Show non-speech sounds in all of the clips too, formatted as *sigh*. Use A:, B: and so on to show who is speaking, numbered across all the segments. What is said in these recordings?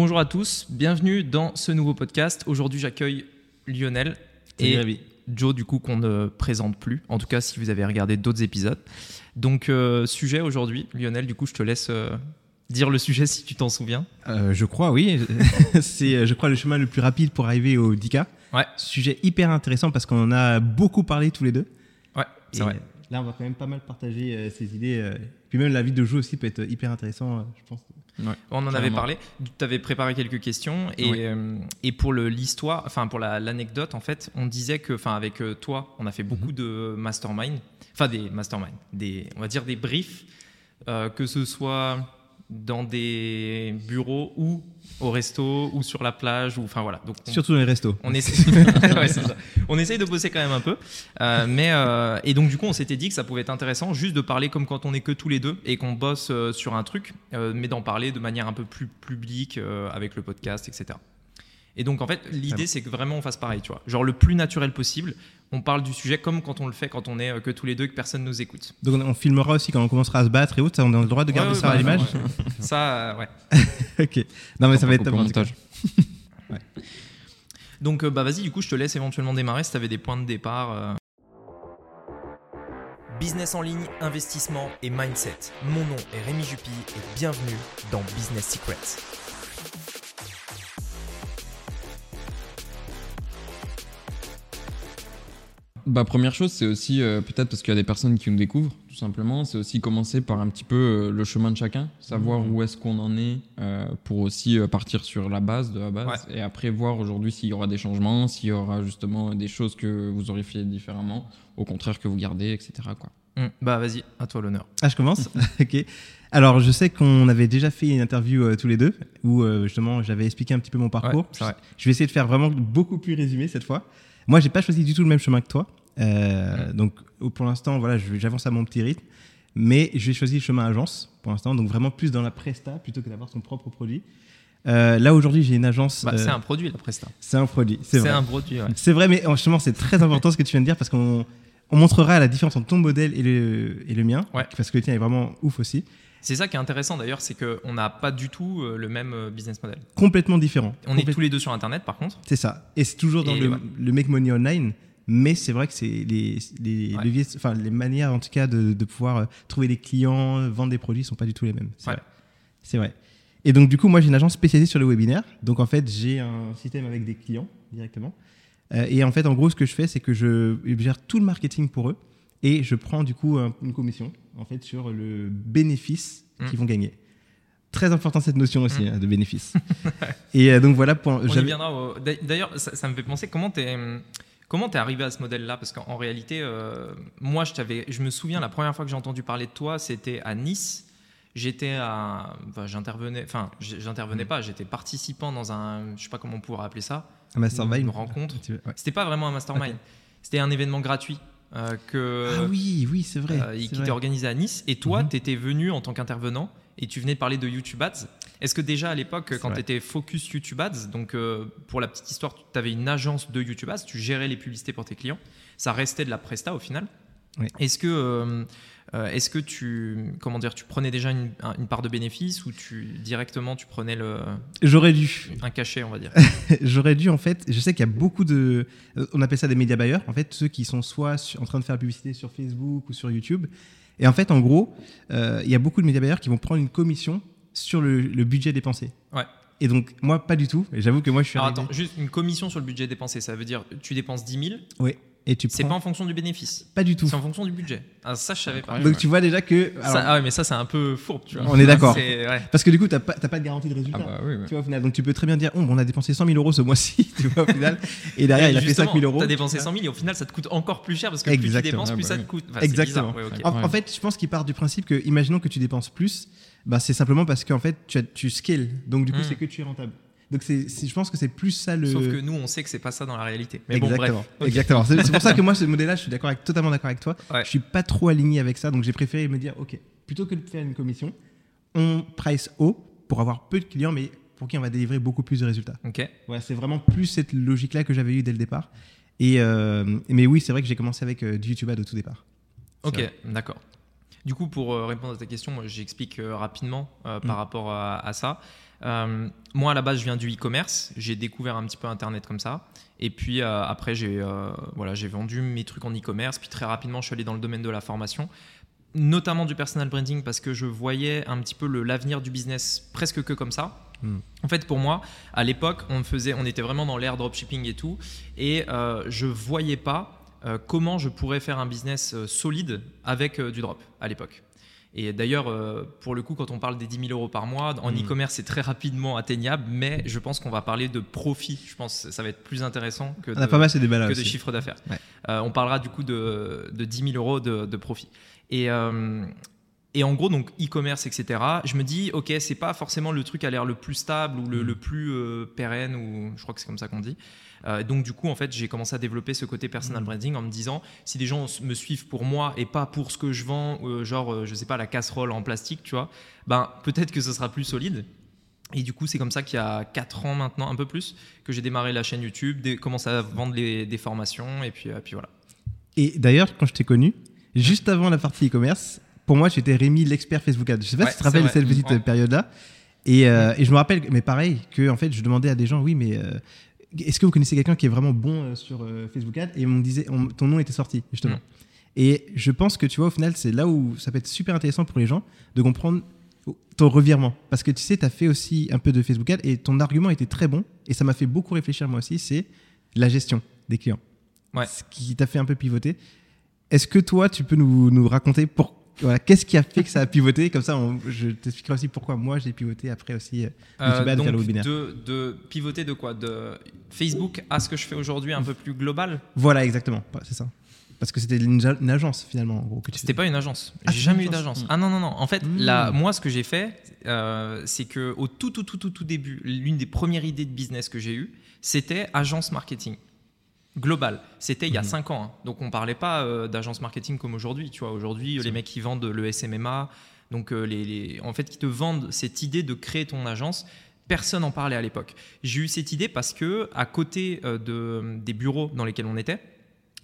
A: Bonjour à tous, bienvenue dans ce nouveau podcast. Aujourd'hui, j'accueille Lionel et Joe, du coup, qu'on ne présente plus. En tout cas, si vous avez regardé d'autres épisodes. Donc, euh, sujet aujourd'hui, Lionel, du coup, je te laisse euh, dire le sujet si tu t'en souviens.
B: Euh, je crois, oui. *laughs* c'est, je crois, le chemin le plus rapide pour arriver au 10K.
A: Ouais.
B: Sujet hyper intéressant parce qu'on en a beaucoup parlé tous les deux.
A: Ouais, c'est vrai.
B: Là, on va quand même pas mal partager ces idées. Puis même la vie de jeu aussi peut être hyper intéressant, je pense.
A: On en avait parlé. Tu avais préparé quelques questions et,
C: Oui.
A: euh, et pour l'histoire, enfin pour la- l'anecdote, en fait, on disait que, enfin avec euh, toi, on a fait beaucoup de mastermind, enfin des mastermind, des, on va dire des briefs, euh, que ce soit dans des bureaux ou au resto ou sur la plage ou enfin voilà. Donc on,
B: Surtout dans les restos.
A: on essaie, *laughs* Ouais, c'est ça. on essaye de bosser quand même un peu, Euh, mais euh, et donc du coup on s'était dit que ça pouvait être intéressant juste de parler comme quand on est que tous les deux et qu'on bosse euh, sur un truc, mais d'en parler de manière un peu plus publique avec le podcast, etc. Et donc en fait l'idée c'est que vraiment on fasse pareil, tu vois, genre le plus naturel possible. On parle du sujet comme quand on le fait quand on est euh, que tous les deux et que personne nous écoute.
B: Donc on, filmera aussi quand on commencera à se battre et autres. Ça, on a le droit de garder
A: Ouais,
B: ça à l'image.
A: ouais. Ça, euh, ouais. *laughs*
B: ok. Non, mais ça va être top.
C: montage. *laughs*
A: Donc euh, bah vas-y, du coup je te laisse éventuellement démarrer si tu avais des points de départ. euh. Business en ligne, investissement et mindset. Mon nom est Rémi Jupy et bienvenue dans Business Secrets.
C: Bah, première chose, c'est aussi, euh, peut-être parce qu'il y a des personnes qui nous découvrent, tout simplement, c'est aussi commencer par un petit peu euh, le chemin de chacun, savoir
B: Mhm.
C: où est-ce qu'on en est euh, pour aussi euh, partir sur la base de la base
A: Ouais.
C: et après voir aujourd'hui s'il y aura des changements, s'il y aura justement des choses que vous auriez fait différemment, au contraire que vous gardez, etc. Quoi.
A: Hum, Bah vas-y, à toi l'honneur.
B: Ah, je commence *laughs* Ok. Alors, je sais qu'on avait déjà fait une interview euh, tous les deux où euh, justement j'avais expliqué un petit peu mon parcours.
A: Ouais, c'est vrai.
B: Je vais essayer de faire vraiment beaucoup plus résumé cette fois. Moi, j'ai pas choisi du tout le même chemin que toi. Euh, Donc, pour l'instant, voilà, j'avance à mon petit rythme. Mais j'ai choisi le chemin agence pour l'instant, donc vraiment plus dans la presta plutôt que d'avoir son propre produit. Euh, là aujourd'hui, j'ai une agence.
A: Bah,
B: euh,
A: C'est un produit la Presta.
B: c'est un produit, c'est
A: C'est
B: vrai.
A: un produit, ouais.
B: C'est vrai, mais justement, c'est très important ce que tu viens de dire parce qu'on on montrera la différence entre ton modèle et le, et le mien.
A: Ouais.
B: Parce que le tien est vraiment ouf aussi.
A: C'est ça qui est intéressant d'ailleurs, c'est qu'on n'a pas du tout euh, le même euh, business model.
B: Complètement différent.
A: On est tous les deux sur Internet par contre.
B: C'est ça. Et c'est toujours dans le,
A: ouais.
B: le make money online. Mais c'est vrai que c'est les, les
A: Ouais.
B: leviers, enfin les manières en tout cas de, de pouvoir euh, trouver des clients, vendre des produits sont pas du tout les mêmes. C'est
A: Ouais.
B: vrai. C'est vrai. Et donc du coup, moi j'ai une agence spécialisée sur le webinaire. Donc en fait, j'ai un système avec des clients directement. Euh, et en fait, en gros, ce que je fais, c'est que je gère tout le marketing pour eux et je prends du coup un- une commission en fait sur le bénéfice
A: Mm.
B: qu'ils vont gagner. Très important cette notion aussi hein, de bénéfice. *laughs* et euh, donc voilà. Pour,
A: On y
B: j'avais-
A: viendra. au- d'a- D'ailleurs, ça, ça me fait penser comment t'es comment t'es arrivé à ce modèle-là? Parce qu'en en réalité, euh, moi, je t'avais, je me souviens la première fois que j'ai entendu parler de toi, c'était à Nice. J'étais à, enfin, j'intervenais, enfin, j'intervenais
B: Mm.
A: pas, j'étais participant dans un, je sais pas comment on pourrait appeler ça,
B: un mastermind.
A: une rencontre.
B: Ouais.
A: C'était pas vraiment un mastermind, c'était un événement gratuit euh, que
B: Ah oui, oui, c'est vrai.
A: euh, qui
B: vrai.
A: était organisé à Nice. Et toi,
B: Mhm.
A: tu étais venu en tant qu'intervenant et tu venais de parler de YouTube Ads. Est-ce que déjà à l'époque, quand tu étais focus YouTube Ads, donc euh, pour la petite histoire, tu avais une agence de YouTube Ads, tu gérais les publicités pour tes clients, ça restait de la presta au final.
B: Oui.
A: Est-ce que, est-ce que tu, comment dire, tu prenais déjà une, un- une part de bénéfice ou tu directement tu prenais le,
B: J'aurais dû.
A: un cachet, on va dire? *laughs*
B: J'aurais dû, en fait. Je sais qu'il y a beaucoup de. euh, On appelle ça des média buyers. En fait, ceux qui sont soit en train de faire la publicité sur Facebook ou sur YouTube. Et en fait, en gros, euh, il y a beaucoup de média buyers qui vont prendre une commission sur le, le budget dépensé.
A: Ouais.
B: Et donc, moi, pas du tout. Et j'avoue que moi, je suis
A: Alors attends, juste une commission sur le budget dépensé, ça veut dire tu dépenses 10 000,
B: Oui. Et tu
A: c'est
B: prends.
A: pas en fonction du bénéfice,
B: Pas du tout.
A: c'est en fonction du budget. Ah, ça, je savais pas.
B: Donc, tu vois déjà que. alors,
A: Ça- ah ouais, mais ça, c'est un peu fourbe, tu vois.
B: On est d'accord.
A: C'est- ouais.
B: Parce que du coup, tu n'as pas, t'as pas de garantie de résultat.
C: Ah bah oui.
B: Tu vois, au final. Donc, tu peux très bien dire, oh, on a dépensé 100 000 euros ce mois-ci, *laughs* tu vois, au final. Et derrière,
A: Et
B: il a fait
A: justement,
B: 5 000 euros.
A: T'as dépensé 100 000 et au final, ça te coûte encore plus cher parce que plus tu
B: Exactement.
A: dépenses,
C: Ah
A: plus
C: bah
A: ça
C: oui.
A: te coûte. Enfin, c'est
B: Exactement.
A: bizarre, ouais, ok.
B: En, en
C: Ouais.
B: fait, je pense qu'il part du principe que, imaginons que tu dépenses plus, bah, c'est simplement parce qu'en fait, tu, as, tu scales. Donc, du coup,
A: Mm.
B: c'est que tu es rentable. Donc, c'est, je pense que c'est plus ça le.
A: Sauf que nous, on sait que c'est pas ça dans la réalité. Mais bon,
B: Exactement.
A: bref. Ok.
B: Exactement. C'est, pour ça que moi, ce *laughs* modèle-là, je suis d'accord avec, totalement d'accord avec toi.
A: Ouais.
B: Je suis pas trop aligné avec ça. Donc, j'ai préféré me dire, OK, plutôt que de faire une commission, on price haut pour avoir peu de clients, mais pour qui on va délivrer beaucoup plus de résultats.
A: Ok.
B: Ouais, c'est vraiment plus cette logique-là que j'avais eue dès le départ. Et, euh, mais oui, c'est vrai que j'ai commencé avec euh, du YouTube Ad au tout départ.
A: Ok, d'accord. Du coup, pour euh, répondre à ta question, j'explique euh, rapidement euh, par
B: Mm.
A: rapport à, à ça. Euh, moi, à la base, je viens du e-commerce. J'ai découvert un petit peu Internet comme ça. Et puis euh, après, j'ai euh, voilà, j'ai vendu mes trucs en e-commerce. Puis très rapidement, je suis allé dans le domaine de la formation, notamment du personal branding, parce que je voyais un petit peu l'avenir du business presque que comme ça.
B: Hmm.
A: En fait, pour moi, à l'époque, on faisait, on était vraiment dans l'ère dropshipping et tout, et euh, je voyais pas comment je pourrais faire un business solide avec du drop à l'époque. Et d'ailleurs, euh, pour le coup, quand on parle des 10 000 euros par mois, en
B: Mm.
A: e-commerce, c'est très rapidement atteignable, mais je pense qu'on va parler de profit. Je pense que ça va être plus intéressant que,
B: On
A: de,
B: pas mal ces débats-là
A: que de
B: aussi.
A: chiffre d'affaires.
B: Ouais.
A: Euh, on parlera du coup de, de 10 000 euros de, de profit. Et, euh, et en gros, donc e-commerce, etc. Je me dis, ok, c'est pas forcément le truc à l'air le plus stable ou le,
B: Mm.
A: le plus euh, pérenne, ou je crois que c'est comme ça qu'on dit. Euh, donc du coup, en fait, j'ai commencé à développer ce côté personal
B: Mm.
A: branding en me disant, si des gens me suivent pour moi et pas pour ce que je vends, euh, genre, euh, je sais pas, la casserole en plastique, tu vois, ben peut-être que ce sera plus solide. Et du coup, c'est comme ça qu'il y a 4 ans maintenant, un peu plus, que j'ai démarré la chaîne YouTube, commencé à vendre les- des formations, et puis, euh, puis voilà.
B: Et d'ailleurs, quand je t'ai connu, juste avant la partie e-commerce, pour moi, j'étais Rémi, l'expert Facebook Ads. Je sais pas
A: Ouais,
B: si tu te rappelles cette petite
A: Ouais.
B: période-là. Et, euh, et je me rappelle, mais pareil, que en fait, je demandais à des gens, oui, mais euh, est-ce que vous connaissez quelqu'un qui est vraiment bon euh, sur euh, Facebook Ads Et on me disait, on- ton nom était sorti, justement.
A: Mm.
B: Et je pense que tu vois, au final, c'est là où ça peut être super intéressant pour les gens de comprendre ton revirement. Parce que tu sais, tu as fait aussi un peu de Facebook Ads et ton argument était très bon. Et ça m'a fait beaucoup réfléchir, moi aussi, c'est la gestion des clients.
A: Ouais.
B: Ce qui t'a fait un peu pivoter. Est-ce que toi, tu peux nous, nous raconter pour, voilà, qu'est-ce qui a fait que ça a pivoté? Comme ça, on- je t'expliquerai aussi pourquoi moi j'ai pivoté après aussi. euh, YouTube Ads,
A: donc,
B: faire le webinaire.
A: de, de pivoter de quoi? De Facebook à ce que je fais aujourd'hui un peu plus global?
B: Voilà, exactement. C'est ça. Parce que c'était une, agence finalement, en gros,
A: C'était pas une agence.
B: Ah,
A: J'ai jamais eu
B: agence.
A: d'agence. Ah non, non, non. En fait,
B: Mm.
A: là, moi, ce que j'ai fait, euh, c'est que au tout, tout, tout, tout, tout début, l'une des premières idées de business que j'ai eues, c'était agence marketing. Global. C'était il y a
B: Mhm.
A: 5 ans. hein. Donc, on parlait pas euh, d'agence marketing comme aujourd'hui. Tu vois, aujourd'hui, les mecs qui vendent le SMMA, donc euh, les, les- en fait, qui te vendent cette idée de créer ton agence. Personne n'en parlait à l'époque. J'ai eu cette idée parce que à côté euh, de, des bureaux dans lesquels on était,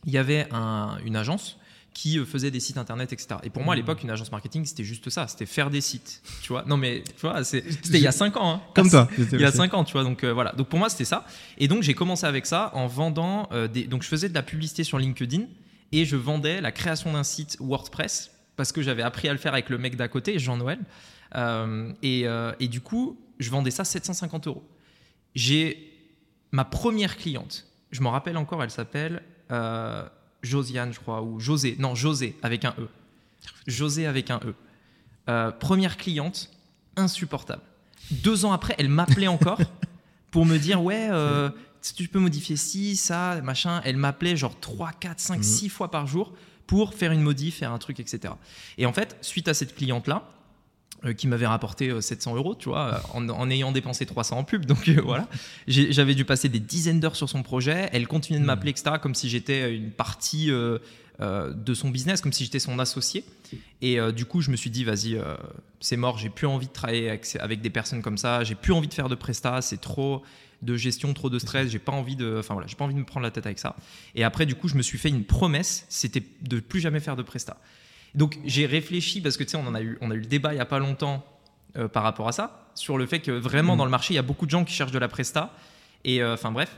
A: il y avait un- une agence qui euh, faisait des sites internet, etc. Et pour moi, à
B: Mhm.
A: l'époque, une agence marketing, c'était juste ça, c'était faire des sites. Tu vois Non, mais tu vois, *laughs* c'était il y a 5 ans. hein.
B: Comme toi. *laughs*
A: Il y a 5 ans, tu vois. Donc euh, voilà. Donc pour moi, c'était ça. Et donc j'ai commencé avec ça en vendant euh, des. Donc je faisais de la publicité sur LinkedIn et je vendais la création d'un site WordPress parce que j'avais appris à le faire avec le mec d'à côté, Jean-Noël. Euh, et, et du coup, je vendais ça 750 euros. J'ai ma première cliente. Je m'en rappelle encore. Elle s'appelle Josiane, je crois, ou José. Non, José avec un E. José avec un E. Euh, première cliente, insupportable. Deux ans après, elle m'appelait encore *laughs* pour me dire Ouais, euh, tu peux modifier ci, ça, machin. Elle m'appelait genre 3, 4, 5,
B: Mhm.
A: 6 fois par jour pour faire une modif, faire un truc, etc. Et en fait, suite à cette cliente-là, qui m'avait rapporté euh, 700 euros, tu vois, euh, en, en ayant dépensé 300 en pub. Donc euh, voilà, j'avais dû passer des dizaines d'heures sur son projet. Elle continuait de m'appeler, etc., comme si j'étais une partie euh, euh, de son business, comme si j'étais son associé. Et euh, du coup, je me suis dit, vas-y, euh, c'est mort, j'ai plus envie de travailler avec, avec des personnes comme ça, j'ai plus envie de faire de prestat, c'est trop de gestion, trop de stress, j'ai pas envie de, enfin voilà, j'ai pas envie de me prendre la tête avec ça. Et après, du coup, je me suis fait une promesse, c'était de plus jamais faire de prestat. Donc j'ai réfléchi parce que tu sais, on en a eu, on a eu le débat il y a pas longtemps euh, par rapport à ça, sur le fait que vraiment
B: Mm.
A: dans le marché, il y a beaucoup de gens qui cherchent de la presta. Et euh, enfin bref.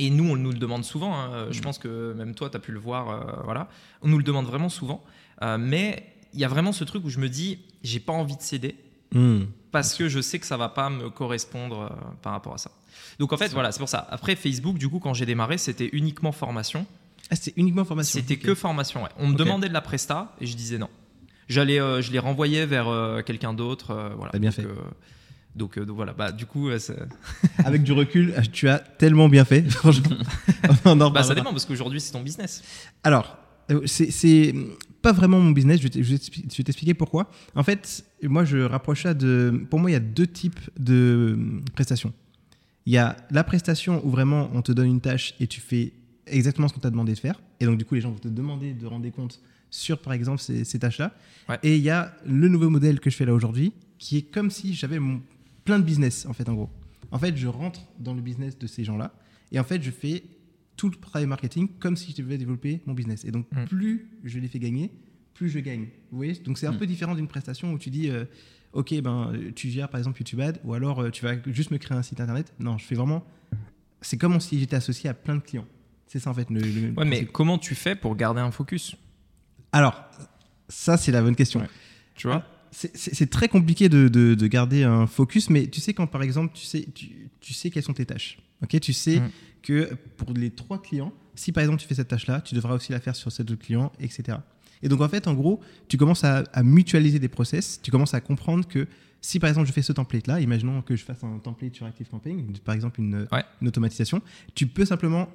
A: Et nous, on nous le demande souvent. hein. Je pense que même toi, tu as pu le voir. euh, voilà. On nous le demande vraiment souvent. Euh, mais il y a vraiment ce truc où je me dis, j'ai pas envie de céder
B: Hmm.
A: parce que je sais que ça va pas me correspondre euh, par rapport à ça. Donc en fait, voilà, c'est pour ça. Après Facebook, du coup, quand j'ai démarré, c'était uniquement formation.
B: Ah, c'est uniquement formation.
A: C'était que formation. ouais. On me demandait de la presta et je disais non. J'allais, euh, je les renvoyais vers euh, quelqu'un d'autre. euh, voilà.
B: T'as bien
A: donc,
B: fait.
A: donc, donc voilà. Bah, du coup, *laughs*
B: Avec du recul, tu as tellement bien fait. *laughs* Franchement, *laughs*
A: bah, ça dépend parce qu'aujourd'hui c'est ton business.
B: Alors, c'est- c'est pas vraiment mon business. Je vais t'expliquer pourquoi. En fait, moi, je rapproche ça de. Pour moi, il y a deux types de hum, prestations. Il y a la prestation où vraiment on te donne une tâche et tu fais exactement ce qu'on t'a demandé de faire. Et donc, du coup, les gens vont te demander de rendre des comptes sur, par exemple, ces, ces tâches-là.
A: Ouais.
B: Et il y a le nouveau modèle que je fais là aujourd'hui qui est comme si j'avais mon- plein de business, en fait, en gros. En fait, je rentre dans le business de ces gens-là et en fait, je fais tout le travail marketing comme si je devais développer mon business. Et donc,
A: Mm.
B: plus je les fais gagner, plus je gagne. Vous voyez? Donc c'est un
C: Mm.
B: peu différent d'une prestation où tu dis, euh, ok, ben tu gères par exemple YouTube Ad, ou alors euh, tu vas juste me créer un site internet. Non, je fais vraiment. C'est comme si j'étais associé à plein de clients. C'est ça en fait. Le, le
A: Ouais, mais comment tu fais pour garder un focus?
B: Alors, ça c'est la bonne question.
C: Ouais.
A: Tu vois?
B: C'est- très compliqué de, de- de garder un focus, mais tu sais quand par exemple tu sais, tu, tu sais quelles sont tes tâches. Ok, tu sais
A: Mm.
B: que pour les trois clients, si par exemple tu fais cette tâche-là, tu devras aussi la faire sur ces deux clients, etc. Et donc en fait, en gros, tu commences à, à mutualiser des process. Tu commences à comprendre que si par exemple je fais ce template-là, imaginons que je fasse un template sur ActiveCampaign, par exemple une,
A: Ouais.
B: une automatisation, tu peux simplement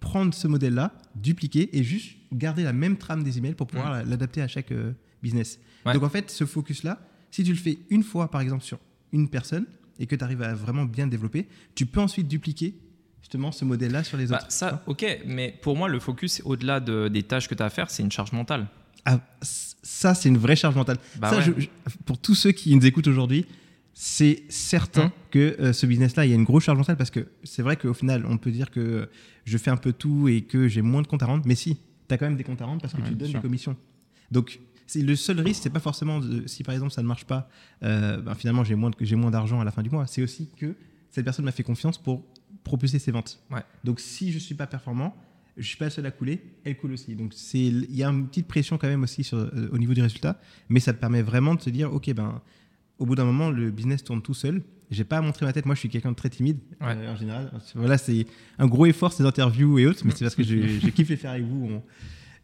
B: prendre ce modèle-là, dupliquer et juste garder la même trame des emails pour pouvoir la- l'adapter à chaque euh, business.
A: Ouais.
B: Donc en fait, ce focus-là, si tu le fais une fois par exemple sur une personne et que tu arrives à vraiment bien le développer, tu peux ensuite dupliquer justement ce modèle-là sur les
A: Bah,
B: autres.
A: ça, ok, mais pour moi, le focus, au-delà de- des tâches que tu as à faire, c'est une charge mentale.
B: Ah, ça, c'est une vraie charge mentale.
A: Bah
B: Ça,
A: ouais.
B: je- je- pour tous ceux qui nous écoutent aujourd'hui, c'est certain
A: Hum.
B: que euh, ce business-là, il y a une grosse charge mentale parce que c'est vrai qu'au final, on peut dire que je fais un peu tout et que j'ai moins de comptes à rendre, mais si, tu as quand même des comptes à rendre parce que
C: Ouais,
B: tu donnes
C: sûr.
B: des commissions. Donc, c'est le seul risque, c'est pas forcément de- si par exemple ça ne marche pas, euh, ben, finalement j'ai moins, j'ai moins d'argent à la fin du mois. C'est aussi que cette personne m'a fait confiance pour propulser ses ventes.
A: Ouais.
B: Donc, si je suis pas performant, je suis pas le seul à couler, elle coule aussi. Donc c'est il y a une petite pression quand même aussi sur, euh, au niveau du résultat, mais ça te permet vraiment de te dire ok ben au bout d'un moment le business tourne tout seul. J'ai pas à montrer ma tête. Moi je suis quelqu'un de très timide
A: Ouais.
B: euh, en général. Voilà c'est un gros effort ces interviews et autres, mais c'est parce que je, je *laughs* kiffe les faire avec vous. On-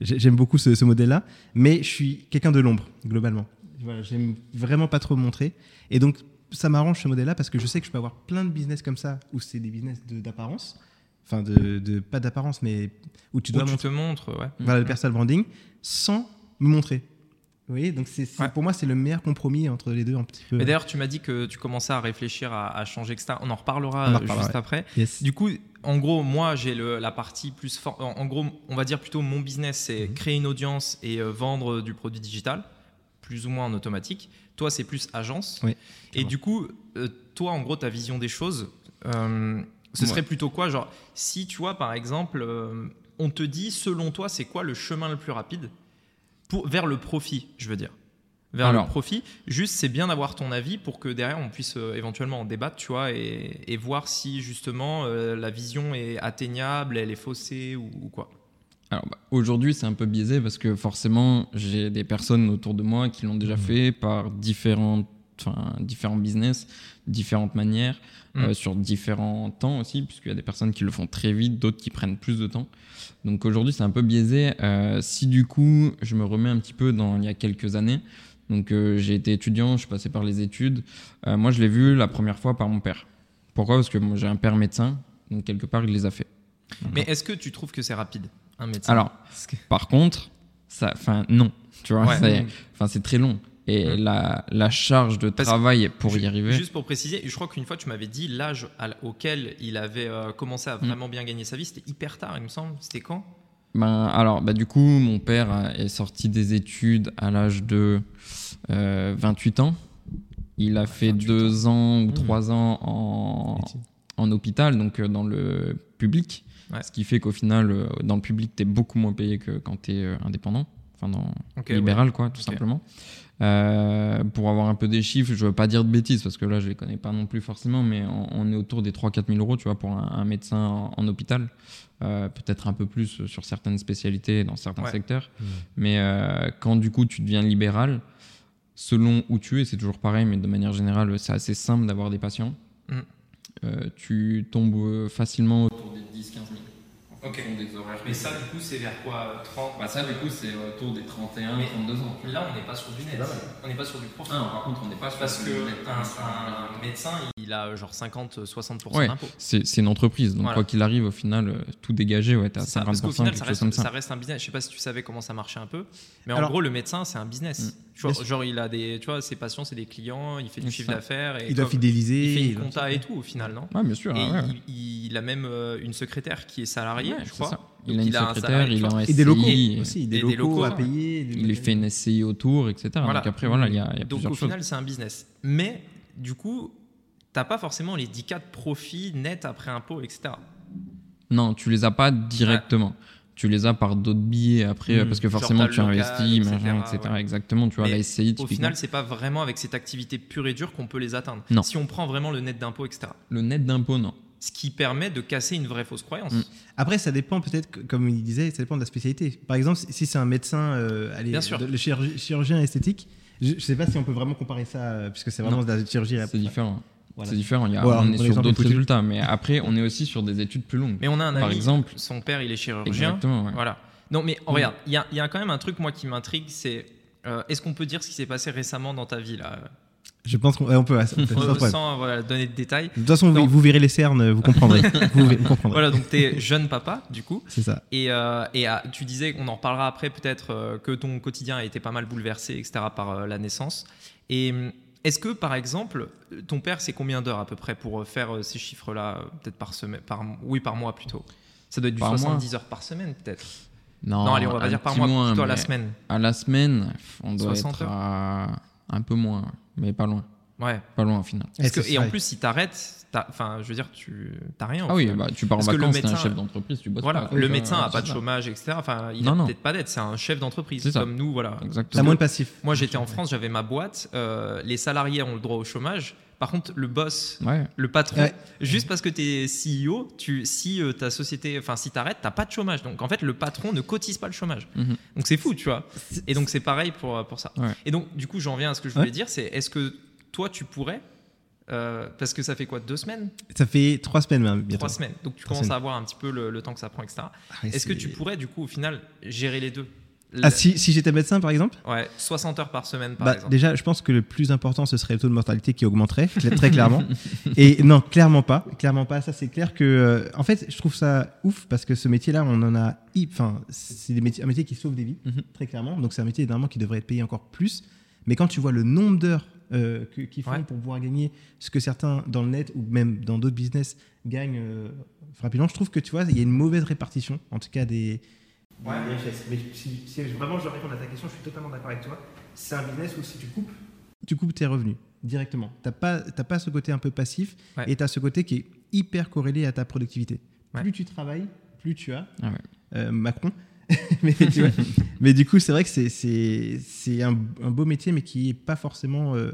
B: J'aime beaucoup ce, ce modèle-là, mais je suis quelqu'un de l'ombre globalement. Voilà, j'aime vraiment pas trop montrer, et donc ça m'arrange ce modèle-là parce que je sais que je peux avoir plein de business comme ça où c'est des business de- d'apparence, enfin de, de- pas d'apparence, mais où tu
A: Où
B: dois
A: tu
B: montrer
A: te montres, ouais.
B: voilà, le personal branding sans me montrer. Voyez, donc c'est c'est-
A: Ouais.
B: pour moi c'est le meilleur compromis entre les deux un petit peu.
A: Mais d'ailleurs, tu m'as dit que tu commençais à réfléchir à, à changer, etc. On en reparlera
B: On en reparlera,
A: juste
B: ouais.
A: après.
B: Yes.
A: Du coup, en gros, moi, j'ai le- la partie plus forte. En, en gros, on va dire plutôt mon business, c'est
B: Mhm.
A: créer une audience et euh, vendre du produit digital, plus ou moins en automatique. Toi, c'est plus agence.
B: Oui,
A: et du coup, euh, toi, en gros, ta vision des choses, euh, ce
C: Ouais.
A: serait plutôt quoi? Genre, si tu vois, par exemple, on te dit, selon toi, c'est quoi le chemin le plus rapide? Pour, vers le profit, je veux dire vers
C: Alors.
A: le profit. Juste, c'est bien d'avoir ton avis pour que derrière on puisse euh, éventuellement en débattre, tu vois, et, et voir si justement euh, la vision est atteignable, elle est faussée ou, ou quoi.
C: Alors bah, aujourd'hui, c'est un peu biaisé parce que forcément, j'ai des personnes autour de moi qui l'ont déjà
B: Mhm.
C: fait par différentes, enfin, différents business, différentes manières,
A: Mhm.
C: euh, sur différents temps aussi, puisqu'il y a des personnes qui le font très vite, d'autres qui prennent plus de temps. Donc aujourd'hui, c'est un peu biaisé. Euh, si du coup, je me remets un petit peu dans il y a quelques années, donc euh, j'ai été étudiant, je suis passé par les études. Moi, je l'ai vu la première fois par mon père. Pourquoi? Parce que moi, j'ai un père médecin, donc quelque part, il les a fait.
A: Mais est-ce que tu trouves que c'est rapide, un médecin?
C: Alors,
A: que-
C: par contre, ça, enfin, non, tu vois,
A: Ouais.
C: c'est très long. Et
A: Mm.
C: la, la charge de
A: Parce-
C: travail pour y arriver.
A: Juste pour préciser, je crois qu'une fois tu m'avais dit l'âge auquel il avait euh, commencé à vraiment bien gagner sa vie, c'était hyper tard, il me semble. C'était quand?
C: Ben, alors, bah, du coup, mon père euh, est sorti des études à l'âge de euh, 28 ans. Il a fait
A: 28
C: deux ans ou
B: Mmh.
C: trois ans en, en hôpital, donc euh, dans le public.
A: Ouais.
C: Ce qui fait qu'au final, euh, dans le public, tu es beaucoup moins payé que quand tu es indépendant. Enfin, dans, libéral, quoi, tout simplement. Euh, pour avoir un peu des chiffres, je veux pas dire de bêtises parce que là, je les connais pas non plus forcément, mais on, on est autour des 3-4 000 euros, tu vois, pour un, un médecin en, en hôpital. Euh, Peut-être un peu plus sur certaines spécialités, dans certains
A: Ouais.
C: secteurs.
B: Mmh.
C: Mais euh, quand du coup, tu deviens libéral, selon où tu es, c'est toujours pareil, mais de manière générale, c'est assez simple d'avoir des patients.
A: Mm.
C: Euh, tu tombes facilement autour des 10-15 000. En
A: Ok.
C: fonction des horaires.
A: Mais ça, du coup, c'est vers quoi 30
C: Bah ça, du coup, c'est autour des 31,
A: Mais
C: 32 ans.
A: Là, on n'est pas sur du net. On n'est pas sur du profit.
C: Ah, par contre, on n'est pas sur
A: Parce
C: du
A: que
C: net,
A: un,
C: on est sur un-
A: un médecin, il a genre 50-60%
C: Ouais.
A: d'impôts.
C: C'est c'est une entreprise, donc
A: Voilà.
C: quoi qu'il arrive, au final, euh, tout dégagé, ouais, t'as
A: C'est ça,
C: 50%,
A: parce qu'au final, ça reste,
C: comme ça.
A: ça reste un business. Je sais pas si tu savais comment ça marchait un peu, mais en gros, le médecin, c'est un business.
C: Mm.
A: Vois, genre, il a des, tu vois, ses patients, c'est des clients, il fait du chiffre d'affaires. et
B: Il doit
A: comme-
B: fidéliser.
A: Il fait une compta et tout au final, non?
C: Ouais, bien sûr.
A: Et
C: ouais, ouais.
A: il, il a même euh, une secrétaire qui est salariée,
C: Ouais,
A: je crois.
C: ça. Il
A: Donc,
C: a une
A: il a un
C: secrétaire,
A: salarié,
C: il a un
B: Et des locaux
C: SCI,
B: aussi,
A: et
B: des
A: des
B: locaux, à
A: ouais.
B: payer. des
C: Il est fait une SCI autour, etc.
A: Voilà.
C: Donc après, voilà, il y a, il y a
A: Donc
C: plusieurs
A: au final, c'est un business. Mais du coup, t'as pas forcément les 10 cas de profit net après impôt, etc.
C: Non, tu les as pas directement. Tu les as par d'autres billets après,
A: Mm.
C: parce que forcément tu
A: local,
C: investis,
A: etc.,
C: machin, etc.
A: ouais.
C: Exactement, tu vois,
A: Mais
C: la SCI,
A: Au final, c'est pas vraiment avec cette activité pure et dure qu'on peut les atteindre.
C: Non.
A: Si on prend vraiment le net d'impôt, etc.
C: Le net d'impôt, non.
A: Ce qui permet de casser une vraie fausse croyance.
C: Mm.
B: Après, ça dépend peut-être, comme il disait, ça dépend de la spécialité. Par exemple, si- c'est un médecin, euh, allez,
A: Bien sûr.
B: de- le chirurgi- chirurgien esthétique, je ne sais pas si on peut vraiment comparer ça, euh, puisque c'est vraiment
C: Non.
B: de la chirurgie.
C: C'est différent.
B: Voilà.
C: C'est différent. Il y a,
B: Bon, alors,
C: on est sur d'autres résultats, mais après, on est aussi sur des études plus longues.
A: Mais on a un ami,
C: Par exemple.
A: son père, il est chirurgien.
C: Exactement, ouais.
A: Voilà. Non, mais oh,
B: Mm.
A: regarde, il y a, il y a quand même un truc, moi, qui m'intrigue, c'est euh, est-ce qu'on peut dire ce qui s'est passé récemment dans ta vie, là?
B: Je pense qu'on ouais, peut, ouais, sans
A: voilà, donner de détails.
B: De toute façon, vous, vous verrez les cernes, vous comprendrez. *laughs* vous, vous comprendrez.
A: Voilà, donc tu es jeune papa, du coup.
B: C'est ça.
A: Et, euh, et ah, tu disais, on en reparlera après peut-être, euh, que ton quotidien a été pas mal bouleversé, etc., par euh, la naissance. Et est-ce que, par exemple, ton père, c'est combien d'heures à peu près pour euh, faire euh, ces chiffres-là, euh, peut-être par semaine, par, oui, par mois plutôt? Ça doit être du
C: Par mois
A: 70 heures par semaine, peut-être.
C: Non,
A: non, allez, on va pas dire par mois,
C: moins,
A: plutôt à la semaine.
C: À la semaine, on doit
A: 60
C: être à un peu moins, mais pas loin.
A: Ouais.
C: Pas loin au final.
A: Parce que-
B: c'est
A: et en plus, si t'arrêtes, enfin, je veux dire, tu t'as rien.
C: Ah oui, bah, tu pars en
A: Parce que le
C: vacances, t'es un
A: médecin-
C: chef d'entreprise, tu bosses
A: Voilà,
C: pas. quoi.
A: le médecin a
C: c'est
A: pas de chômage, etc. Enfin, il
C: Non,
A: a
C: non.
A: peut-être pas d'aide, c'est un chef d'entreprise comme nous, voilà.
B: T'as
C: Exactement.
B: moins de passif.
A: Moi, j'étais en France, j'avais ma boîte. euh, les salariés ont le droit au chômage. Par contre, le boss,
C: Ouais.
A: le patron,
B: Ouais.
A: juste parce que tu es CEO, tu, si euh, ta société, enfin, si t'arrêtes, t'as pas de chômage. Donc, en fait, le patron ne cotise pas le chômage.
C: Mhm.
A: Donc, c'est fou, tu vois. Et donc, c'est pareil pour, pour ça.
C: Ouais.
A: Et donc, du coup, j'en viens à ce que je voulais
B: Ouais.
A: dire c'est est-ce que toi, tu pourrais, euh, parce que ça fait quoi, deux semaines
B: Ça fait trois semaines même, bientôt.
A: Trois semaines. Donc, tu
B: Trois
A: commences
B: semaines.
A: à voir un petit peu le, le temps que ça prend, etc.
B: Ah
A: Est-ce que tu pourrais, du coup, au final, gérer les deux?
B: Ah, si, si j'étais médecin, par exemple?
A: Ouais, 60 heures par semaine, par
B: bah,
A: exemple.
B: Déjà, je pense que le plus important, ce serait le taux de mortalité qui augmenterait, très clairement. *laughs* Et non, clairement pas. Clairement pas. Ça, c'est clair que. euh, en fait, je trouve ça ouf parce que ce métier-là, on en a. Enfin, c'est un métier qui sauve des vies,
C: Mhm.
B: très clairement. Donc, c'est un métier, évidemment, qui devrait être payé encore plus. Mais quand tu vois le nombre d'heures euh, qu'ils font
A: Ouais.
B: pour pouvoir gagner ce que certains dans le net ou même dans d'autres business gagnent euh, rapidement, je trouve que tu vois, il y a une mauvaise répartition, en tout cas des, des richesses. Mais si, si vraiment je dois répondre à ta question, je suis totalement d'accord avec toi. C'est un business où si tu coupes, tu coupes tes revenus directement. Tu n'as pas, t'as pas ce côté un peu passif
A: Ouais.
B: et tu as ce côté qui est hyper corrélé à ta productivité.
A: Ouais.
B: Plus tu travailles, plus tu as.
C: Ah ouais.
B: Euh, Macron. *laughs* mais, tu vois, mais du coup, c'est vrai que c'est, un, un beau métier, mais qui n'est pas forcément euh,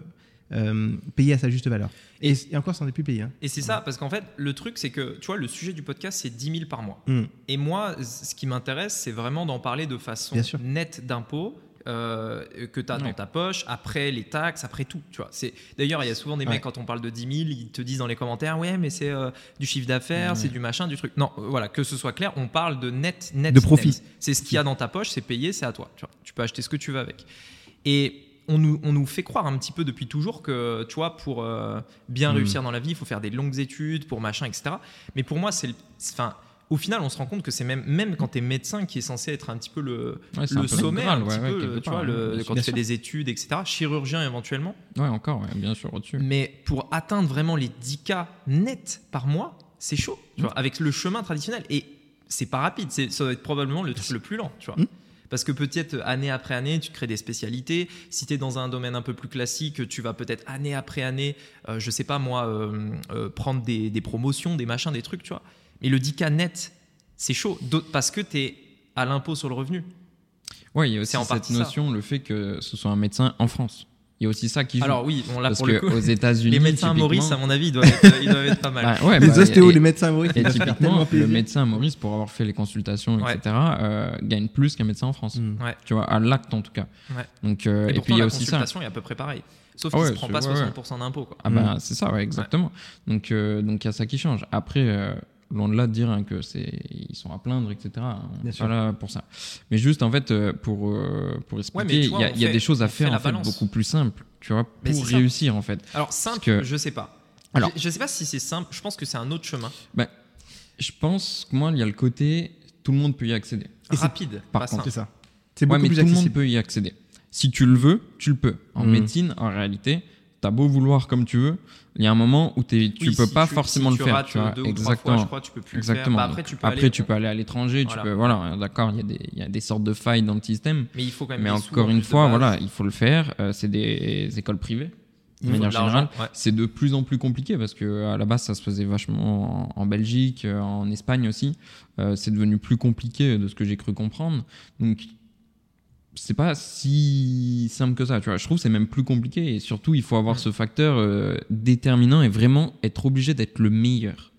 B: euh, payé à sa juste valeur. Et, et encore, ça n'en est plus payé. hein.
A: Et c'est ça, parce qu'en fait, le truc, c'est que, tu vois, le sujet du podcast, c'est 10 000 par mois.
B: Mm.
A: Et moi, ce qui m'intéresse, c'est vraiment d'en parler de façon nette d'impôts. Euh, que tu as dans ta poche, après les taxes, après tout. Tu vois. C'est D'ailleurs, il y a souvent des
B: Ouais.
A: mecs, quand on parle de 10 000, ils te disent dans les commentaires Ouais, mais c'est euh, du chiffre d'affaires, c'est du machin, du truc. Non, euh, voilà, que ce soit clair, on parle de net, net.
B: De profit.
A: C'est ce qu'il y a dans ta poche, c'est payé, c'est à toi. Tu, vois. tu peux acheter ce que tu veux avec. Et on nous, on nous fait croire un petit peu depuis toujours que, tu vois, pour euh, bien
B: Mm.
A: réussir dans la vie, il faut faire des longues études, pour machin, etc. Mais pour moi, c'est- Enfin, au final, on se rend compte que c'est même, même quand tu es médecin, qui est censé être un petit peu le,
C: Ouais,
A: le sommet, un petit peu, tu vois, le- quand tu fais des études, etc. Chirurgien éventuellement.
C: Ouais, encore, bien sûr, au-dessus.
A: Mais pour atteindre vraiment les 10 cas nets par mois, c'est chaud, tu vois, avec le chemin traditionnel. Et c'est pas rapide, c'est- ça doit être probablement le truc le plus lent, tu vois.
B: Mm.
A: Parce que peut-être année après année, tu crées des spécialités. Si tu es dans un domaine un peu plus classique, tu vas peut-être année après année, euh, je sais pas moi, euh, euh, prendre des, des promotions, des machins, des trucs, tu vois. Mais le 10K net, c'est chaud, parce que tu es à l'impôt sur le revenu.
C: Ouais, il y a aussi
A: en
C: cette
A: ça.
C: notion, le fait que ce soit un médecin en France. Il y a aussi ça qui joue.
A: Alors oui, là
C: Parce
A: pour le coup,
C: aux États-Unis,
A: les médecins
C: typiquement-
A: Maurice, à mon avis, ils doivent être, ils doivent être pas mal. *laughs*
C: Bah, ouais,
B: les
C: bah,
B: ostéos,
C: et-
B: les médecins Maurice,
C: Et typiquement, le médecin Maurice, pour avoir fait les consultations,
A: Ouais.
C: etc., euh, gagne plus qu'un médecin en France.
B: Mm.
A: Ouais.
C: Tu vois, à l'acte en tout cas.
A: Ouais.
C: Donc, euh,
A: Et,
C: puis il y a
A: la
C: aussi ça.
A: consultation est à peu près pareil. Sauf
C: Ah
A: qu'il
C: ouais,
A: se prend pas
C: ouais, ouais.
A: 60% d'impôt.
C: Ah bah
B: Mm.
C: c'est ça, ouais, exactement. Donc euh, donc il y a ça qui change. Après, euh, loin de là de dire hein, que c'est ils sont à plaindre, etc. On
B: Bien sûr.
C: pas là pour ça. Mais juste en fait euh, pour euh, pour
A: mais
C: expliquer, il y a,
A: on
C: il y a
A: fait-
C: des choses à faire en fait
A: balance.
C: beaucoup plus simples, tu vois,
A: Mais
C: pour réussir en fait.
A: Alors simple,
C: que-
A: je sais pas.
C: Alors-
A: je, je sais pas si c'est simple. Je pense que c'est un autre chemin.
C: Je pense que moi il y a le côté tout le monde peut y accéder.
B: Et c'est-
A: Rapide,
C: par
A: pas
C: contre,
A: simple.
B: C'est ça. C'est
C: Ouais,
B: beaucoup
C: mais
B: plus
C: tout le monde peut y accéder. Si tu le veux, tu le peux. En
B: Mm.
C: médecine, en réalité, t'as beau vouloir comme tu veux, il y a un moment où tu
A: Oui,
C: peux
A: si
C: pas
A: tu-
C: forcément
A: si
C: le
A: tu
C: faire. tu vois.
A: deux ou trois
C: Exactement.
A: fois, je crois, tu peux plus.
C: Exactement.
A: Bah, après, tu peux
C: Après,
A: aller.
C: tu peux aller à l'étranger,
A: Voilà.
C: tu peux. Voilà, d'accord, il y, a des- il y a des sortes de failles dans le système.
A: Mais il faut quand même.
C: Mais encore
A: en
C: une fois, voilà, il faut le faire. Euh, c'est des écoles privées. de manière
A: de
C: générale,
A: ouais.
C: c'est de plus en plus compliqué parce que à la base ça se faisait vachement en, en Belgique, euh, en Espagne aussi. Euh, c'est devenu plus compliqué de ce que j'ai cru comprendre. Donc c'est pas si simple que ça. Tu vois, je trouve que c'est même plus compliqué et surtout il faut avoir
A: Mm.
C: ce facteur euh, déterminant et vraiment être obligé d'être le meilleur.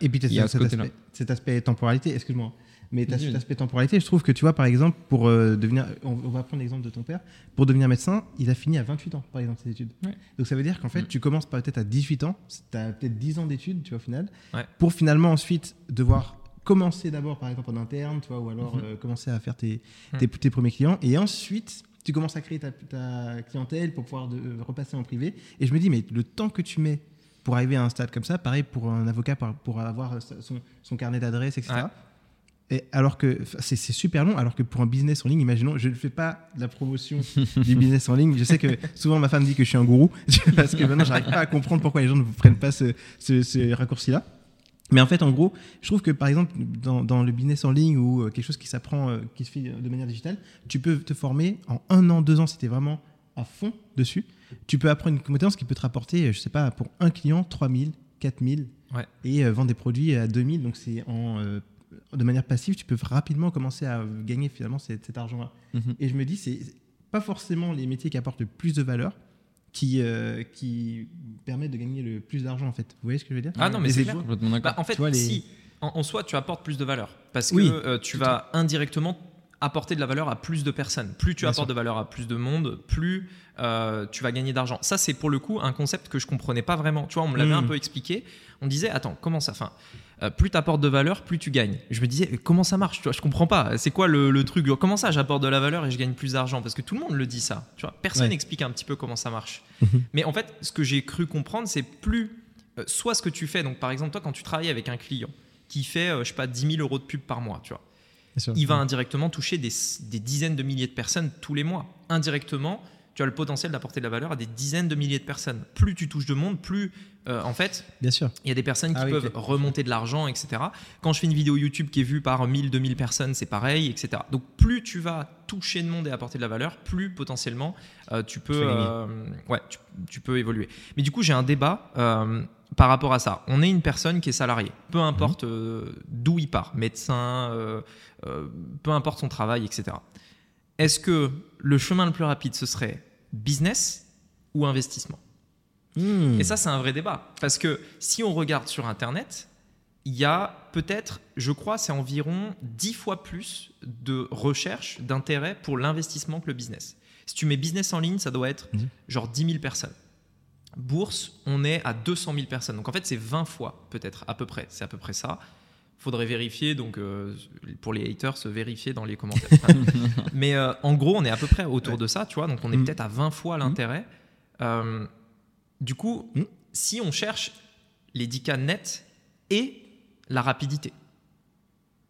B: Et puis, tu as cet, aspect, cet aspect temporalité, excuse-moi. Mais tu as cet aspect temporalité, je trouve que tu vois, par exemple, pour euh, devenir. On, on va prendre l'exemple de ton père. Pour devenir médecin, il a fini à 28 ans, par exemple, ses études.
C: Ouais.
B: Donc ça veut dire qu'en fait,
A: Mm.
B: tu commences peut-être à 18 ans, tu as peut-être 10 ans d'études, tu vois, au final, pour finalement ensuite devoir commencer d'abord, par exemple, en interne, tu vois, ou alors
A: Mhm.
B: euh, commencer à faire tes,
A: Mm.
B: tes, tes premiers clients. Et ensuite, tu commences à créer ta, ta clientèle pour pouvoir de- euh, repasser en privé. Et je me dis, mais le temps que tu mets pour arriver à un stade comme ça, pareil pour un avocat, pour, pour avoir son, son carnet d'adresses, etc.
A: Ouais.
B: Et alors que c'est super long, alors que pour un business en ligne, imaginons, je ne fais pas de la promotion *laughs* du business en ligne. Je sais que souvent ma femme dit que je suis un gourou *laughs* parce que maintenant j'arrive pas à comprendre pourquoi les gens ne prennent pas ce, ce, ce raccourci-là. Mais en fait, en gros, je trouve que par exemple, dans, dans le business en ligne ou euh, quelque chose qui s'apprend, euh, qui se fait de manière digitale, tu peux te former en un an, deux ans, si tu es vraiment à fond dessus. Tu peux apprendre une compétence qui peut te rapporter, euh, je sais pas, pour un client, 3000, 4000
A: Ouais.
B: et euh, vendre des produits à 2000. Donc c'est en, euh, de manière passive, tu peux rapidement commencer à gagner finalement cet, cet argent-là.
C: Mhm.
B: Et je me dis, c'est pas forcément les métiers qui apportent le plus de valeur qui, euh, qui permettent de gagner le plus d'argent en fait. Vous voyez ce que je veux dire
A: Ah non, mais c'est clair. Bah, en fait,
B: Tu vois, les-
A: si, en, en soi, tu apportes plus de valeur. Parce que
B: Oui,
A: euh, tu vas indirectement apporter de la valeur à plus de personnes. Plus tu
B: Bien
A: apportes
B: sûr.
A: de valeur à plus de monde, plus euh, tu vas gagner d'argent. Ça, c'est pour le coup un concept que je comprenais pas vraiment. Tu vois, on me l'avait
B: Mm.
A: un peu expliqué. On disait, attends, comment ça euh, Plus tu apportes de valeur, plus tu gagnes. Je me disais, comment ça marche tu vois, Je comprends pas. C'est quoi le, le truc Comment ça, j'apporte de la valeur et je gagne plus d'argent? Parce que tout le monde le dit ça. Tu vois, personne
B: Ouais.
A: n'explique un petit peu comment ça marche.
B: Mhm.
A: Mais en fait, ce que j'ai cru comprendre, c'est plus euh, soit ce que tu fais. Donc, par exemple, toi, quand tu travailles avec un client qui fait, euh, je sais pas, 10 000 euros de pub par mois, tu vois,
B: sûr.
A: il va indirectement toucher des, des dizaines de milliers de personnes tous les mois. Indirectement, tu as le potentiel d'apporter de la valeur à des dizaines de milliers de personnes. Plus tu touches de monde, plus, euh, en fait,
B: Bien sûr.
A: il y a des personnes qui
B: Ah oui,
A: peuvent remonter de l'argent, etc. Quand je fais une vidéo YouTube qui est vue par 1000, 2000 personnes, c'est pareil, etc. Donc plus tu vas toucher de monde et apporter de la valeur, plus potentiellement euh, tu peux,
B: Tu
A: euh, ouais, tu, tu peux évoluer. Mais du coup, j'ai un débat par rapport à ça. On est une personne qui est salariée, peu importe euh, d'où il part, médecin, peu importe son travail, etc. Est-ce que le chemin le plus rapide, ce serait business ou investissement?
B: Hmm.
A: et ça, c'est un vrai débat. Parce que si on regarde sur Internet, il y a peut-être, je crois, c'est environ 10 fois plus de recherche, d'intérêt pour l'investissement que le business. Si tu mets business en ligne, ça doit être
B: Mhm.
A: genre 10 000 personnes. Bourse, on est à 200 000 personnes. Donc en fait, c'est 20 fois peut-être, à peu près. C'est à peu près ça. Faudrait vérifier, donc euh, pour les haters, se vérifier dans les commentaires. *laughs* Mais euh, en gros, on est à peu près autour de ça, tu vois. Donc on est
B: Mhm.
A: peut-être à 20 fois l'intérêt. Euh, du coup,
B: Mhm.
A: si on cherche les 10 cas nets et la rapidité,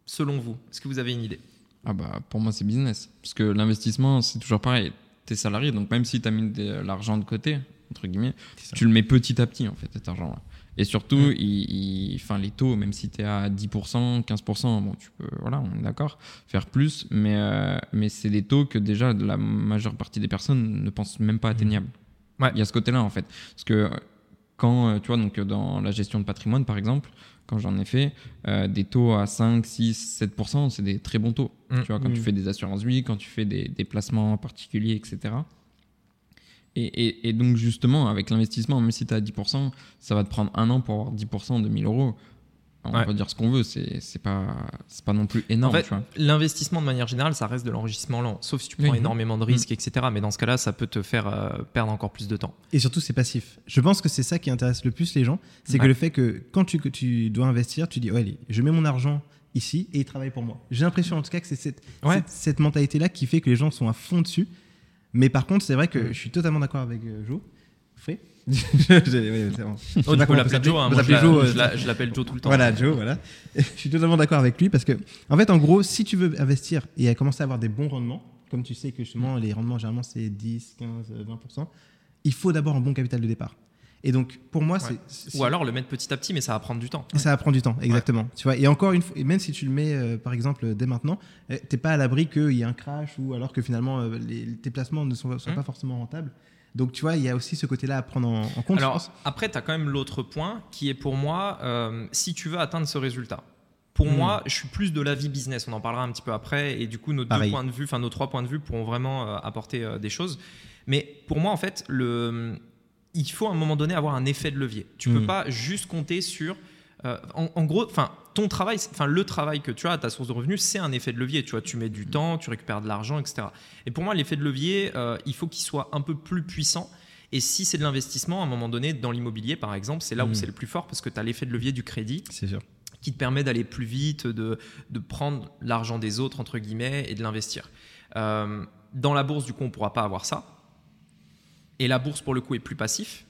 A: selon vous, est-ce que vous avez une idée?
C: Ah bah pour moi c'est business. Parce que l'investissement c'est toujours pareil. T'es salarié donc même si t'as mis de l'argent de côté, entre guillemets, tu le mets petit à petit en fait cet argent-là. Et surtout,
B: Mm.
C: il, il- enfin, les taux, même si tu es à 10%, 15%, bon, tu peux, voilà, on est d'accord, faire plus, mais, euh, mais c'est des taux que déjà la majeure partie des personnes ne pensent même pas atteignables.
A: Ouais.
C: Il y a ce côté-là en fait. Parce que quand, euh, tu vois, donc dans la gestion de patrimoine par exemple, quand j'en ai fait, euh, des taux à 5, 6, 7%, c'est des très bons taux.
A: Mm.
C: Tu vois, quand
B: Mm.
C: tu fais des assurances vie, quand tu fais des, des placements particuliers, etc. Et, et- et donc, justement, avec l'investissement, même si tu as 10%, ça va te prendre un an pour avoir 10% de 1000 euros. On
A: Ouais.
C: va dire ce qu'on veut, c'est c'est pas, c'est pas non plus énorme.
A: En fait, l'investissement de manière générale, ça reste de l'enrichissement lent, sauf si tu prends
C: Oui.
A: énormément de risques, etc. Mais dans ce cas-là, ça peut te faire euh, perdre encore plus de temps.
B: Et surtout, c'est passif. Je pense que c'est ça qui intéresse le plus les gens. C'est que le fait que quand tu, que tu dois investir, tu dis, ouais, allez, je mets mon argent ici et il travaille pour moi. J'ai l'impression en tout cas que c'est cette,
A: Ouais.
B: cette, cette mentalité-là qui fait que les gens sont à fond dessus. Mais par contre, c'est vrai que
A: Mm.
B: je suis totalement d'accord avec euh, Joe. *laughs* Ouais, bon. Je
A: Oh,
B: on.
A: Joe. hein. Moi,
B: euh,
A: l'appelle Joe tout le temps.
B: Voilà, Joe, voilà. *laughs* je suis totalement d'accord avec lui parce que, en fait, en gros, si tu veux investir et à commencer à avoir des bons rendements, comme tu sais que justement, les rendements, généralement, c'est 10, 15, euh, 20%, il faut d'abord un bon capital de départ. Et donc, pour moi,
A: Ouais.
B: c'est- c'est.
A: Ou alors le mettre petit à petit, mais ça va prendre du temps.
B: Et ça va prendre du temps, exactement. Tu vois, et encore une fois, et même si tu le mets, euh, par exemple, dès maintenant, euh, t'es pas à l'abri qu'il y ait un crash ou alors que finalement euh, les, tes placements ne sont,
A: Mhm.
B: pas forcément rentables. Donc, tu vois, il y a aussi ce côté-là à prendre en, en compte,
A: Alors, après, tu as quand même l'autre point qui est pour moi, euh, si tu veux atteindre ce résultat. Pour
B: Hmm.
A: moi, je suis plus de l'avis business. On en parlera un petit peu après. Et du coup, nos deux points de vue, enfin nos trois points de vue pourront vraiment euh, apporter euh, des choses. Mais pour moi, en fait, le, il faut à un moment donné avoir un effet de levier. Tu peux
B: Hmm.
A: pas juste compter sur. en, en gros, enfin, ton travail, enfin, le travail que tu as, ta source de revenus, c'est un effet de levier. Tu vois, tu mets du temps, tu récupères de l'argent, etc. Et pour moi, l'effet de levier, euh, il faut qu'il soit un peu plus puissant. Et si c'est de l'investissement, à un moment donné, dans l'immobilier, par exemple, c'est là où
B: Mhm.
A: c'est le plus fort parce que tu as l'effet de levier du crédit
B: C'est sûr.
A: qui te permet d'aller plus vite, de, de prendre l'argent des autres, entre guillemets, et de l'investir. Euh, dans la bourse, du coup, on ne pourra pas avoir ça. Et la bourse, pour le coup, est plus passif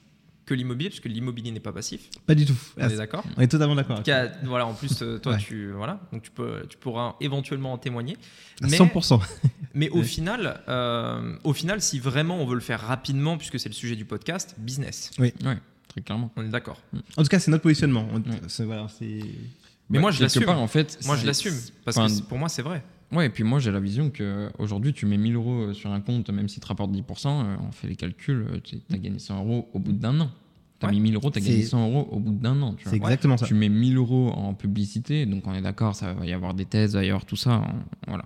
A: que l'immobilier, puisque l'immobilier n'est pas passif.
B: Pas du tout.
A: On
B: Ah,
A: est d'accord
B: on est totalement d'accord.
A: En tout cas, voilà, en plus, euh, toi,
B: Ouais.
A: tu, voilà, donc tu, peux, tu pourras éventuellement en témoigner.
B: À
A: Mais-
B: 100%. *laughs*
A: mais au final, euh, au final, si vraiment on veut le faire rapidement, puisque c'est le sujet du podcast, business.
C: Ouais, très clairement.
A: On est d'accord.
B: En tout cas, c'est notre positionnement. On-
C: Ouais.
B: c'est- voilà, c'est-
A: Mais moi, je l'assume.
C: en fait.
A: Moi, je l'assume. Parce
C: enfin,
A: que pour moi, c'est vrai.
C: Ouais, et puis moi j'ai la vision que aujourd'hui tu mets 1000 euros sur un compte, même si tu rapportes 10%, euh, on fait les calculs, tu as gagné 100 euros au bout d'un an. Tu as
A: Ouais.
C: mis 1000 euros, tu as
B: C'est-
C: gagné 100 euros au bout d'un an. Tu
B: c'est
C: vois.
B: exactement ça.
C: Tu mets 1000 euros en publicité, donc on est d'accord, ça va y avoir des thèses, il va y avoir tout ça. on- voilà.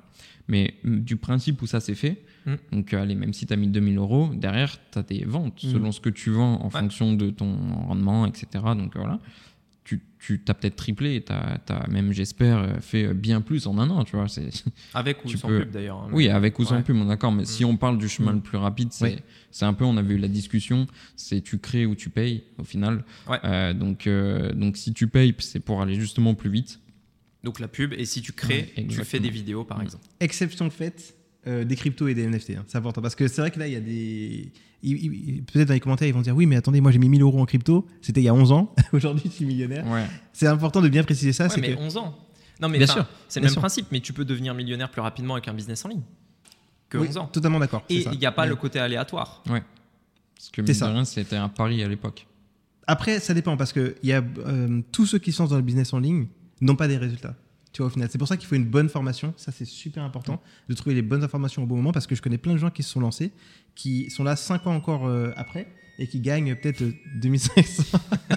C: Mais mm, du principe où ça s'est fait,
A: Mm.
C: donc euh, allez, même si tu as mis 2000 euros, derrière tu as des ventes
B: Mm.
C: selon ce que tu vends en
A: Ouais.
C: fonction de ton rendement, etc. Donc euh, voilà. Tu, as peut-être triplé, et tu as, même, j'espère, euh, fait euh, bien plus en un an, tu vois. C'est, *laughs*
A: Avec ou sans
C: peux-
A: pub d'ailleurs. hein.
C: oui, avec ou sans
A: Ouais.
C: pub, on est d'accord. Mais si on parle du chemin
B: Mm.
C: le plus rapide, c'est
B: Oui.
C: c'est un peu, on avait eu la discussion, c'est tu crées ou tu payes au final.
A: Ouais.
C: Euh, donc, euh, donc si tu payes, c'est pour aller justement plus vite.
A: Donc la pub, et si tu crées,
C: Ouais,
A: tu fais des vidéos par
C: Mm.
A: exemple.
B: Exception faite euh, des cryptos et des NFT. hein. C'est important parce que c'est vrai que là, il y a des. Peut-être dans les commentaires, ils vont dire Oui, mais attendez, moi j'ai mis 1000 euros en crypto, c'était il y a 11 ans, *laughs* aujourd'hui je suis millionnaire.
C: Ouais.
B: C'est important de bien préciser ça.
A: Ouais,
B: c'est
A: mais
B: que...
A: 11 ans. Non, mais
B: Bien sûr,
A: c'est le même
B: sûr.
A: principe, mais tu peux devenir millionnaire plus rapidement avec un business en ligne que
B: Oui,
A: 11 ans.
B: Totalement d'accord.
A: Et il n'y a pas le côté aléatoire.
C: Parce que
B: C'est
C: mine
B: ça.
C: de rien, c'était un pari à l'époque.
B: Après, ça dépend parce que il y a, euh, tous ceux qui lancent dans le business en ligne n'ont pas des résultats. Tu vois, au final, c'est pour ça qu'il faut une bonne formation. Ça, c'est super important de trouver les bonnes informations au bon moment parce que je connais plein de gens qui se sont lancés, qui sont là 5 ans encore euh, après et qui gagnent peut-être euh, 2500.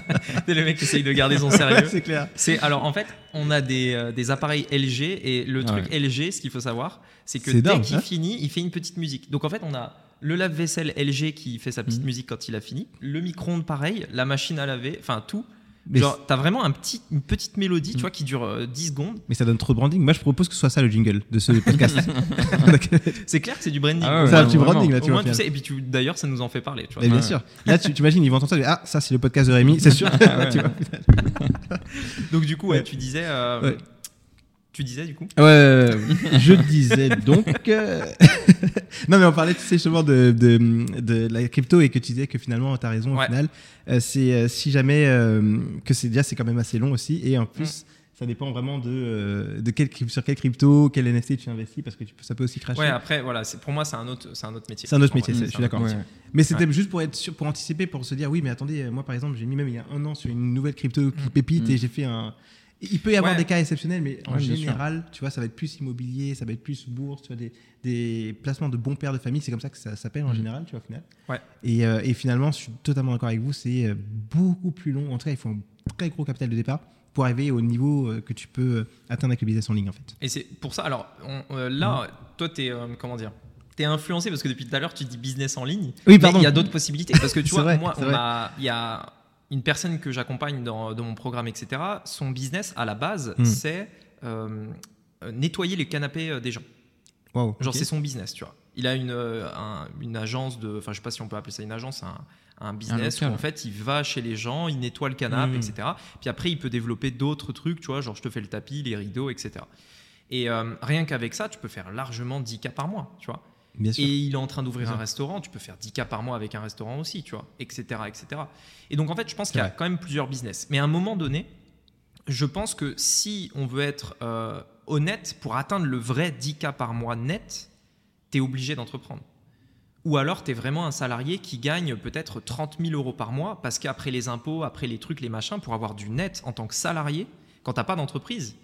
B: *laughs*
A: C'est le mec qui essaye de garder son sérieux. *laughs*
B: c'est clair.
A: C'est alors en fait, on a des, euh, des appareils LG et le truc
C: Ouais.
A: LG, ce qu'il faut savoir, c'est que
B: C'est
A: dès qu'il
B: hein
A: finit, il fait une petite musique. Donc en fait, on a le lave-vaisselle LG qui fait sa petite
C: Mhm.
A: musique quand il a fini, le micro-ondes pareil, la machine à laver, enfin tout.
B: Mais,
A: Genre, t'as vraiment un petit, une petite mélodie, tu
C: Mhm.
A: vois, qui dure euh, 10 secondes.
B: mais ça donne trop de branding. Moi, je propose que ce soit ça le jingle de ce podcast. *laughs* *laughs*
A: C'est clair que c'est du branding.
C: Ah ouais,
A: Au
B: c'est un
A: moins-
B: petit
C: vraiment.
B: branding là,
A: Au
B: tu vois.
A: moins, tu sais, et puis tu- d'ailleurs, ça nous en fait parler. Tu vois.
B: Mais bien
C: Ouais.
B: sûr. Là, tu imagines, ils vont entendre ça. Ah, ça, c'est le podcast de Rémi, c'est sûr. *laughs* tu vois.
A: Donc du coup, ouais,
B: Ouais.
A: tu disais, euh,
B: Ouais.
A: Tu disais du coup.
B: Ouais, *laughs* je disais donc. euh, *laughs* non, mais on parlait tu sais, justement de, de, de la crypto et que tu disais que finalement, tu as raison au
A: Ouais.
B: final. Euh, c'est euh, si jamais euh, que c'est déjà, c'est quand même assez long aussi. Et en plus, ça dépend vraiment de, euh, de quel, sur quel crypto, quel NFT tu investis parce que tu ça peut aussi cracher.
A: Ouais, après, voilà, c'est- pour moi, c'est un autre, c'est un autre métier.
B: C'est un autre métier, je suis d'accord.
C: Ouais.
B: Mais c'était juste pour être sûr, pour anticiper, pour se dire oui, mais attendez, moi par exemple, j'ai mis même il y a un an sur une nouvelle crypto qui pépite
C: Mm.
B: et j'ai fait un. Il peut y avoir
A: Ouais.
B: des cas exceptionnels, mais en
C: Ouais,
B: général, tu vois, ça va être plus immobilier, ça va être plus bourse, tu vois, des, des placements de bons pères de famille, c'est comme ça que ça s'appelle en
C: Mm.
B: général, tu vois, au final.
A: Ouais.
B: Et, euh, et finalement, je suis totalement d'accord avec vous, c'est euh, beaucoup plus long. En tout cas, il faut un très gros capital de départ pour arriver au niveau euh, que tu peux atteindre avec le business en ligne, en fait.
A: Et c'est pour ça. Alors on- euh, là, toi, t'es euh, comment dire T'es influencé parce que depuis tout à l'heure, tu dis business en ligne.
B: Oui,
A: Mais
B: pardon.
A: il y a d'autres possibilités parce que tu *laughs* vois,
B: vrai,
A: moi, il y a une personne que j'accompagne dans, dans mon programme, etc. Son business à la base,
B: Mm.
A: c'est euh, euh, nettoyer les canapés euh, des gens.
B: Wow,
A: Genre c'est son business, tu vois. Il a une, un- une agence de, enfin je sais pas si on peut appeler ça une agence, un, un business où en fait il va chez les gens, il nettoie le canapé,
B: Mm.
A: etc. Puis après il peut développer d'autres trucs, tu vois, genre je te fais le tapis, les rideaux, etc. Et euh, rien qu'avec ça, tu peux faire largement 10 cas par mois, tu vois.
B: Bien sûr.
A: Et il est en train d'ouvrir un restaurant, tu peux faire 10 cas par mois avec un restaurant aussi, tu vois, etc. etc. Et donc en fait, je pense qu'il y a quand même plusieurs business. Mais à un moment donné, je pense que si on veut être euh, honnête, pour atteindre le vrai 10 cas par mois net, tu es obligé d'entreprendre. Ou alors tu es vraiment un salarié qui gagne peut-être 30 000 euros par mois, parce qu'après les impôts, après les trucs, les machins, pour avoir du net en tant que salarié, quand tu pas d'entreprise,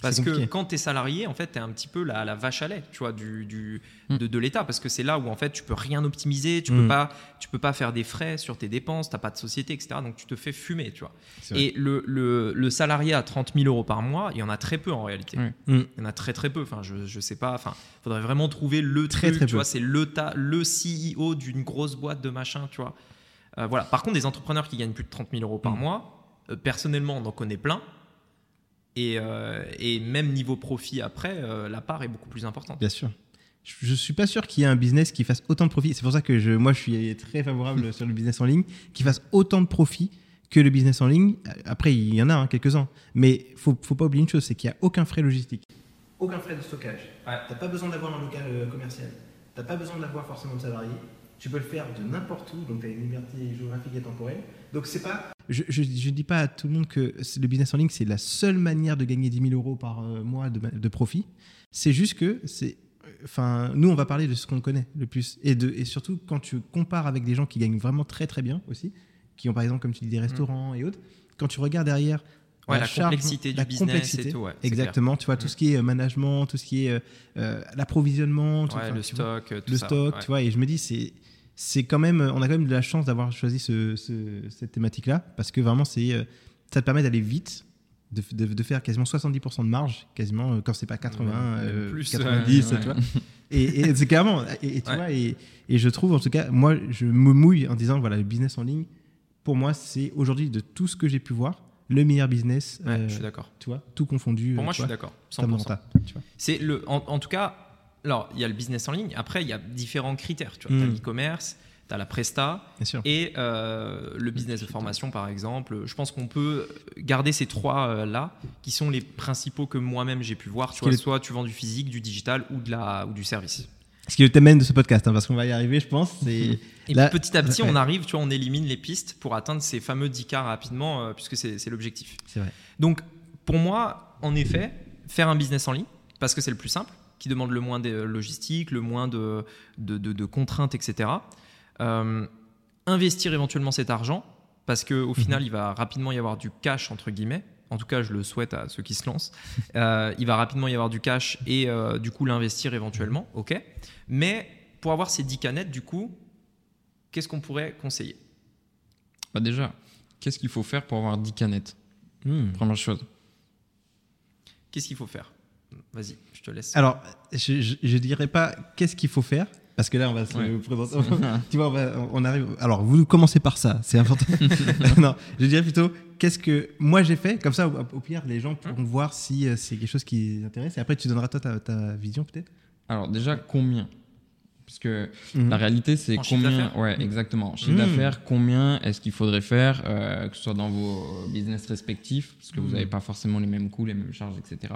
A: Parce que quand tu es salarié, en fait, tu es un petit peu la, la vache à lait, tu vois, du, du-
C: Mm.
A: de, de l'État. Parce que c'est là où, en fait, tu peux rien optimiser, tu
B: Mm.
A: peux pas, tu peux pas faire des frais sur tes dépenses, t'as pas de société, etc. Donc, tu te fais fumer, tu vois. Et le, le, le salarié à 30 000 euros par mois, il y en a très peu en réalité.
B: Mm.
A: Il y en a très très peu. Enfin, je, je sais pas. Enfin, faudrait vraiment trouver le
B: Très,
A: truc.
B: très
A: tu
B: peu.
A: vois, c'est le, ta- le CEO d'une grosse boîte de machin, tu vois. Euh, voilà. Par contre, des entrepreneurs qui gagnent plus de 30 000 euros par
B: Mm.
A: mois, euh, personnellement, on en connaît plein. Et, euh, et même niveau profit après, euh, la part est beaucoup plus importante.
B: Bien sûr. Je, je suis pas sûr qu'il y ait un business qui fasse autant de profit. C'est pour ça que je, moi, je suis très favorable *laughs* sur le business en ligne, qui fasse autant de profit que le business en ligne. Après, il y en a hein, quelques-uns. Mais faut, faut pas oublier une chose, c'est qu'il n'y a aucun frais logistique. Aucun frais de stockage.
A: Ouais.
B: T'as pas besoin d'avoir un local euh, commercial. T'as pas besoin d'avoir forcément de salariés. Tu peux le faire de n'importe où, donc tu as une liberté géographique et temporelle. Donc c'est pas. Je, je dis pas à tout le monde que le business en ligne c'est la seule manière de gagner 10 000 euros par euh, mois de, de profit. C'est juste que c'est. Enfin, nous on va parler de ce qu'on connaît le plus et de et surtout quand tu compares avec des gens qui gagnent vraiment très très bien aussi, qui ont par exemple comme tu dis des restaurants et autres. Quand tu regardes derrière
A: Ouais, la
B: charge-
A: complexité du
B: la
A: business
B: complexité,
A: et tout. ouais, c'est
B: Exactement, tu vois, tout
A: Mm.
B: ce qui est euh, management, tout ce qui est euh, l'approvisionnement.
A: Ouais, le stock, tout
B: le
A: ça,
B: stock,
A: ouais.
B: tu vois, et je me dis, c'est, c'est quand même, on a quand même de la chance d'avoir choisi ce, ce- cette thématique-là, parce que vraiment, c'est, euh, ça te permet d'aller vite, de, de- de faire quasiment 70% de marge, quasiment, euh, quand c'est pas 80,
A: Ouais,
B: euh,
A: plus,
B: 90,
C: ouais,
B: tu vois.
C: ouais.
B: Et, et c'est clairement, et, et tu
A: Ouais.
B: vois, et, et je trouve, en tout cas, moi, je me mouille en disant, voilà, le business en ligne, pour moi, c'est aujourd'hui, de tout ce que j'ai pu voir, le meilleur business, euh,
A: je suis d'accord.
B: tu vois, tout confondu.
A: Pour
B: euh,
A: moi, je suis d'accord.
B: comme
A: 100%.
B: renta, tu vois.
A: C'est le, en, en tout cas, alors il y a le business en ligne. Après, il y a différents critères. Tu vois,
B: Mm.
A: as l'e-commerce, tu as la presta et euh, le business de formation, par exemple. Je pense qu'on peut garder ces trois euh, qui sont les principaux que moi-même j'ai pu voir. Tu vois, soit tu vends du physique, du digital ou de la ou du service.
B: Ce qui est le thème même de ce podcast, hein, parce qu'on va y arriver, je pense. C'est
A: Et
B: Là-
A: petit à petit, on arrive, tu vois, on élimine les pistes pour atteindre ces fameux 10 cas rapidement, euh, puisque c'est c'est l'objectif.
B: c'est vrai.
A: Donc, pour moi, en effet, faire un business en ligne, parce que c'est le plus simple, qui demande le moins de logistique, le moins de, de, de- de contraintes, etc. Euh, investir éventuellement cet argent, parce qu'au final, il va rapidement y avoir du cash, entre guillemets. En tout cas, je le souhaite à ceux qui se lancent. Euh, il va rapidement y avoir du cash et euh, du coup l'investir éventuellement, ok. Mais pour avoir ces 10 canettes, du coup, qu'est-ce qu'on pourrait conseiller?
C: Bah déjà, qu'est-ce qu'il faut faire pour avoir 10 canettes?
B: Hmm.
C: Première chose.
A: Qu'est-ce qu'il faut faire? Vas-y, je te laisse.
B: Alors, je, je dirais pas qu'est-ce qu'il faut faire, parce que là, on va se
C: Ouais.
B: présenter. *laughs* tu vois, on, va- on arrive. Alors, vous commencez par ça, c'est important. *laughs* non, je dirais plutôt qu'est-ce que moi j'ai fait, comme ça, au, au pire, les gens pourront voir si euh, c'est quelque chose qui les intéresse, et après, tu donneras toi ta, ta vision peut-être?
C: Alors déjà, combien? Parce que
B: Mhm.
C: la réalité, c'est combien. Ouais, exactement. Chiffre
B: Mhm.
C: d'affaires, combien est-ce qu'il faudrait faire, euh, que ce soit dans vos business respectifs, parce que vous
B: Mhm.
C: n'avez pas forcément les mêmes coûts, les mêmes charges, etc.,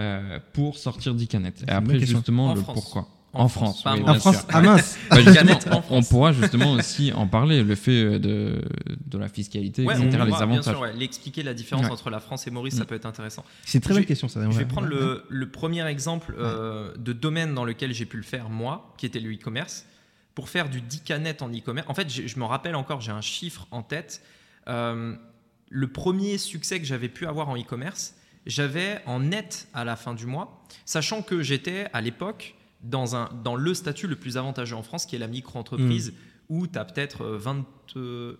C: euh, pour sortir 10 canettes.
B: C'est
C: Et après, justement,
A: En
C: le
A: France.
C: pourquoi.
A: En
C: En,
A: France,
C: France,
A: pas
C: oui,
A: à
C: bien
B: En France,
C: sûr.
B: ah mince *laughs*
C: Bah, on pourra justement aussi en parler, le fait de, de la fiscalité,
A: Ouais,
C: etc., les
A: bien
C: avantages.
A: sûr, ouais, l'expliquer la différence
C: Ouais.
A: entre la France et Maurice,
C: Mm.
A: ça peut être intéressant.
B: C'est une très
A: Je
B: bonne
A: vais-
B: question, ça.
A: Je vais
B: ouais,
A: prendre
B: ouais.
A: le, le premier exemple euh, de domaine dans lequel j'ai pu le faire moi, qui était le e-commerce. Pour faire du 10 canettes en e-commerce, en fait, je me rappelle encore, j'ai un chiffre en tête. Euh, le premier succès que j'avais pu avoir en e-commerce, j'avais en net à la fin du mois, sachant que j'étais à l'époque dans, un, dans le statut le plus avantageux en France, qui est la micro-entreprise, où tu as peut-être euh, 20, euh,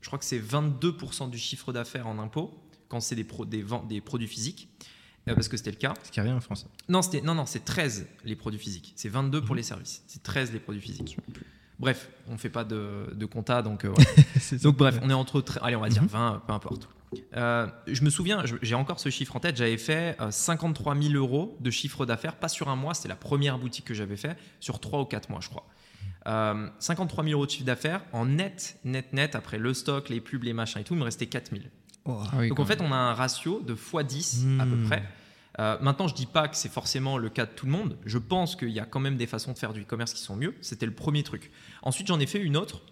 A: je crois que c'est 22% du chiffre d'affaires en impôts quand c'est des, pro- des, des produits physiques, euh, parce que c'était le cas.
B: Ce qui rien en France.
A: Non, non, non, c'est 13 les produits physiques. C'est 22 pour les services. C'est 13 les produits physiques. Bref, on fait pas de, de compta, donc euh. *laughs* Donc bref, on est entre, tre- allez, on va dire
B: Mhm.
A: 20, peu importe. Euh, je me souviens, j'ai encore ce chiffre en tête, j'avais fait euh, 53 000 euros de chiffre d'affaires, pas sur un mois, c'était la première boutique que j'avais fait, sur 3 ou 4 mois, je crois. Euh, 53 000 euros de chiffre d'affaires, en net, net, net, après le stock, les pubs, les machins et tout, il me restait 4 000.
B: Oh.
C: Ah oui,
A: Donc en fait, on a un ratio de x10 à peu
B: Hmm.
A: près. Euh, maintenant, je dis pas que c'est forcément le cas de tout le monde. Je pense qu'il y a quand même des façons de faire du e-commerce qui sont mieux. C'était le premier truc. Ensuite, j'en ai fait une autre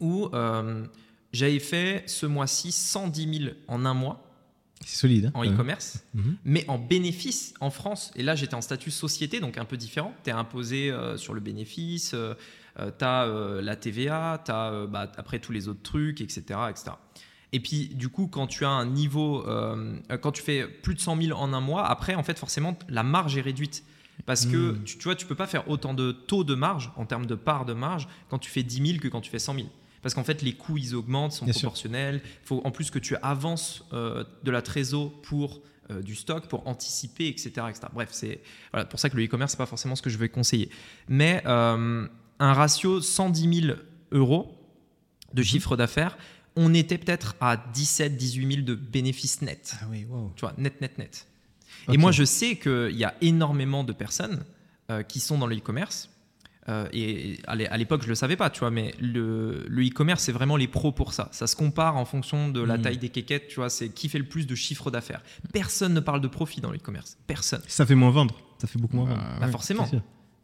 A: où euh, j'avais fait ce mois-ci 110 000 en un mois
B: C'est solide. hein.
A: en e-commerce,
B: Mhm.
A: mais en bénéfice en France. Et là, j'étais en statut société, donc un peu différent. Tu es imposé euh, sur le bénéfice, tu as la TVA, tu as après tous les autres trucs, etc. etc. Et puis, du coup, quand tu as un niveau, euh, quand tu fais plus de 100 000 en un mois, après, en fait, forcément, la marge est réduite. Parce que,
B: Mm.
A: tu, tu vois, tu peux pas faire autant de taux de marge, en termes de part de marge, quand tu fais 10 000 que quand tu fais 100 000. Parce qu'en fait, les coûts, ils augmentent, sont
B: Bien
A: proportionnels. Il faut en plus que tu avances euh, de la trésor pour euh, du stock, pour anticiper, etc. etc. Bref, c'est voilà, pour ça que le e-commerce, c'est pas forcément ce que je vais conseiller. Mais euh, un ratio 110 000 euros
B: Mhm.
A: de chiffre d'affaires, on était peut-être à 17 18 000 de bénéfices nets.
B: Ah oui, wow.
A: Tu vois, net, net, net. Et moi, je sais qu'il y a énormément de personnes euh, qui sont dans le e-commerce. Euh, et à l'é- à l'époque, je le savais pas, tu vois, mais le, e-commerce, c'est vraiment les pros pour ça. Ça se compare en fonction de la
B: Mm.
A: taille des quéquettes, tu vois, c'est qui fait le plus de chiffre d'affaires. Personne ne parle de profit dans le e-commerce. Personne.
B: Ça fait moins vendre. Ça fait beaucoup moins vendre.
C: Bah,
A: Bah,
C: ouais.
A: forcément.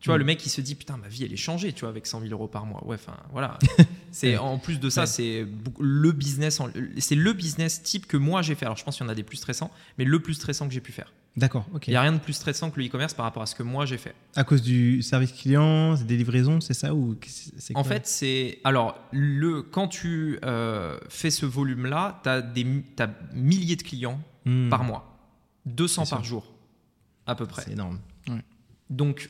A: Tu vois,
B: Mm.
A: le mec, il se dit, putain, ma vie, elle est changée, tu vois, avec 100 000 euros par mois. Ouais, enfin, voilà. *laughs* c'est,
B: Ouais.
A: en plus de ça,
B: Ouais.
A: c'est le business, c'est le business type que moi j'ai fait. Alors, je pense qu'il y en a des plus stressants, mais le plus stressant que j'ai pu faire.
B: D'accord, ok.
A: Il n'y a rien de plus stressant que le e-commerce par rapport à ce que moi j'ai fait.
B: À cause du service client, des livraisons, c'est ça ou c'est
A: En fait, c'est. Alors, le, quand tu euh, fais ce volume-là, tu as des t'as milliers de clients
B: Hmm.
A: par mois. 200
B: Bien
A: par jour, à peu près.
B: C'est énorme.
A: Donc,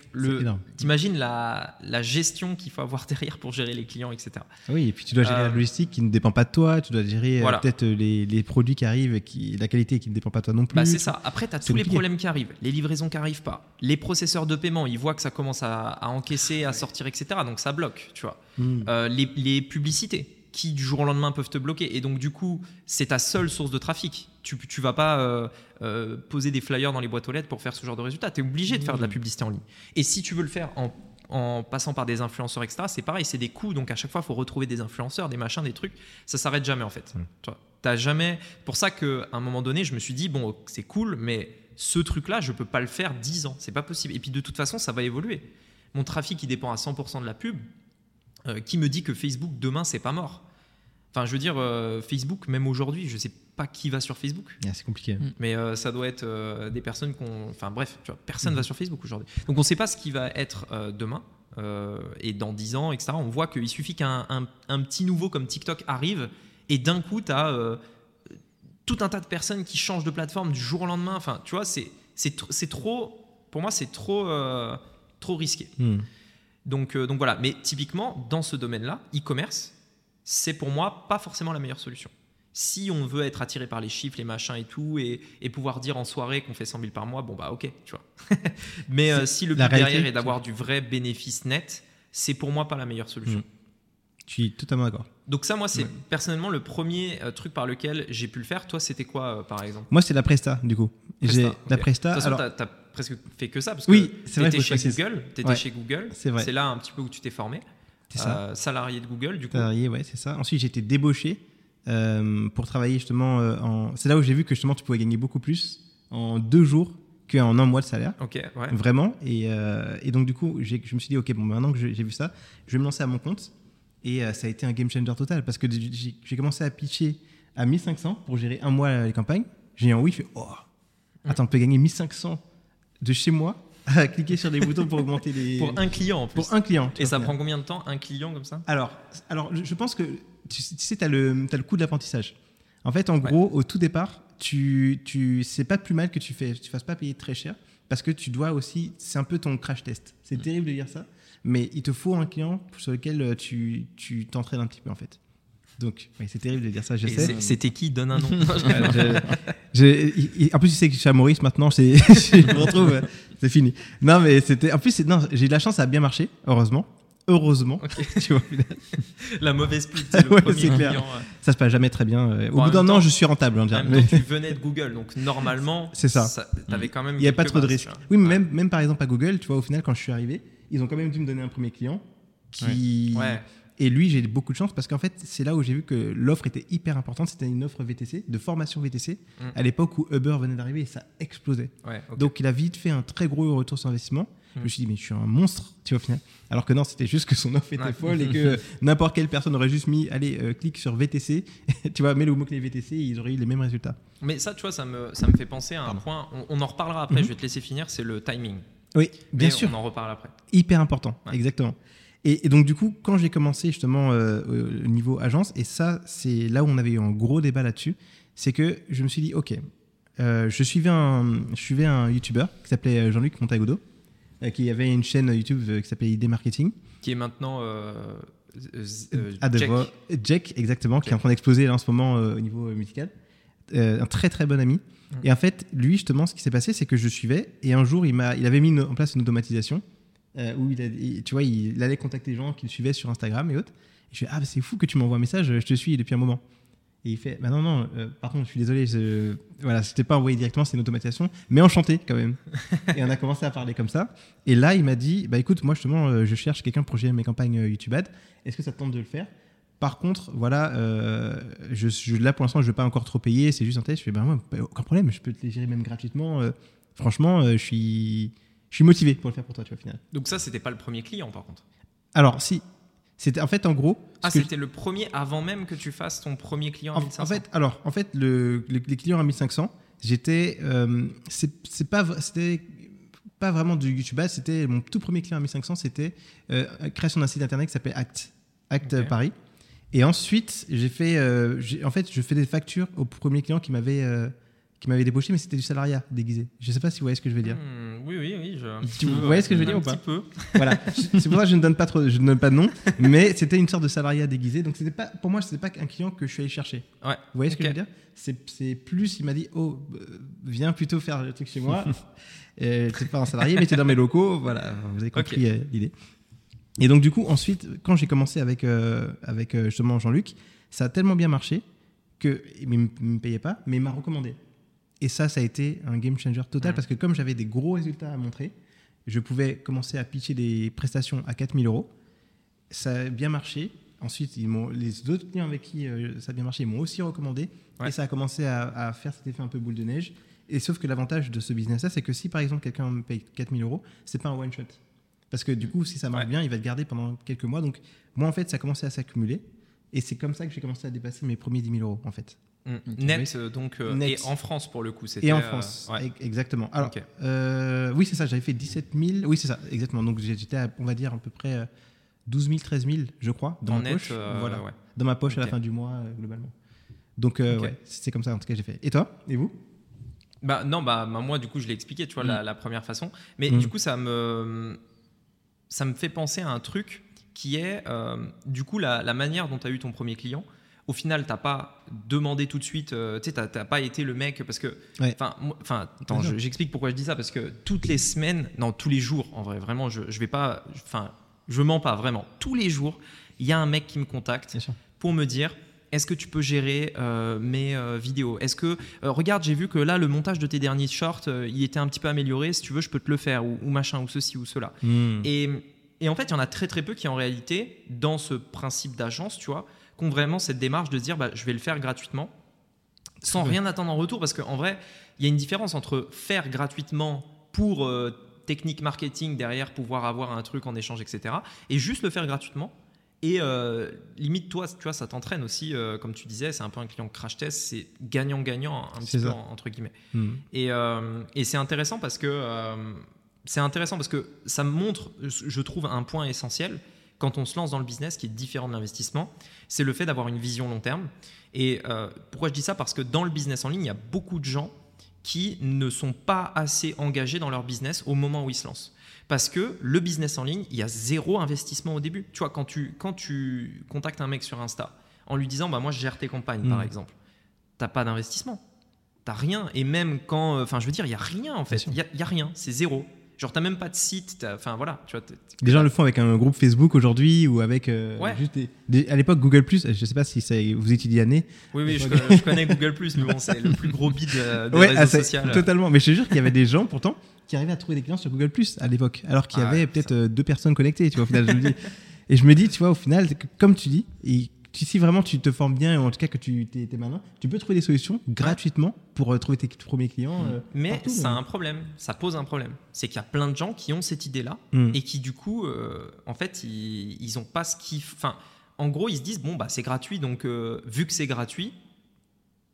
A: t'imagines la, la gestion qu'il faut avoir *laughs* derrière pour gérer les clients, etc.
B: Oui, et puis tu dois gérer
A: Euh,
B: la logistique qui ne dépend pas de toi, tu dois gérer euh,
A: Voilà.
B: peut-être euh, les, les produits qui arrivent, et qui, la qualité qui ne dépend pas de toi non plus.
A: Bah, c'est ça. Après, tu as tous les problèmes qui arrivent. Les livraisons qui n'arrivent pas. Les processeurs de paiement, ils voient que ça commence à, à encaisser, à sortir, etc. Donc, ça bloque, tu vois.
B: Hmm.
A: Euh, les, les publicités qui du jour au lendemain peuvent te bloquer. Et donc du coup c'est ta seule source de trafic. Tu, tu vas pas euh, euh, poser des flyers dans les boîtes aux lettres pour faire ce genre de résultat tu es obligé de faire de la
B: Mmh.
A: publicité en ligne. Et si tu veux le faire en, en passant par des influenceurs etc c'est pareil c'est des coûts donc à chaque fois il faut retrouver des influenceurs des machins des trucs. Ça s'arrête jamais en fait.
B: Mmh.
A: t'as jamais pour ça qu'à un moment donné je me suis dit bon c'est cool mais ce truc là je peux pas le faire 10 ans. C'est pas possible. Et puis de toute façon ça va évoluer. Mon trafic il dépend à 100% de la pub. Euh, qui me dit que Facebook demain c'est pas mort? Enfin, je veux dire, euh, Facebook, même aujourd'hui, je sais pas qui va sur Facebook,
B: Ah, c'est compliqué.
C: Mm.
A: mais euh, ça doit être euh, des personnes qu'on. Enfin, bref, tu vois, personne
B: Mhm.
A: va sur Facebook aujourd'hui. Donc, on sait pas ce qui va être euh, demain euh, et dans 10 ans, etc. On voit qu'il suffit qu'un un, un petit nouveau comme TikTok arrive et d'un coup, tu as tout un tas de personnes qui changent de plateforme du jour au lendemain. Enfin, tu vois, c'est c'est tr- c'est trop. Pour moi, c'est trop, euh, trop risqué.
B: Hmm.
A: Donc, euh, donc voilà, mais typiquement, dans ce domaine-là, e-commerce, c'est pour moi pas forcément la meilleure solution. Si on veut être attiré par les chiffres, les machins et tout, et, et pouvoir dire en soirée qu'on fait 100 000 par mois, bon bah ok, tu vois. *laughs* mais euh, si le but
B: réalité,
A: derrière est d'avoir du vrai bénéfice net, c'est pour moi pas la meilleure solution.
B: Mm. Je suis totalement d'accord.
A: Donc ça, moi, c'est
C: Ouais.
A: personnellement le premier euh, truc par lequel j'ai pu le faire. Toi, c'était quoi, euh, par exemple?
B: Moi, c'est la Presta, du coup. J'ai la Presta.
A: De toute façon,
B: alors,
A: t'as as presque fait que ça, parce que
B: Oui, c'est vrai,
A: chez. Google, t'étais
B: Ouais.
A: chez Google,
B: C'est vrai.
A: c'est là un petit peu où tu t'es formé,
B: ça.
A: Euh, salarié de Google, du coup.
B: Salarié, ouais, c'est ça. Ensuite, j'ai été débauché euh, pour travailler justement euh, en. C'est là où j'ai vu que justement tu pouvais gagner beaucoup plus en deux jours qu'en un mois de salaire.
A: Ok, ouais.
B: Vraiment. Et, euh, et donc, du coup, je me suis dit, OK, bon, maintenant que j'ai vu ça, je vais me lancer à mon compte. Et euh, ça a été un game changer total parce que j'ai commencé à pitcher à 1500 pour gérer un mois les campagnes. J'ai en oui, je fais, oh, attends, on peut gagner 1500 de chez moi à cliquer sur des boutons pour augmenter les.
A: Pour un client en plus.
B: pour un client.
A: Et ça prend combien de temps un client comme ça
B: Alors, alors, je pense que tu, sais- tu as le, t'as le coût de l'apprentissage. En fait, en gros, au tout départ, tu, tu, c'est pas plus mal que tu fais, tu fasses pas payer très cher parce que tu dois aussi, c'est un peu ton crash test. C'est
A: Mm.
B: terrible de dire ça, mais il te faut un client sur lequel euh, tu, tu t'entraînes un petit peu en fait. Donc, oui, c'est terrible de dire ça, je
A: Et
B: sais.
A: c'est- C'était qui Donne un nom. *laughs*
B: Euh, *laughs* je- je- en plus, tu sais que je suis à Maurice maintenant, c'est, *laughs* je me retrouve, euh, c'est fini. Non, mais c'était, en plus, c'est- non, j'ai eu la chance, ça a bien marché, heureusement. Heureusement, tu vois.
A: La mauvaise c'est
B: Ouais, c'est clair.
A: client. euh.
B: Ça se passe jamais très bien. euh, Au
A: Bon,
B: bout d'un an, je suis rentable.
A: En même
B: Mais
A: temps, tu venais de Google, donc normalement,
B: C'est ça.
A: T'avais quand même.
B: Il n'y a pas trop de risques. Oui, mais
A: Ouais.
B: même, même par exemple à Google, tu vois, au final, quand je suis arrivé, ils ont quand même dû me donner un premier client qui.
A: Ouais.
B: Et lui, j'ai beaucoup de chance parce qu'en fait, c'est là où j'ai vu que l'offre était hyper importante. C'était une offre VTC, de formation VTC,
A: Mm.
B: à l'époque où Uber venait d'arriver et ça explosait.
A: Ouais.
B: Donc, il a vite fait un très gros retour sur investissement. Je
A: Mm.
B: me suis dit, mais je suis un monstre, tu vois, au final. Alors que non, c'était juste que son offre était
A: Ouais.
B: folle et que *laughs* n'importe quelle personne aurait juste mis, allez, euh, clique sur VTC, *laughs* tu vois, mets le mot-clé VTC et ils auraient eu les mêmes résultats.
A: Mais ça, tu vois, ça me, ça me fait penser à un
B: Pardon.
A: point. On, on en reparlera après.
B: Mhm.
A: Je vais te laisser finir. C'est le timing.
B: Oui, bien
A: Mais
B: sûr.
A: On en reparle après.
B: Hyper important,
A: Ouais.
B: exactement. Et, et donc, du coup, quand j'ai commencé justement euh, au niveau agence, et ça, c'est là où on avait eu un gros débat là-dessus, c'est que je me suis dit, OK, euh, je suivais un, je suivais un YouTuber qui s'appelait Jean-Luc Montagudo, euh, qui avait une chaîne YouTube euh, qui s'appelait ID Marketing.
A: Qui est maintenant. euh, euh, euh, Jack.
B: Jack, exactement, qui est en train d'exploser là en ce moment euh, au niveau euh, musical. Euh, un très très bon ami. Et en fait, lui, justement, ce qui s'est passé, c'est que je suivais et un jour, il, il avait mis une- en place une automatisation euh, où il, a, il- tu vois, il, allait contacter les gens qui le suivaient sur Instagram et autres. Et je fais Ah, c'est fou que tu m'envoies un message, je te suis depuis un moment. Et il fait Bah non, non, euh, par contre, je suis désolé, je, voilà, je t'ai pas envoyé directement, c'est une automatisation, mais enchanté quand même. *laughs* et on a commencé à parler comme ça. Et là, il m'a dit Bah écoute, moi justement, euh, je cherche quelqu'un pour gérer mes campagnes YouTube Ads. Est-ce que ça te tente de le faire? Par contre, voilà, euh, je, je- là pour l'instant, je ne vais pas encore trop payer, c'est juste un test. Je fais Bah moi, bah, aucun problème, je peux te les gérer même gratuitement. euh, franchement, euh, je suis. Je suis motivé pour le faire pour toi, tu vois, au final.
A: Donc, ça, c'était pas le premier client, par contre.
B: Alors, si. C'était en fait, en gros.
A: Ah, c'était le premier avant même que tu fasses ton premier client à
B: en,
A: 1500
B: en fait, alors, en fait, le, le- les clients à 1500, j'étais. euh, c'est pas, c'était pas vraiment du YouTube c'était mon tout premier client à 1500, c'était euh, création d'un site internet qui s'appelait Act, Act euh, Paris. Et ensuite, j'ai fait, euh, en fait, je fais des factures au premier client qui m'avait, qui m'avait débauché, mais c'était du salariat déguisé. Je sais pas si vous voyez ce que je veux dire.
A: Hmm, oui, oui, oui. Je, un
B: Tu
A: petit peu,
B: voyez ce que je veux
A: un
B: dire ou
A: petit
B: pas
A: peu.
B: Voilà, *laughs* c'est pour ça que je ne donne pas trop, je ne donne pas de nom, mais c'était une sorte de salariat déguisé. Donc c'était pas, pour moi, c'était pas un client que je suis allé chercher.
A: Ouais.
B: Vous voyez ce que je veux dire? C'est, plus, il m'a dit, oh, euh, viens plutôt faire le truc chez moi. *laughs* t'es pas un salarié, mais t'es dans mes locaux. Voilà, vous avez compris euh, l'idée. Et donc du coup, ensuite, quand j'ai commencé avec, euh, avec justement Jean-Luc, ça a tellement bien marché que il ne me payait pas, mais il m'a recommandé. Et ça, ça a été un game changer total parce que comme j'avais des gros résultats à montrer, je pouvais commencer à pitcher des prestations à 4000 euros. Ça a bien marché. Ensuite, ils les autres clients avec qui euh, ça a bien marché, ils m'ont aussi recommandé.
A: Ouais.
B: Et ça a commencé à, à faire cet effet un peu boule de neige. Et sauf que l'avantage de ce business-là, c'est que si par exemple quelqu'un me paye 4000 euros, c'est pas un one-shot. Parce que du coup, si ça marche
A: Ouais.
B: bien, il va te garder pendant quelques mois. Donc, moi, en fait, ça a commencé à s'accumuler. Et c'est comme ça que j'ai commencé à dépasser mes premiers 10 000 euros, en fait. Ok.
A: Net, euh, donc. euh,
B: Net.
A: Et en France, pour le coup. c'était,
B: Et en
A: euh,
B: France,
A: ouais.
B: e- exactement. Alors, euh, oui, c'est ça, j'avais fait 17 000. Oui, c'est ça, exactement. Donc, j'étais, à, on va dire, à peu près euh, 12 000, 13 000, je crois, dans
A: en
B: ma
A: net,
B: poche.
A: euh,
B: voilà.
A: ouais.
B: Dans ma poche à la fin du mois, euh, globalement. Donc, euh, ouais, c'est comme ça, en tout cas, j'ai fait. Et toi? Et vous?
A: Bah non, bah, bah, moi du coup je l'ai expliqué, tu vois, la,
B: Mm.
A: la première façon. Mais
B: Mm.
A: du coup ça me ça me fait penser à un truc qui est euh, du coup la, la manière dont tu as eu ton premier client. Au final, t'as pas demandé tout de suite, euh, tu sais, t'as pas été le mec parce que, enfin, moi- enfin, attends,
B: Bien
A: je- j'explique pourquoi je dis ça parce que toutes les semaines, non, tous les jours, en vrai, vraiment, je, je vais pas, enfin, je mens pas vraiment. Tous les jours, il y a un mec qui me contacte pour me dire est-ce que tu peux gérer euh, mes euh, vidéos? Est-ce que regarde, j'ai vu que là le montage de tes derniers shorts, il était un petit peu amélioré. Si tu veux, je peux te le faire ou, ou machin ou ceci ou cela.
B: Hmm.
A: Et, et en fait, il y en a très très peu qui en réalité, dans ce principe d'agence, tu vois, qui ont vraiment cette démarche de dire bah, je vais le faire gratuitement sans rien attendre en retour parce qu'en vrai, il y a une différence entre faire gratuitement pour euh, technique marketing derrière pouvoir avoir un truc en échange, etc. et juste le faire gratuitement. Et euh, limite, toi, tu vois, ça t'entraîne aussi, euh, comme tu disais, c'est un peu un client crash test, c'est gagnant-gagnant, un petit peu entre guillemets.
B: Hmm.
A: Et, et c'est intéressant parce que c'est intéressant parce que ça montre, je trouve, un point essentiel quand on se lance dans le business qui est différent de l'investissement, c'est le fait d'avoir une vision long terme. Et euh, pourquoi je dis ça? Parce que dans le business en ligne, il y a beaucoup de gens qui ne sont pas assez engagés dans leur business au moment où ils se lancent. Parce que le business en ligne, il y a zéro investissement au début. Tu vois, quand tu, quand tu contactes un mec sur Insta en lui disant, bah, moi je gère tes campagnes, par
B: Mm.
A: exemple, t'as pas d'investissement. T'as rien. Et même quand. euh, Enfin, je veux dire, il y a rien en fait. Il y, a- il y a rien. C'est zéro. Genre, t'as même pas de site. t'as- Enfin, voilà. Tu vois,
B: Des gens le font avec un groupe Facebook aujourd'hui ou avec euh,
A: Ouais.
B: juste des, des- à l'époque Google Je sais pas si ça, vous étiez Diané.
A: Oui, oui, je, connais- je connais Google, mais bon, c'est le plus gros bid euh, *laughs* des
B: Ouais,
A: réseaux
B: ah,
A: sociaux.
B: totalement. Mais je te jure qu'il y avait des gens pourtant qui arrivaient à trouver des clients sur Google à l'époque, alors qu'il y
A: Ah
B: avait peut-être euh, deux personnes connectées. Tu vois, au final, je me dis. Et je me dis, tu vois, au final, comme tu dis, et si vraiment tu te formes bien, ou en tout cas que tu es, malin, tu peux trouver des solutions gratuitement pour euh, trouver tes premiers clients. euh,
A: Mais
B: partout,
A: ça a un problème. Ça pose un problème. C'est qu'il y a plein de gens qui ont cette idée-là
B: Mm.
A: et qui, du coup, euh, en fait, ils, ils ont pas ce qu'ils. Enfin, en gros, ils se disent bon, bah, c'est gratuit, donc euh, vu que c'est gratuit,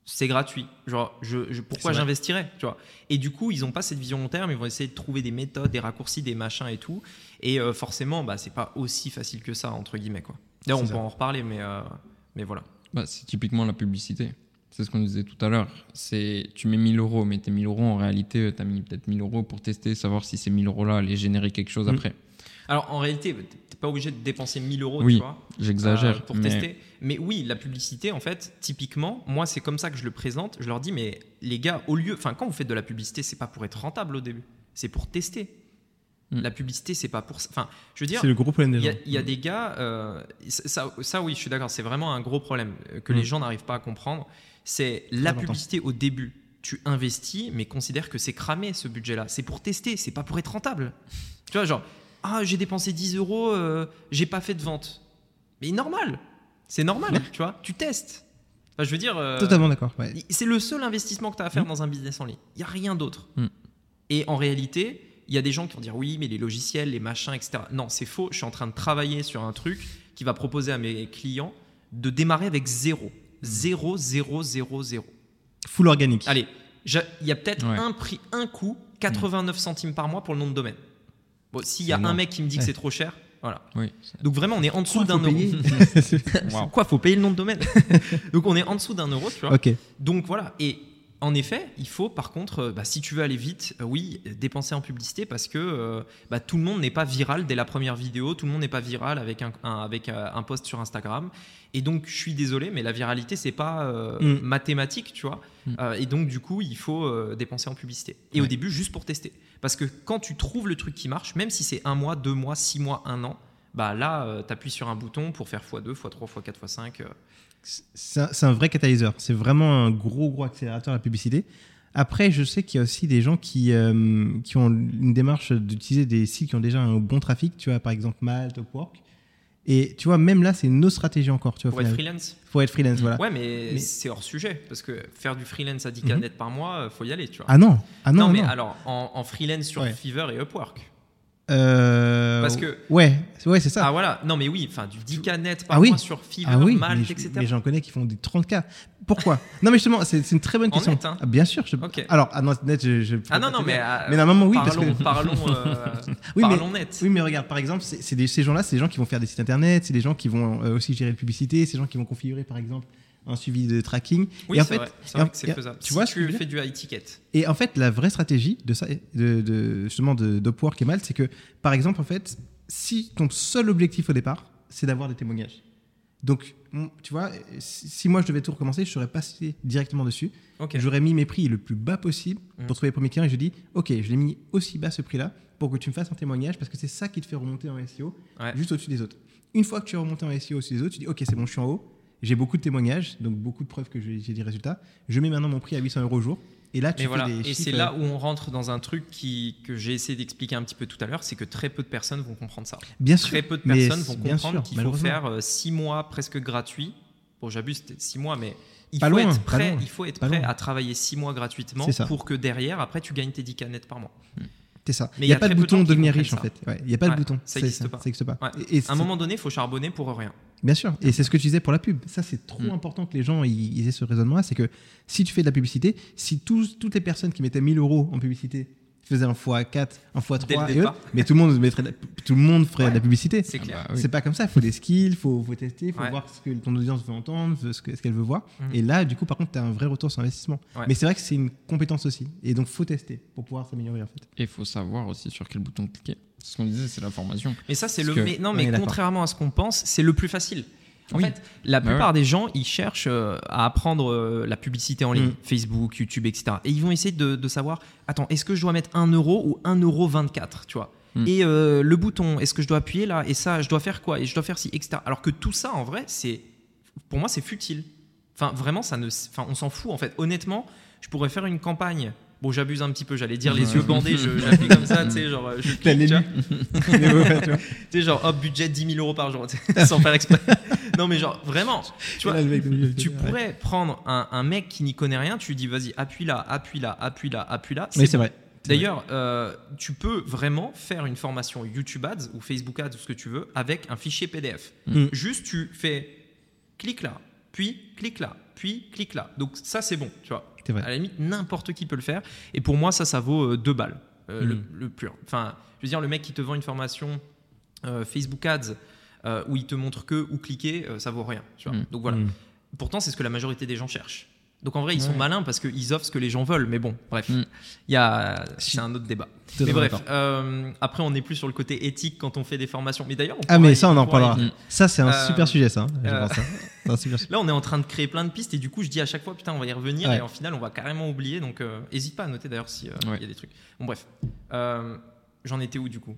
A: c'est gratuit. Genre, je, je- pourquoi j'investirais, tu vois? Et du coup, ils n'ont pas cette vision long terme. Ils vont essayer de trouver des méthodes, des raccourcis, des machins et tout. Et forcément, bah, c'est pas aussi facile que ça entre guillemets, quoi. D'ailleurs, on
B: C'est
A: peut
B: ça.
A: en reparler, mais euh, mais voilà.
C: Bah, c'est typiquement la publicité. C'est ce qu'on disait tout à l'heure. C'est tu mets 1000 euros, mais tes 1000 euros, en réalité, tu as mis peut-être 1000 euros pour tester, savoir si ces 1000 euros-là allaient générer quelque chose
B: Mm.
C: après.
A: Alors, en réalité, t'es pas obligé de dépenser 1000 euros,
C: Oui,
A: tu vois.
C: J'exagère.
A: euh, pour
C: mais
A: tester. Mais oui, la publicité, en fait, typiquement, moi, c'est comme ça que je le présente. Je leur dis, mais les gars, au lieu, enfin, quand vous faites de la publicité, c'est pas pour être rentable au début, c'est pour tester.
C: Mm.
A: La publicité, c'est pas pour, enfin, je veux dire,
B: C'est le gros problème des
A: il y,
B: gens.
A: a- il y a des gars, euh, ça, ça, oui, je suis d'accord, c'est vraiment un gros problème que
C: Mm.
A: les gens n'arrivent pas à comprendre. C'est la
B: important.
A: publicité au début. Tu investis, mais considère que c'est cramé ce budget-là. C'est pour tester, c'est pas pour être rentable. Tu vois, genre, ah, j'ai dépensé 10 euros, euh, j'ai pas fait de vente. Mais normal, c'est normal, tu vois, tu testes. Enfin, je veux dire, euh,
B: Totalement d'accord. ouais.
A: c'est le seul investissement que tu as à faire
B: Mm.
A: dans un business en ligne. Il n'y a rien d'autre. Et en réalité, il y a des gens qui vont dire oui, mais les logiciels, les machins, etc. Non, c'est faux. Je suis en train de travailler sur un truc qui va proposer à mes clients de démarrer avec zéro. Zéro, zéro, zéro, zéro.
B: Full organique.
A: Allez, il y a peut-être
C: Ouais.
A: un prix, un coût, 89 centimes par mois pour le nom de domaine. Bon, s'il y a un mec qui me dit que
B: Ouais.
A: c'est trop cher, voilà.
C: Oui.
A: Donc vraiment, on est en dessous d'un euro. *laughs*
C: Waouh.
A: Quoi, faut payer le nom de domaine *laughs* Donc on est en dessous d'un euro, tu vois. Donc voilà, et en effet, il faut par contre, euh, bah, si tu veux aller vite, euh, oui, dépenser en publicité parce que euh, bah, tout le monde n'est pas viral dès la première vidéo, tout le monde n'est pas viral avec un, un- avec un post sur Instagram. Et donc, je suis désolé, mais la viralité, c'est pas euh,
B: Mm.
A: mathématique, tu vois.
C: Mm.
A: Euh, et donc, du coup, il faut dépenser en publicité. Et au début, juste pour tester. Parce que quand tu trouves le truc qui marche, même si c'est un mois, deux mois, six mois, un an, bah là, tu appuies sur un bouton pour faire x2, x3, x4, x5.
B: C'est un, vrai catalyseur. C'est vraiment un gros, gros accélérateur la publicité. Après, je sais qu'il y a aussi des gens qui, euh, qui ont une démarche d'utiliser des sites qui ont déjà un bon trafic, tu vois, par exemple Malte, Upwork. Et tu vois, même là, c'est une autre stratégie encore. Tu vois,
A: pour être
B: finalement.
A: freelance.
B: Faut être freelance, voilà.
A: Ouais, mais,
B: Mais-
A: c'est hors sujet. Parce que faire du freelance à 10K
B: Mhm.
A: net par mois, euh, faut y aller, tu vois.
B: Ah non, ah non,
A: non, mais
B: non.
A: alors, en, en freelance sur
B: Ouais.
A: Fiverr et Upwork.
B: Euh,
A: Parce que-
B: Ouais, ouais c'est ça.
A: Ah voilà, non mais oui, enfin du 10K net par
B: Ah oui.
A: mois sur Fiverr,
B: Ah oui,
A: Malte,
B: mais,
A: etc.
B: mais j'en connais qui font des 30K. Pourquoi? *laughs* Non, mais justement, c'est une très bonne
A: En
B: question.
A: net, hein
B: Ah, bien sûr. je-
A: Ok.
B: Alors, ah non, net, je. je
A: Ah non, non,
B: te
A: mais,
B: dire.
A: euh,
B: Mais normalement, oui, parce
A: parlons,
B: que.
A: parlons, euh, *laughs*
B: Oui, mais-
A: parlons net.
B: Oui, mais regarde, par exemple, des- ces gens-là, c'est des gens qui vont faire des sites internet, c'est des gens qui vont euh, aussi gérer la publicité, c'est des gens qui vont configurer, par exemple, un suivi de tracking.
A: Oui,
B: et en
A: c'est
B: fait,
A: vrai,
B: et en-
A: faisable.
B: Tu
A: si
B: vois
A: tu fais du high ticket.
B: Et en fait, la vraie stratégie de ça, de, de- justement de d'Upwork et Malte, c'est que, par exemple, en fait, si ton seul objectif au départ, c'est d'avoir des témoignages. Donc, on- tu vois, si, moi je devais tout recommencer, je serais passé directement dessus. J'aurais mis mes prix le plus bas possible
A: Mm.
B: pour trouver les premiers clients et je dis, ok, je l'ai mis aussi bas ce prix-là pour que tu me fasses un témoignage parce que c'est ça qui te fait remonter en SEO
A: Ouais.
B: juste au-dessus des autres. Une fois que tu es remonté en SEO au-dessus des autres, tu dis, ok, c'est bon, je suis en haut, j'ai beaucoup de témoignages, donc beaucoup de preuves que j'ai des résultats. Je mets maintenant mon prix à 800 euros au jour. Et là, tu
A: Mais
B: fais
A: voilà,
B: des
A: et c'est là où on rentre dans un truc qui, que j'ai essayé d'expliquer un petit peu tout à l'heure, c'est que très peu de personnes vont comprendre ça.
B: Bien sûr.
A: Très peu de personnes vont comprendre qu'il faut faire 6 mois presque gratuits. Bon, j'abuse, c'était 6 mois, mais il
B: Pas
A: faut
B: loin,
A: être prêt, il faut être prêt à travailler 6 mois gratuitement pour que derrière, après, tu gagnes tes 10 canettes par mois.
B: C'est ça.
A: Mais
B: Il n'y a, pas de
A: de
B: bouton
A: qui
B: devenir riche en fait. Ouais, Il n'y a pas
A: Ouais,
B: de bouton.
A: ça
B: C'est-
A: existe pas.
B: Ça n'existe pas.
A: Ouais.
B: Et, et
A: À un moment donné, il faut charbonner pour rien.
B: Bien sûr. Et c'est ce que tu disais pour la pub. Ça, c'est trop
A: Mm.
B: important que les gens ils, ils aient ce raisonnement-là. C'est que si tu fais de la publicité, si tous- toutes les personnes qui mettaient 1000 euros en publicité faisaient un x4, un x3,
A: Dès le
B: et autres, mais tout le monde, mettrait tout le monde ferait
A: Ouais.
B: de la publicité.
A: C'est
C: Ah
A: clair.
C: bah oui.
B: C'est pas comme ça. Il faut des skills, il faut, faut tester, il faut
A: Ouais.
B: voir ce que ton audience veut entendre, ce que- ce qu'elle veut voir.
A: Mhm.
B: Et là, du coup, par contre, tu as un vrai retour sur investissement.
A: Ouais.
B: Mais c'est vrai que c'est une compétence aussi. Et donc, faut tester pour pouvoir s'améliorer en fait.
C: Et il faut savoir aussi sur quel bouton cliquer. Ce qu'on disait, c'est la formation.
A: Mais ça, c'est le.
C: que-
A: Mais, non,
B: on
A: mais contrairement à ce qu'on pense, c'est le plus facile. En
C: Oui.
A: fait, la plupart des gens, ils cherchent euh, à apprendre euh, la publicité en ligne,
B: Mm.
A: Facebook, YouTube, etc. Et ils vont essayer de, de savoir, attends, est-ce que je dois mettre 1 euro ou 1 euro 24, tu vois?
C: Mm.
A: Et euh, le bouton, est-ce que je dois appuyer là? Et ça, je dois faire quoi? Et je dois faire ci, etc. Alors que tout ça, en vrai, c'est, pour moi, c'est futile. Enfin, vraiment, ça ne, enfin, on s'en fout en fait. Honnêtement, je pourrais faire une campagne. Bon, j'abuse un petit peu, j'allais dire les yeux bandés, je- j'appuie comme ça, tu sais, genre, je clique, *laughs* tu sais, genre, hop, budget 10 000 euros par jour, *laughs* sans faire exprès. Non, mais genre, vraiment, tu vois, tu
B: ouais.
A: pourrais prendre un, un mec qui n'y connaît rien, tu lui dis, vas-y, appuie là, appuie là, appuie là, appuie là.
B: Oui, c'est vrai.
A: D'ailleurs, euh, tu peux vraiment faire une formation YouTube Ads ou Facebook Ads ou ce que tu veux avec un fichier PDF.
B: Mm.
A: Juste, tu fais clique là, puis clique là, puis clique là. Donc ça, c'est bon, tu vois.
B: C'est vrai.
A: À la limite, n'importe qui peut le faire. Et pour moi, ça, ça vaut euh, deux balles, euh, le,
C: Mm.
A: le pur. Enfin, je veux dire, le mec qui te vend une formation euh, Facebook Ads euh, où il te montre que où cliquer, euh, ça vaut rien. Tu vois.
C: Mm.
A: Donc voilà.
B: Mm.
A: Pourtant, c'est ce que la majorité des gens cherchent. Donc en vrai, ils sont
C: Ouais.
A: malins parce qu'ils offrent ce que les gens veulent. Mais bon, bref, il
C: Mm.
A: y a, c'est un autre débat. Mais bref, euh, après, on est plus sur le côté éthique quand on fait des formations. Mais d'ailleurs, on
B: Ah, mais ça, on en parlera. Ça, c'est un
A: Euh,
B: super sujet, ça. hein,
A: euh,
B: hein. C'est un super sujet. *laughs*
A: Là, on est en train de créer plein de pistes et du coup, je dis à chaque fois, putain, on va y revenir
B: Ouais.
A: et en final, on va carrément oublier. Donc, euh, hésite pas à noter d'ailleurs si il
C: Ouais.
A: y a des trucs. Bon, bref, Euh, j'en étais où du coup?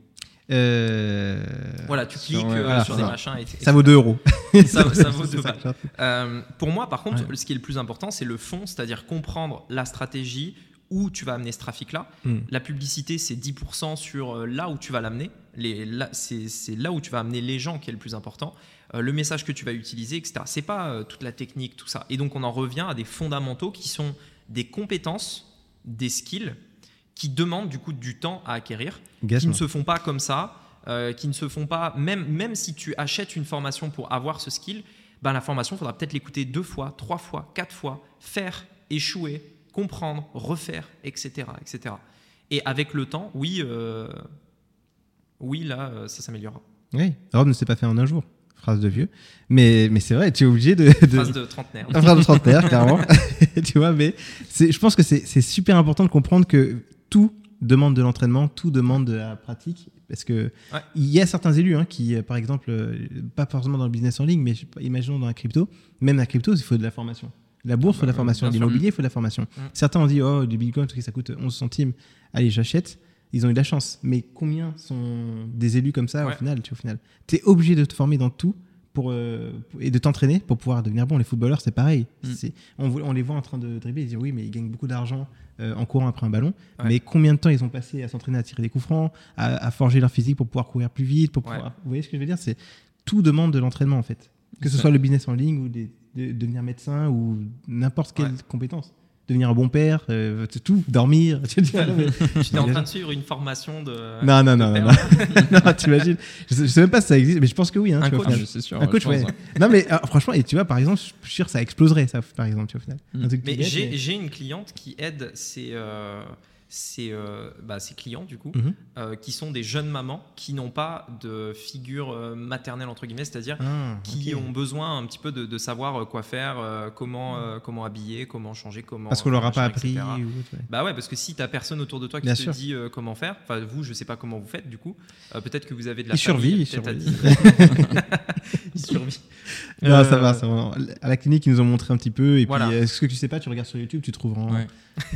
B: Euh,
A: Voilà, tu cliques euh,
B: voilà,
A: sur des
B: ça.
A: machins. Et,
B: Ça vaut 2 euros.
A: ça, ça vaut deux *laughs* *laughs*
B: C'est ça.
A: balles. Euh, pour moi, par contre,
B: Ouais.
A: ce qui est le plus important, c'est le fond, c'est-à-dire comprendre la stratégie où tu vas amener ce trafic-là.
B: Mm.
A: La publicité, c'est 10% sur là où tu vas l'amener. C'est là où tu vas amener les gens qui est le plus important. Le message que tu vas utiliser, etc. C'est pas toute la technique, tout ça. Et donc, on en revient à des fondamentaux qui sont des compétences, des skills qui demandent du coup du temps à acquérir qui ne se font pas comme ça, euh, qui ne se font pas, même, même si tu achètes une formation pour avoir ce skill, ben la formation, il faudra peut-être l'écouter deux fois, trois fois, quatre fois, faire, échouer, comprendre, refaire, etc. etc. Et avec le temps, oui, euh, oui là, euh, ça s'améliorera.
B: Oui, Rome ne s'est pas fait en un jour. Phrase de vieux. Mais, mais c'est vrai, tu es obligé de. de...
A: Phrase de trentenaire.
B: Phrase de trentenaire, clairement. *laughs* tu vois, mais je pense que c'est super important de comprendre que tout demande de l'entraînement, tout demande de la pratique. Parce que
A: Ouais.
B: il y a certains élus hein, qui, euh, par exemple, euh, pas forcément dans le business en ligne, mais imaginons dans la crypto, même la crypto, il faut de la formation. La bourse, il faut de la
C: Bah,
B: formation. L'immobilier, il faut de la formation. Certains ont dit, oh, du bitcoin, ça coûte 11 centimes. Allez, j'achète. Ils ont eu de la chance. Mais combien sont des élus comme ça au final Tu au final, es obligé de te former dans tout pour, euh, et de t'entraîner pour pouvoir devenir bon. Les footballeurs, c'est pareil.
C: Mm.
B: On, les voit en train de dribbler, ils disent oui, mais ils gagnent beaucoup d'argent euh, en courant après un ballon.
A: Ouais.
B: Mais combien de temps ils ont passé à s'entraîner à tirer des coups francs, à, à forger leur physique pour pouvoir courir plus vite, pour
A: Ouais.
B: pouvoir. Vous voyez ce que je veux dire? C'est tout demande de l'entraînement en fait. Que ce soit le business en ligne ou des- de, devenir médecin ou n'importe quelle
A: Ouais.
B: compétence. Devenir un bon père, euh, c'est tout, dormir. *laughs* tu ah *laughs*
A: es en train de suivre une formation de.
B: non, non, non,
A: de
B: non, non. *laughs* non, t'imagines. Je, sais- je sais même pas si ça existe, mais je pense que oui. Hein,
A: Un
B: tu vois,
A: coach.
B: final.
C: Ah, c'est sûr.
B: Un coach,
C: je pense,
B: ouais. Non, mais euh, franchement, et tu vois, par exemple, je suis sûr que ça exploserait, ça, par exemple, tu vois, au final.
C: Mm.
B: Un truc tout
A: Mais
B: bête,
A: j'ai
B: mais-
A: j'ai une cliente qui aide ses, euh, ses, euh, bah, ses clients, du coup,
B: Mhm.
A: euh, qui sont des jeunes mamans qui n'ont pas de figure euh, maternelle, entre guillemets, c'est-à-dire
B: Ah,
A: qui ont besoin un petit peu de, de savoir quoi faire, comment, euh, comment habiller, comment changer, comment.
B: Parce qu'on leur a pas appris.
A: etc.
B: ou autre, ouais.
A: Bah ouais, parce que si t'as personne autour de toi qui
B: Bien
A: te
B: sûr.
A: dit comment faire, enfin vous, je sais pas comment vous faites du coup, peut-être que vous avez de la
B: Il survit,
A: famille,
B: survit.
A: 10. *laughs* il survit.
B: Non, ça va, ça va. À la clinique, ils nous ont montré un petit peu. Et
A: Voilà.
B: puis, ce que tu sais pas, tu regardes sur YouTube, tu trouves en,
C: Ouais.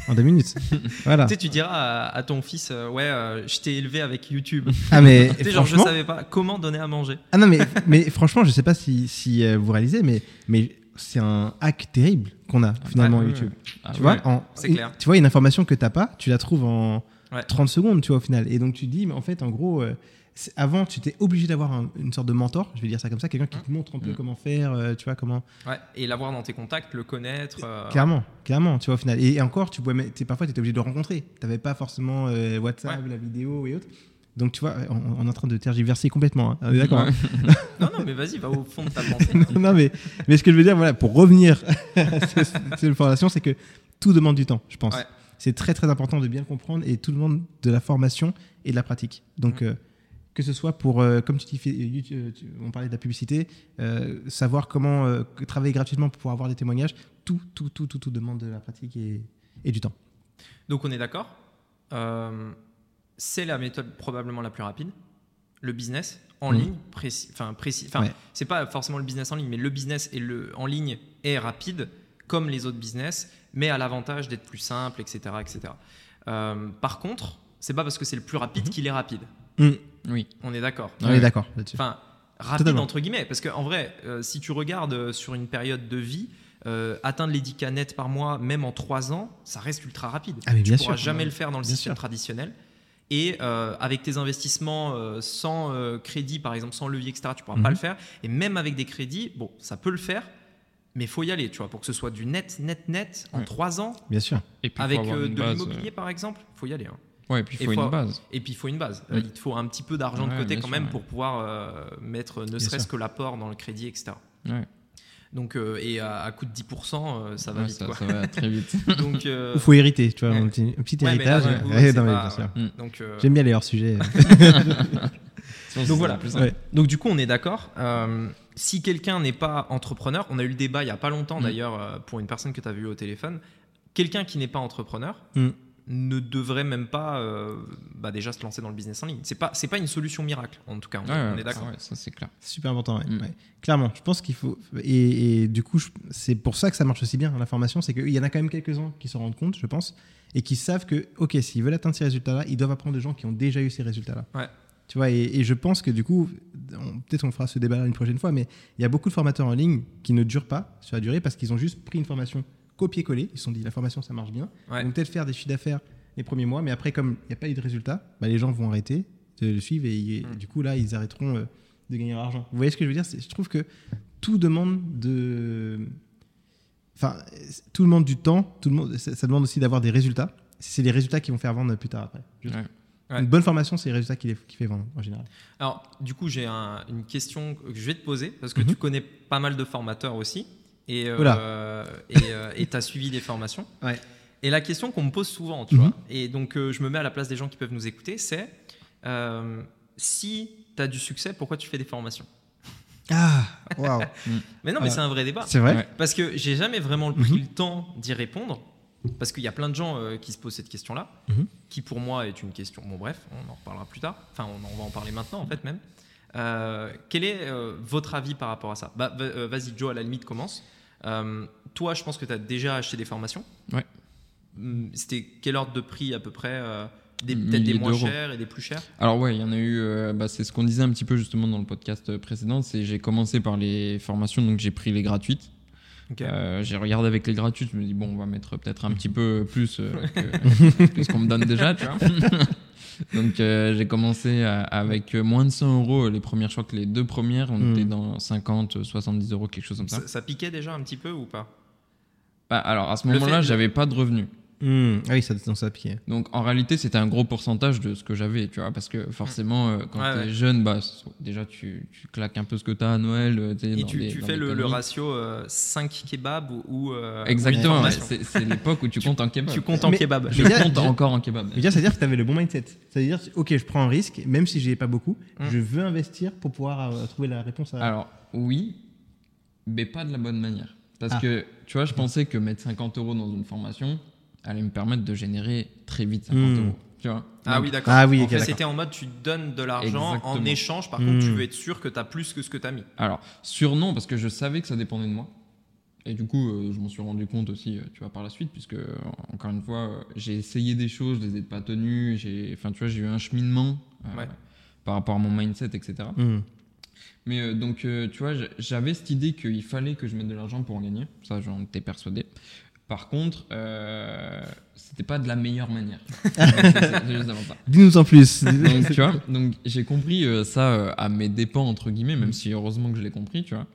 B: en deux minutes. *laughs* voilà.
A: Tu sais, tu diras à, à ton fils, euh, ouais, euh, je t'ai élevé avec YouTube.
B: Ah, mais *laughs*
A: tu sais, genre, je
B: franchement.
A: savais pas comment donner à manger.
B: Ah, non, mais, *laughs* mais franchement, je sais pas si, si euh, vous réalisez, mais, mais c'est un hack terrible qu'on a finalement
C: ouais,
B: YouTube.
C: Ah,
B: tu
C: ouais.
B: vois, en-
A: c'est
B: une-
A: clair.
B: Tu vois, une information que t'as pas, tu la trouves en
A: Ouais.
B: 30 secondes, tu vois, au final. Et donc, tu te dis, mais en fait, en gros, euh, avant, tu étais obligé d'avoir un- une sorte de mentor, je vais dire ça comme ça, quelqu'un qui te montre un peu
C: Mm.
B: comment faire, euh, tu vois, comment.
A: Ouais, et l'avoir dans tes contacts, le connaître. euh,
B: Clairement, clairement, tu vois, au final. Et, et encore, tu pouvais, t'es- parfois, tu étais obligé de le rencontrer. Tu n'avais pas forcément euh, WhatsApp, la vidéo et autres. Donc, tu vois, on, on est en train de tergiverser complètement. hein. On est D'accord.
C: Ouais.
B: hein *laughs*
A: Non, non, mais vas-y, va au fond de ta pensée.
B: non, mais, mais ce que je veux dire, voilà, pour revenir *laughs* à cette formation, c'est que tout demande du temps, je pense.
A: Ouais.
B: C'est très, très important de bien le comprendre et tout demande de la formation et de la pratique. Donc,
A: Mm.
B: euh, que ce soit pour, euh, comme tu dis, on parlait de la publicité, euh, savoir comment euh, travailler gratuitement pour pouvoir avoir des témoignages, tout, tout, tout, tout, tout demande de la pratique et, et du temps.
A: Donc on est d'accord. C'est la méthode probablement la plus rapide. Le business en
B: Mhm.
A: ligne, précis, enfin précis, enfin
B: Ouais.
A: c'est pas forcément le business en ligne, mais le business et le en ligne est rapide comme les autres business, mais à l'avantage d'être plus simple, etc., etc. Par contre, c'est pas parce que c'est le plus rapide
B: Mhm.
A: qu'il est rapide.
C: Oui.
A: On est d'accord.
B: On est d'accord là-dessus.
A: Enfin, rapide
B: Totalement.
A: entre guillemets, parce qu'en vrai, euh, si tu regardes euh, sur une période de vie, euh, atteindre les 10 K net par mois, même en 3 ans, ça reste ultra rapide.
B: Ah, mais
A: tu
B: bien
A: pourras
B: sûr.
A: jamais le faire dans le
B: Bien
A: système
B: sûr.
A: traditionnel. Et euh, avec tes investissements euh, sans euh, crédit, par exemple, sans levier, etc., tu pourras pas
B: Mhm.
A: le faire. Et même avec des crédits, bon, ça peut le faire, mais faut y aller, tu vois, pour que ce soit du net, net, net en
C: Ouais.
A: 3 ans.
B: Bien sûr.
C: Et puis, faut
A: Avec euh, de
C: base,
A: l'immobilier, par exemple, faut y aller. hein.
C: Euh, Ouais, et puis il faut
A: faut-
C: une base.
A: Et puis il faut une base.
C: Mm.
A: Euh, il te faut un petit peu d'argent de côté quand
C: sûr,
A: même
C: ouais.
A: pour pouvoir euh, mettre ne
B: Bien
A: serait-ce que l'apport dans le crédit, etc.
C: Ouais.
A: Donc, euh, et à, à coût de 10%, euh, ça va
C: Ouais,
A: vite.
C: ça,
A: quoi.
C: ça va très vite. *laughs*
A: Donc, euh,
B: Il faut hériter, tu vois,
A: ouais.
B: un petit, un petit héritage.
A: euh,
B: J'aime bien les hors-sujets. *laughs*
A: Donc voilà.
C: Plus
B: Ouais.
A: Donc du coup, on est d'accord. Euh, si quelqu'un n'est pas entrepreneur, on a eu le débat il y a pas longtemps
C: Mm.
A: d'ailleurs euh, pour une personne que tu as vue au téléphone, quelqu'un qui n'est pas entrepreneur
B: Mm.
A: Ne devrait même pas euh, bah, déjà se lancer dans le business en ligne. C'est pas c'est pas une solution miracle en tout cas. On,
C: Ouais, ouais,
A: on est d'accord.
C: ouais, ça c'est clair.
B: Super important, ouais.
C: Mm.
B: Ouais. Clairement, je pense qu'il faut. Et, et du coup, c'est pour ça que ça marche aussi bien, la formation, c'est qu'il y en a quand même quelques-uns qui s'en rendent compte, je pense, et qui savent que, ok, s'ils veulent atteindre ces résultats-là, ils doivent apprendre de gens qui ont déjà eu ces résultats-là.
A: Ouais.
B: Tu vois, et, et je pense que du coup, on- peut-être on fera ce débat une prochaine fois, mais il y a beaucoup de formateurs en ligne qui ne durent pas sur la durée parce qu'ils ont juste pris une formation copier-coller. Ils se sont dit, la formation, ça marche bien.
A: Ouais.
B: Ils vont peut-être faire des chiffres d'affaires les premiers mois, mais après, comme il n'y a pas eu de résultat, bah, les gens vont arrêter de le suivre et, et
A: Mm.
B: du coup, là, ils arrêteront euh, de gagner leur argent. Vous voyez ce que je veux dire? Je trouve que tout demande de. Enfin, tout demande du temps, tout le monde, ça, ça demande aussi d'avoir des résultats. C'est les résultats qui vont faire vendre plus tard après.
C: Ouais.
A: Ouais.
B: Une bonne formation, c'est les résultats qui, les, qui fait vendre en général.
A: Alors du coup, j'ai un- une question que je vais te poser parce que
B: Mhm.
A: tu connais pas mal de formateurs aussi et euh, *laughs* tu as suivi des formations.
B: Ouais.
A: Et la question qu'on me pose souvent, tu
B: Mhm.
A: vois, et donc euh, je me mets à la place des gens qui peuvent nous écouter, c'est euh, si tu as du succès, pourquoi tu fais des formations?
B: Ah, *laughs* waouh
A: Mais non, mais
B: Ah.
A: c'est un vrai débat.
B: C'est vrai?
C: Ouais.
A: Parce que j'ai jamais vraiment pris
B: Mhm.
A: le temps d'y répondre. Parce qu'il y a plein de gens euh, qui se posent cette question-là,
B: Mhm.
A: qui pour moi est une question. Bon, bref, on en reparlera plus tard. Enfin, on, va en parler maintenant, en fait, même. Euh, quel est euh, votre avis par rapport à ça? Bah, va- euh, Vas-y, Joe, à la limite, commence. Euh, toi, je pense que tu as déjà acheté des formations.
C: Ouais.
A: Hum, C'était quel ordre de prix à peu près euh, des- Peut-être des moins chers et des plus chers?
C: Alors ouais, il y en a eu, euh, bah, c'est ce qu'on disait un petit peu justement dans le podcast précédent, c'est j'ai commencé par les formations, donc j'ai pris les gratuites.
A: Ok.
C: Euh, j'ai regardé avec les gratuites, je me dis bon, on va mettre peut-être un petit *laughs* peu plus euh, que, *laughs* que ce qu'on me donne déjà, tu vois. *laughs* *laughs* Donc euh, j'ai commencé à- avec moins de 100 euros les premières, je crois que les deux premières, on
B: Mm.
C: était dans 50, 70 euros, quelque chose comme ça.
A: ça, ça piquait déjà un petit peu ou pas?
C: Bah, alors à ce moment-là, j'avais pas de revenus.
B: Hmm, Ah oui, ça, donc ça a piqué.
C: Donc en réalité, c'était un gros pourcentage de ce que j'avais, tu vois, parce que forcément, euh, quand
A: Ouais,
C: t'es
A: ouais.
C: jeune, bah, déjà tu, tu claques un peu ce que t'as à Noël. euh,
A: Et
C: dans
A: tu,
C: des-
A: tu
C: dans
A: fais le, ratio euh, 5 kebabs ou, euh,
C: Exactement, ouais, c'est l'époque où tu comptes en kebab.
A: Tu comptes en
B: Mais-
A: kebab.
C: Je
B: Mais
C: compte encore en kebab.
B: C'est-à-dire que tu avais le bon mindset. C'est-à-dire, ok, je prends un risque, même si j'ai pas beaucoup,
A: Mm.
B: je veux investir pour pouvoir euh, trouver la réponse à.
C: Alors oui, mais pas de la bonne manière. Parce
B: Ah.
C: que tu vois, je pensais que mettre 50 euros dans une formation allait me permettre de générer très vite 50
B: Hmm.
C: euros. Tu vois
A: Ah
C: Donc,
A: oui, d'accord.
B: Ah oui,
A: en fait, c'était en mode tu donnes de l'argent en échange. Par
B: Hmm.
A: contre, tu veux être sûr que tu as plus que ce que tu as mis.
C: Alors, sur non, parce que je savais que ça dépendait de moi. Et du coup, euh, je m'en suis rendu compte aussi, euh, tu vois, par la suite, puisque, euh, encore une fois, euh, j'ai essayé des choses, je les ai pas tenues, j'ai, enfin, tu vois, j'ai eu un cheminement euh,
A: Ouais.
C: par rapport à mon mindset, etc.
B: Hmm.
C: Mais euh, donc, euh, tu vois, j'avais cette idée qu'il fallait que je mette de l'argent pour en gagner. Ça, j'en étais persuadé. Par contre, euh, c'était pas de la meilleure manière. *laughs*
B: Dis-nous en plus.
C: Donc, tu vois, donc j'ai compris euh, ça euh, à mes dépens, entre guillemets, même si heureusement que je l'ai compris, tu vois.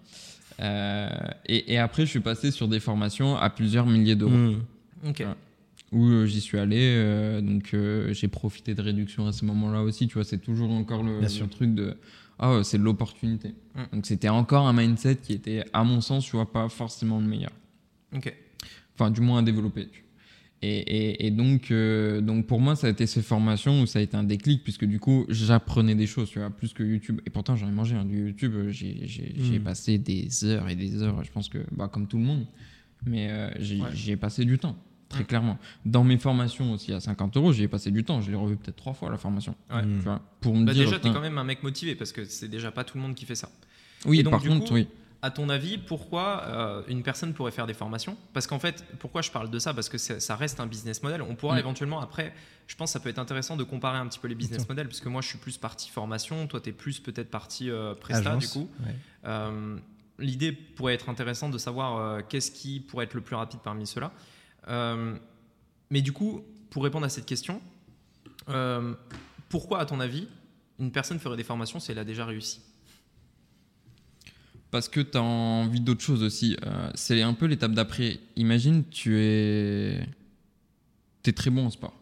C: Euh, et, et après, je suis passé sur des formations à plusieurs milliers d'euros
B: Hmm.
A: Ok.
C: Où j'y suis allé. euh, donc, euh, j'ai profité de réduction à ce moment-là aussi, tu vois. C'est toujours encore le, truc de ah, c'est de l'opportunité.
A: Mm.
C: Donc, c'était encore un mindset qui était, à mon sens, tu vois, pas forcément le meilleur.
A: Ok.
C: Enfin, du moins à développer. Et, et- et donc, euh, donc, pour moi, ça a été ces formations où ça a été un déclic, puisque du coup, j'apprenais des choses, tu vois, plus que YouTube. Et pourtant, j'en ai mangé hein, du YouTube. euh, J'ai j'ai- j'ai passé des heures et des heures, je pense que, bah, comme tout le monde. Mais euh, j'ai
A: Ouais.
C: passé du temps, très
A: Mm.
C: clairement. Dans mes formations aussi à 50 euros, j'y ai passé du temps. Je l'ai revu peut-être trois fois, la formation.
A: Ouais.
B: Hmm.
C: Tu vois, pour me
A: Bah,
C: dire.
A: déjà, tu es quand même un mec motivé parce que c'est déjà pas tout le monde qui fait ça.
C: Oui,
A: Et donc,
C: par
A: du
C: contre,
A: coup,
C: oui.
A: À ton avis, pourquoi euh, une personne pourrait faire des formations? Parce qu'en fait, pourquoi je parle de ça? Parce que ça reste un business model. On pourra
C: Mm.
A: éventuellement, après, je pense que ça peut être intéressant de comparer un petit peu les business models, parce que moi, je suis plus partie formation, toi, tu es plus peut-être partie euh, Presta,
B: Agence.
A: du coup.
B: Ouais.
A: Euh, L'idée pourrait être intéressante de savoir euh, qu'est-ce qui pourrait être le plus rapide parmi ceux-là. Mais du coup, pour répondre à cette question, pourquoi, à ton avis, une personne ferait des formations si elle a déjà réussi?
C: Parce que tu as envie d'autre chose aussi. Euh, c'est un peu l'étape d'après. Imagine, tu es. Es très bon en sport.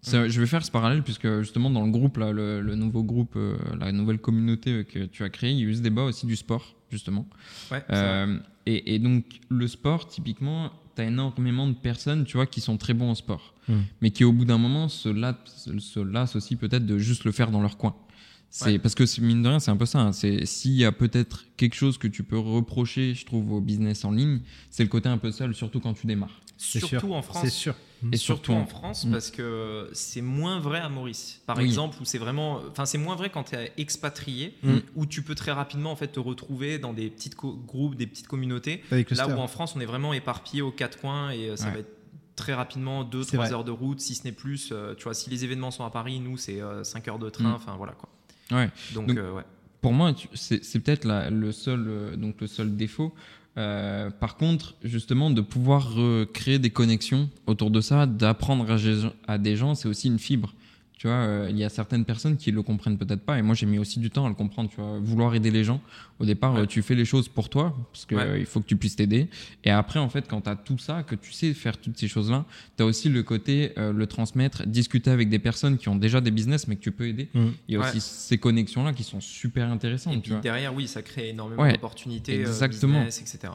C: C'est- Je vais faire ce parallèle puisque justement dans le groupe, là, le, le nouveau groupe, euh, la nouvelle communauté euh, que tu as créée, il y a eu ce débat aussi du sport, justement.
A: Ouais.
C: Euh, et donc, le sport, typiquement, tu as énormément de personnes, tu vois, qui sont très bons en sport,
B: Mm.
C: mais qui, au bout d'un moment, se lassent, se lassent aussi peut-être de juste le faire dans leur coin. C'est
A: Ouais.
C: parce que mine de rien, c'est un peu ça. hein. C'est s'il y a peut-être quelque chose que tu peux reprocher, je trouve, au business en ligne, c'est le côté un peu seul, surtout quand tu démarres.
A: Surtout
B: sûr.
A: en France.
B: C'est sûr.
C: Et
A: surtout
C: surtout
A: en France
C: Mm.
A: parce que c'est moins vrai à Maurice par
C: Oui.
A: exemple où c'est vraiment enfin c'est moins vrai quand tu es expatrié
B: Mm.
A: où tu peux très rapidement en fait te retrouver dans des petits groupes des petites communautés
B: Avec
A: là où en France on est vraiment éparpillé aux quatre coins et euh, ça
C: Ouais.
A: va être très rapidement 2
B: C'est
A: 3
B: vrai.
A: heures de route si ce n'est plus euh, tu vois si les événements sont à Paris nous c'est 5 heures de train
C: Mm.
A: enfin voilà quoi
C: Ouais.
A: donc,
C: Donc-
A: euh, ouais
C: Pour moi, c'est peut-être le seul, euh, donc le seul défaut. Euh, par contre, justement, de pouvoir créer des connexions autour de ça, d'apprendre à des gens, c'est aussi une fibre. Tu vois, euh, il y a certaines personnes qui le comprennent peut-être pas, et moi j'ai mis aussi du temps à le comprendre. Tu vois, vouloir aider les gens. Au départ,
A: Ouais.
C: euh, tu fais les choses pour toi, parce
A: Ouais.
C: euh, il faut que tu puisses t'aider. Et après, en fait, quand tu as tout ça, que tu sais faire toutes ces choses-là, tu as aussi le côté le transmettre, discuter avec des personnes qui ont déjà des business, mais que tu peux aider.
B: Mm.
C: Il y a
A: Ouais.
C: aussi ces connexions-là qui sont super intéressantes.
A: et
C: tu
A: puis
C: vois.
A: derrière oui ça crée énormément d'opportunités business, etc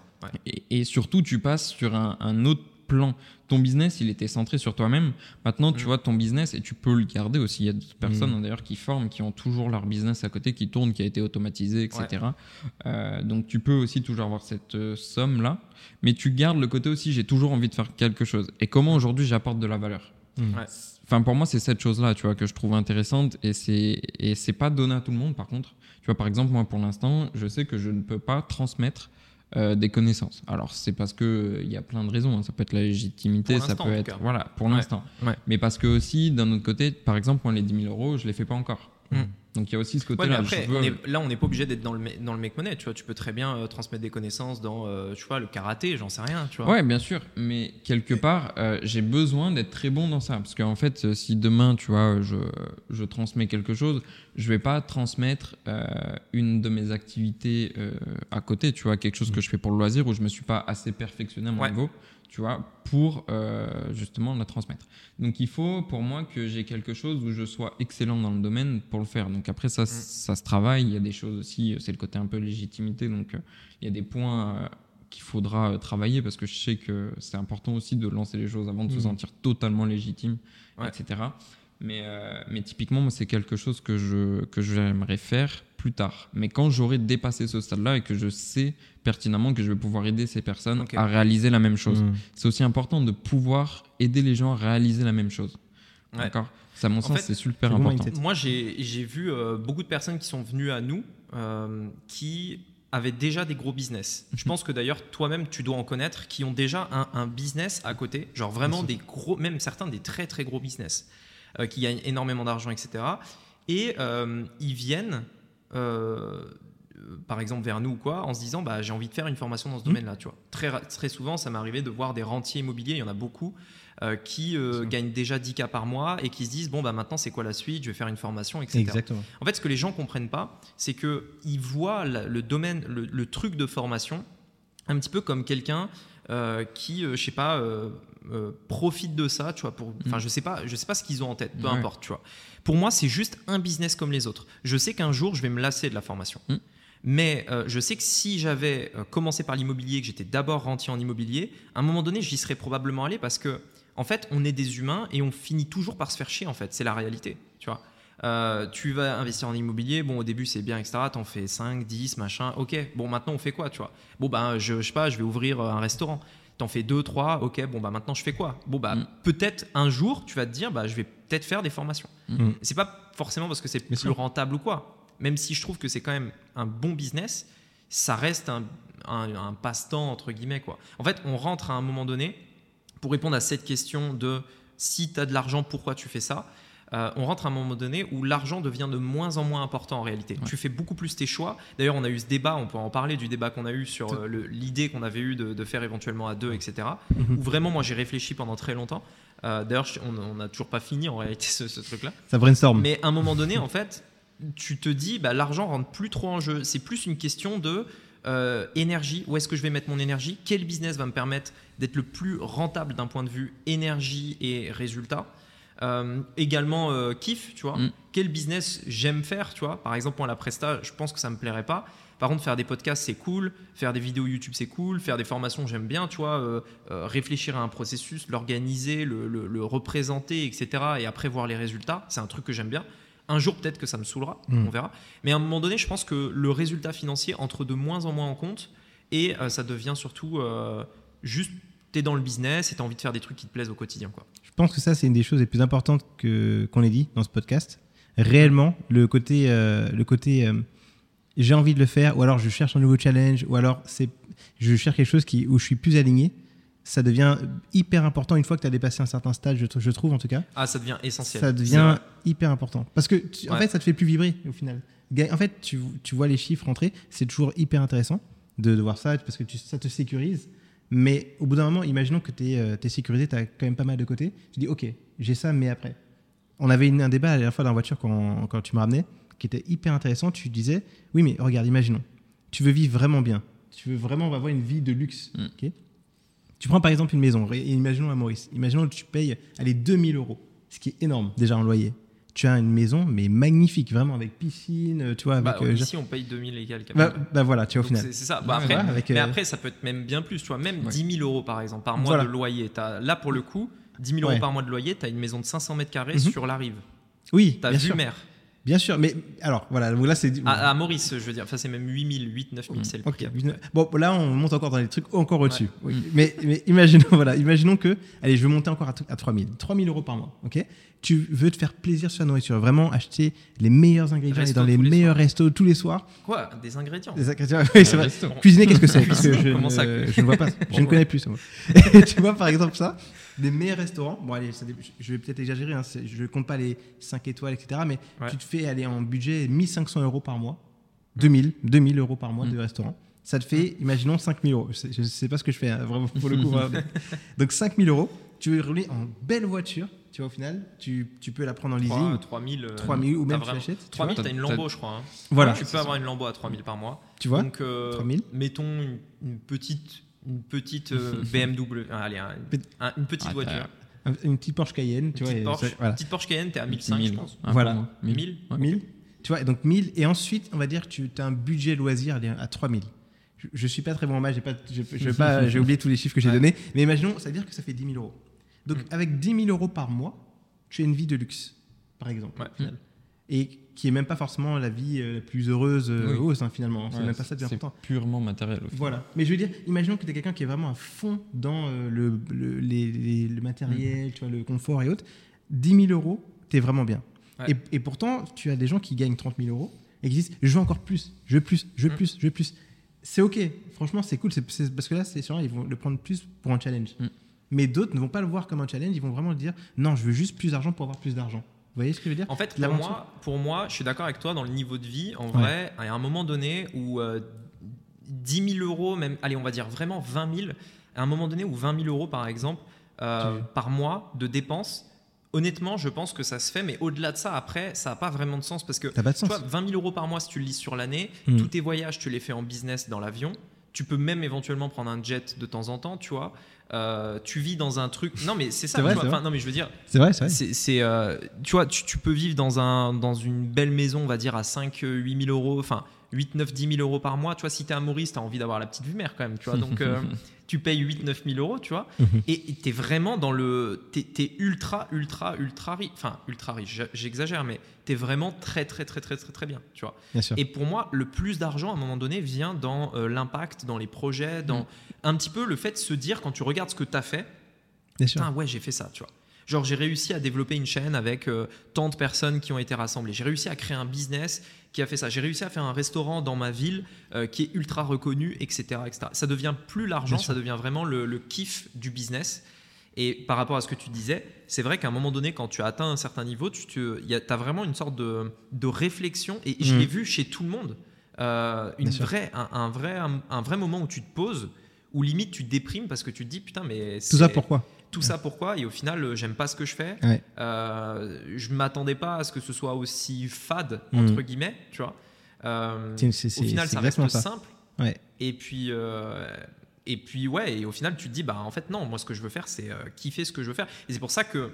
C: et surtout, tu passes sur un, un autre plan. Ton business, il était centré sur toi-même. Maintenant, tu
A: Mm.
C: vois ton business et tu peux le garder aussi. Il y a d'autres personnes
B: Mm.
C: hein, d'ailleurs qui forment, qui ont toujours leur business à côté, qui tourne, qui a été automatisé, etc. Euh, donc tu peux aussi toujours avoir cette euh, somme-là. Mais tu gardes le côté aussi, j'ai toujours envie de faire quelque chose. Et comment aujourd'hui j'apporte de la valeur?
B: Mm.
A: Ouais.
C: Enfin, pour moi, c'est cette chose-là, tu vois, que je trouve intéressante et c'est et c'est pas donné à tout le monde. Par contre, tu vois, par exemple, moi, pour l'instant, je sais que je ne peux pas transmettre euh, des connaissances. Alors, c'est parce que euh, il y a plein de raisons. hein. Ça peut être la légitimité,
A: Pour
C: ça peut être voilà, pour
A: Ouais.
C: l'instant.
A: Ouais.
C: Mais parce que aussi, d'un autre côté, par exemple, moi, les 10 000 euros, je les fais pas encore.
A: Mm.
C: Donc, il y a aussi ce
A: Ouais, mais
C: côté-là.
A: après,
C: veux-
A: on est- là, on n'est pas obligé d'être dans le, dans le make money, tu vois. Tu peux très bien euh, transmettre des connaissances dans, euh, tu vois, le karaté, j'en sais rien, tu vois.
C: Ouais, bien sûr, mais quelque part, euh, j'ai besoin d'être très bon dans ça. Parce qu'en fait, euh, si demain, tu vois, je, je transmets quelque chose, je vais pas transmettre euh, une de mes activités euh, à côté, tu vois, quelque chose que je fais pour le loisir où je me suis pas assez perfectionné à mon
A: Ouais.
C: niveau, tu vois, pour euh, justement la transmettre. Donc il faut pour moi que j'ai quelque chose où je sois excellent dans le domaine pour le faire. Donc après, ça, ça se travaille. Il y a des choses aussi, euh, c'est le côté un peu légitimité. Donc euh, il y a des points euh, qu'il faudra travailler parce que je sais que c'est important aussi de lancer les choses avant de se
B: Mhm.
C: sentir totalement légitime,
A: Ouais.
C: etc. Mais, mais typiquement, moi, c'est quelque chose que je que j'aimerais faire plus tard. Mais quand j'aurai dépassé ce stade-là et que je sais pertinemment que je vais pouvoir aider ces personnes à réaliser la même chose.
B: Mm.
C: C'est aussi important de pouvoir aider les gens à réaliser la même chose.
A: Ouais.
C: D'accord? Ça, à mon sens, c'est super important.
A: Moi, j'ai vu euh, beaucoup de personnes qui sont venues à nous euh, qui avaient déjà des gros business. *laughs* Je pense que d'ailleurs, toi-même, tu dois en connaître, qui ont déjà un, un business à côté, genre vraiment des gros, même certains des très très gros business, euh, qui gagnent énormément d'argent, etc. Et euh, ils viennent, par exemple, vers nous ou quoi, en se disant, bah, j'ai envie de faire une formation dans ce domaine-là, tu vois. Très, très souvent, ça m'est arrivé de voir des rentiers immobiliers, il y en a beaucoup, euh, qui euh, gagnent déjà 10 k par mois et qui se disent, bon, bah, maintenant, c'est quoi la suite? Je vais faire une formation, etc.
B: Exactement.
A: En fait, ce que les gens comprennent pas, c'est que ils voient la- le domaine, le, le truc de formation, un petit peu comme quelqu'un euh, qui, euh, je sais pas, euh, euh, profite de ça, tu vois. Pour, enfin, je sais pas, je sais pas ce qu'ils ont en tête, peu
C: Ouais.
A: importe, tu vois. Pour moi, c'est juste un business comme les autres. Je sais qu'un jour, je vais me lasser de la formation.
C: Mm.
A: Mais euh, je sais que si j'avais euh, commencé par l'immobilier, que j'étais d'abord rentier en immobilier, à un moment donné, j'y serais probablement allé parce que, en fait, on est des humains et on finit toujours par se faire chier, en fait. C'est la réalité, tu vois. Euh, tu vas investir en immobilier, bon au début c'est bien, etc. T'en fais 5, 10, machin, ok. Bon maintenant on fait quoi, tu vois? Bon ben je, je sais pas, je vais ouvrir un restaurant. T'en fais 2, 3, ok, bon bah maintenant je fais quoi? Bon bah
C: Mm.
A: peut-être un jour tu vas te dire, bah je vais peut-être faire des formations.
B: Mm.
A: C'est pas forcément parce que c'est plus
B: sûr.
A: rentable ou quoi. Même si je trouve que c'est quand même un bon business, ça reste un, un- un passe-temps entre guillemets quoi. En fait on rentre à un moment donné pour répondre à cette question de si tu as de l'argent, pourquoi tu fais ça? Euh, on rentre à un moment donné où l'argent devient de moins en moins important en réalité.
C: Ouais.
A: Tu fais beaucoup plus tes choix. D'ailleurs, on a eu ce débat, on peut en parler du débat qu'on a eu sur euh, l'idée qu'on avait eue de, de faire éventuellement à deux, etc.
B: Mhm.
A: Où vraiment, moi, j'ai réfléchi pendant très longtemps. Euh, D'ailleurs, on n'a toujours pas fini en réalité ce, ce truc-là.
B: Ça brainstorm.
A: Mais à un moment donné, en fait, tu te dis, bah, l'argent rentre plus trop en jeu. C'est plus une question de euh, énergie. Où est-ce que je vais mettre mon énergie? Quel business va me permettre d'être le plus rentable d'un point de vue énergie et résultat? Euh, également euh, kiff, tu vois?
C: Mm.
A: Quel business j'aime faire, tu vois? Par exemple, moi, la presta, je pense que ça me plairait pas. Par contre, faire des podcasts, c'est cool. Faire des vidéos YouTube, c'est cool. Faire des formations, j'aime bien, tu vois? euh, réfléchir à un processus, l'organiser, le, le- le représenter, etc. Et après voir les résultats, c'est un truc que j'aime bien. Un jour, peut-être que ça me saoulera,
B: Mm.
A: on verra. Mais à un moment donné, je pense que le résultat financier entre de moins en moins en compte et euh, ça devient surtout euh, juste, t'es dans le business et t'as envie de faire des trucs qui te plaisent au quotidien, quoi.
B: Je pense que ça, c'est une des choses les plus importantes que, qu'on ait dit dans ce podcast. Réellement, le côté, euh, le côté j'ai envie de le faire, ou alors je cherche un nouveau challenge, ou alors c'est, je cherche quelque chose qui, où je suis plus aligné, ça devient hyper important une fois que tu as dépassé un certain stade, je, tr- je trouve en tout cas.
A: Ah, ça devient essentiel.
B: Ça devient hyper important. Parce que, tu- en fait, ça te fait plus vibrer au final. En fait, tu, tu vois les chiffres rentrer, c'est toujours hyper intéressant de, de voir ça, parce que tu- ça te sécurise. Mais au bout d'un moment, imaginons que tu es, sécurisé, tu as quand même pas mal de côté. Tu dis, OK, j'ai ça, mais après. On avait une- un débat la dernière fois dans la voiture quand, quand tu me ramenais, qui était hyper intéressant. Tu disais, oui, mais regarde, imaginons, tu veux vivre vraiment bien. Tu veux vraiment avoir une vie de luxe.
C: Mm.
B: ok? Tu prends par exemple une maison, imaginons à Maurice, imaginons que tu payes allez, 2000 euros, ce qui est énorme déjà en loyer. Tu as une maison, mais magnifique, vraiment avec piscine, euh, tu vois, avec.
A: Bah,
B: euh,
A: ici, on paye 2000 et quelques.
B: bah, bah voilà, tu vois, au
A: Donc,
B: final.
A: c'est ça. Bah,
C: Ouais,
A: après,
B: voilà, avec,
A: mais
B: euh,
A: après, ça peut être même bien plus. Tu vois, même
C: Ouais.
A: 10 000 euros par exemple par mois
B: Voilà.
A: de loyer. T'as- là, pour le coup, 10 000 euros
B: Ouais.
A: par mois de loyer, tu as une maison de 500 mètres carrés
B: Mhm.
A: sur la rive.
B: Oui,
A: T'as vue
B: sûr.
A: mer.
B: Bien sûr, mais alors voilà, là c'est.
A: À, à Maurice, je veux dire. Enfin, c'est même 8 000, 8 9 000, c'est le prix.
B: Bon, là, on monte encore dans les trucs encore au-dessus. Oui. Mais, mais imaginons, *laughs* voilà, imaginons que, allez, je vais monter encore à, à 3000. 3000 euros par mois, ok Tu veux te faire plaisir sur la nourriture, vraiment acheter les meilleurs ingrédients, aller dans les meilleurs restos tous les soirs.
A: Quoi? Des ingrédients
B: Des ingrédients, oui, c'est vrai. Cuisiner, qu'est-ce que c'est? Parce *laughs* que
A: Cuisiner,
B: je,
A: comment ça,
B: je ne vois pas. Je ne connais plus ça. *laughs* Et tu vois, par exemple, ça, des meilleurs restaurants. Bon, allez, ça je vais peut-être exagérer. Hein, je ne compte pas les 5 étoiles, etc. Mais
A: Ouais.
B: tu te fais aller en budget 1500 euros par mois, 2000, 2000 euros par mois
C: Mm.
B: de restaurant. Ça te fait, imaginons, 5000 euros. Je ne sais pas ce que je fais, hein, vraiment, pour le coup. vraiment. *laughs* Donc 5000 euros, tu veux rouler en belle voiture. Tu vois, au final, tu, tu peux la prendre en leasing.
A: 3 000.
B: 3000 ou même tu l'achètes. tu
A: 3 000,
B: vois.
A: t'as une Lambo, je crois. hein.
B: Voilà,
A: Tu peux
C: ça.
A: avoir une Lambo à 3 000 par mois.
B: tu vois.
A: Donc, euh,
B: 3000.
A: mettons une, une petite, une petite euh, *laughs* BMW. ah, allez, un-
B: Pe-
A: un- une petite
C: Ah,
A: voiture.
B: Un- Une petite Porsche Cayenne, tu
A: Une
B: vois.
A: petite
B: et
A: Porsche,
B: ça- voilà.
A: petite Porsche Cayenne, t'es à 1500, je
C: 1000,
A: pense.
C: un
B: Voilà.
C: par mois. 1000.
A: 1000
C: Ouais.
B: 1000 tu vois donc 1000 et ensuite on va dire que tu as un budget loisir à 3000 je, je suis pas très bon en maths j'ai pas je, je vais pas *laughs* j'ai oublié tous les chiffres que j'ai
A: Ouais.
B: donnés mais imaginons ça veut dire que ça fait 10 000 euros donc
A: Mm.
B: avec 10 000 euros par mois tu as une vie de luxe par exemple
A: Ouais, au final.
B: et qui est même pas forcément la vie euh, la plus heureuse euh,
C: Oui.
B: hausse, hein, finalement c'est
C: Ouais,
B: même pas ça le plus
C: c'est
B: important
C: purement matériel. au final.
B: voilà mais je veux dire imaginons que tu es quelqu'un qui est vraiment à fond dans euh, le, le, les- les- le matériel tu vois le confort et autres 10 000 euros t'es vraiment bien
A: Ouais.
B: et, et pourtant, tu as des gens qui gagnent 30 000 euros et qui disent Je veux encore plus, je veux plus, je veux
A: Mm.
B: plus, je veux plus. C'est OK. Franchement, c'est cool. c'est- parce que là, c'est sûr, ils vont le prendre plus pour un challenge.
C: Mm.
B: Mais d'autres ne vont pas le voir comme un challenge. Ils vont vraiment dire Non, je veux juste plus d'argent pour avoir plus d'argent. Vous voyez ce que je veux dire
A: En fait, pour moi, pour moi, je suis d'accord avec toi dans le niveau de vie. En
B: Ouais.
A: vrai, a un moment donné où euh, 10 000 euros, même, allez, on va dire vraiment 20 000, à un moment donné où 20 000 euros, par exemple, euh, par mois de dépenses, honnêtement, je pense que ça se fait, mais au-delà de ça, après, ça n'a pas vraiment de sens parce que
B: pas de
A: tu
B: sens.
A: vois, 20 000 euros par mois, si tu le lis sur l'année,
B: Mm.
A: tous tes voyages, tu les fais en business dans l'avion. Tu peux même éventuellement prendre un jet de temps en temps, tu vois. Euh, tu vis dans un truc. Non, mais c'est ça.
B: Vrai,
A: tu vois. Enfin, non, mais je veux dire,
B: C'est vrai, c'est
A: euh, tu vois, tu, tu peux vivre dans, un, dans une belle maison, on va dire, à 5, 8 000 euros, enfin 8, 9, 10 000 euros par mois. Tu vois, si tu es à Maurice, tu as envie d'avoir la petite vue mer quand même, tu vois. Donc, euh, *laughs* tu payes 8, 9 000 euros, tu vois.
B: Mhm.
A: Et tu es vraiment dans le. Tu es, ultra, ultra, ultra riche. Enfin, ultra riche, j'exagère, mais tu es vraiment très, très, très, très, très, très bien, tu vois.
B: Bien sûr.
A: Et pour moi, le plus d'argent à un moment donné vient dans euh, l'impact, dans les projets, dans
C: Mm.
A: un petit peu le fait de se dire quand tu regardes ce que tu as fait,
B: Bien sûr.
A: Ouais, j'ai fait ça, tu vois. Genre, j'ai réussi à développer une chaîne avec euh, tant de personnes qui ont été rassemblées. J'ai réussi à créer un business qui a fait ça. J'ai réussi à faire un restaurant dans ma ville euh, qui est ultra reconnu, etc., etc. Ça devient plus l'argent, ça devient vraiment le, le kiff du business. Et par rapport à ce que tu disais, c'est vrai qu'à un moment donné, quand tu as atteint un certain niveau, tu as vraiment une sorte de, de réflexion. Et je l'ai vu chez tout le monde. Euh, une vraie, un, un vrai, un, un vrai moment où tu te poses, où limite tu te déprimes parce que tu te dis putain, mais
B: Tout ça pourquoi?
A: Tout ça pourquoi et au final euh, j'aime pas ce que je fais
B: Ouais.
A: Euh, je m'attendais pas à ce que ce soit aussi fade
B: Mhm.
A: entre guillemets tu vois Euh, au final ça reste simple
B: Ouais.
A: et puis euh, et puis ouais et au final tu te dis bah en fait non moi ce que je veux faire c'est kiffer ce que je veux faire et c'est pour ça que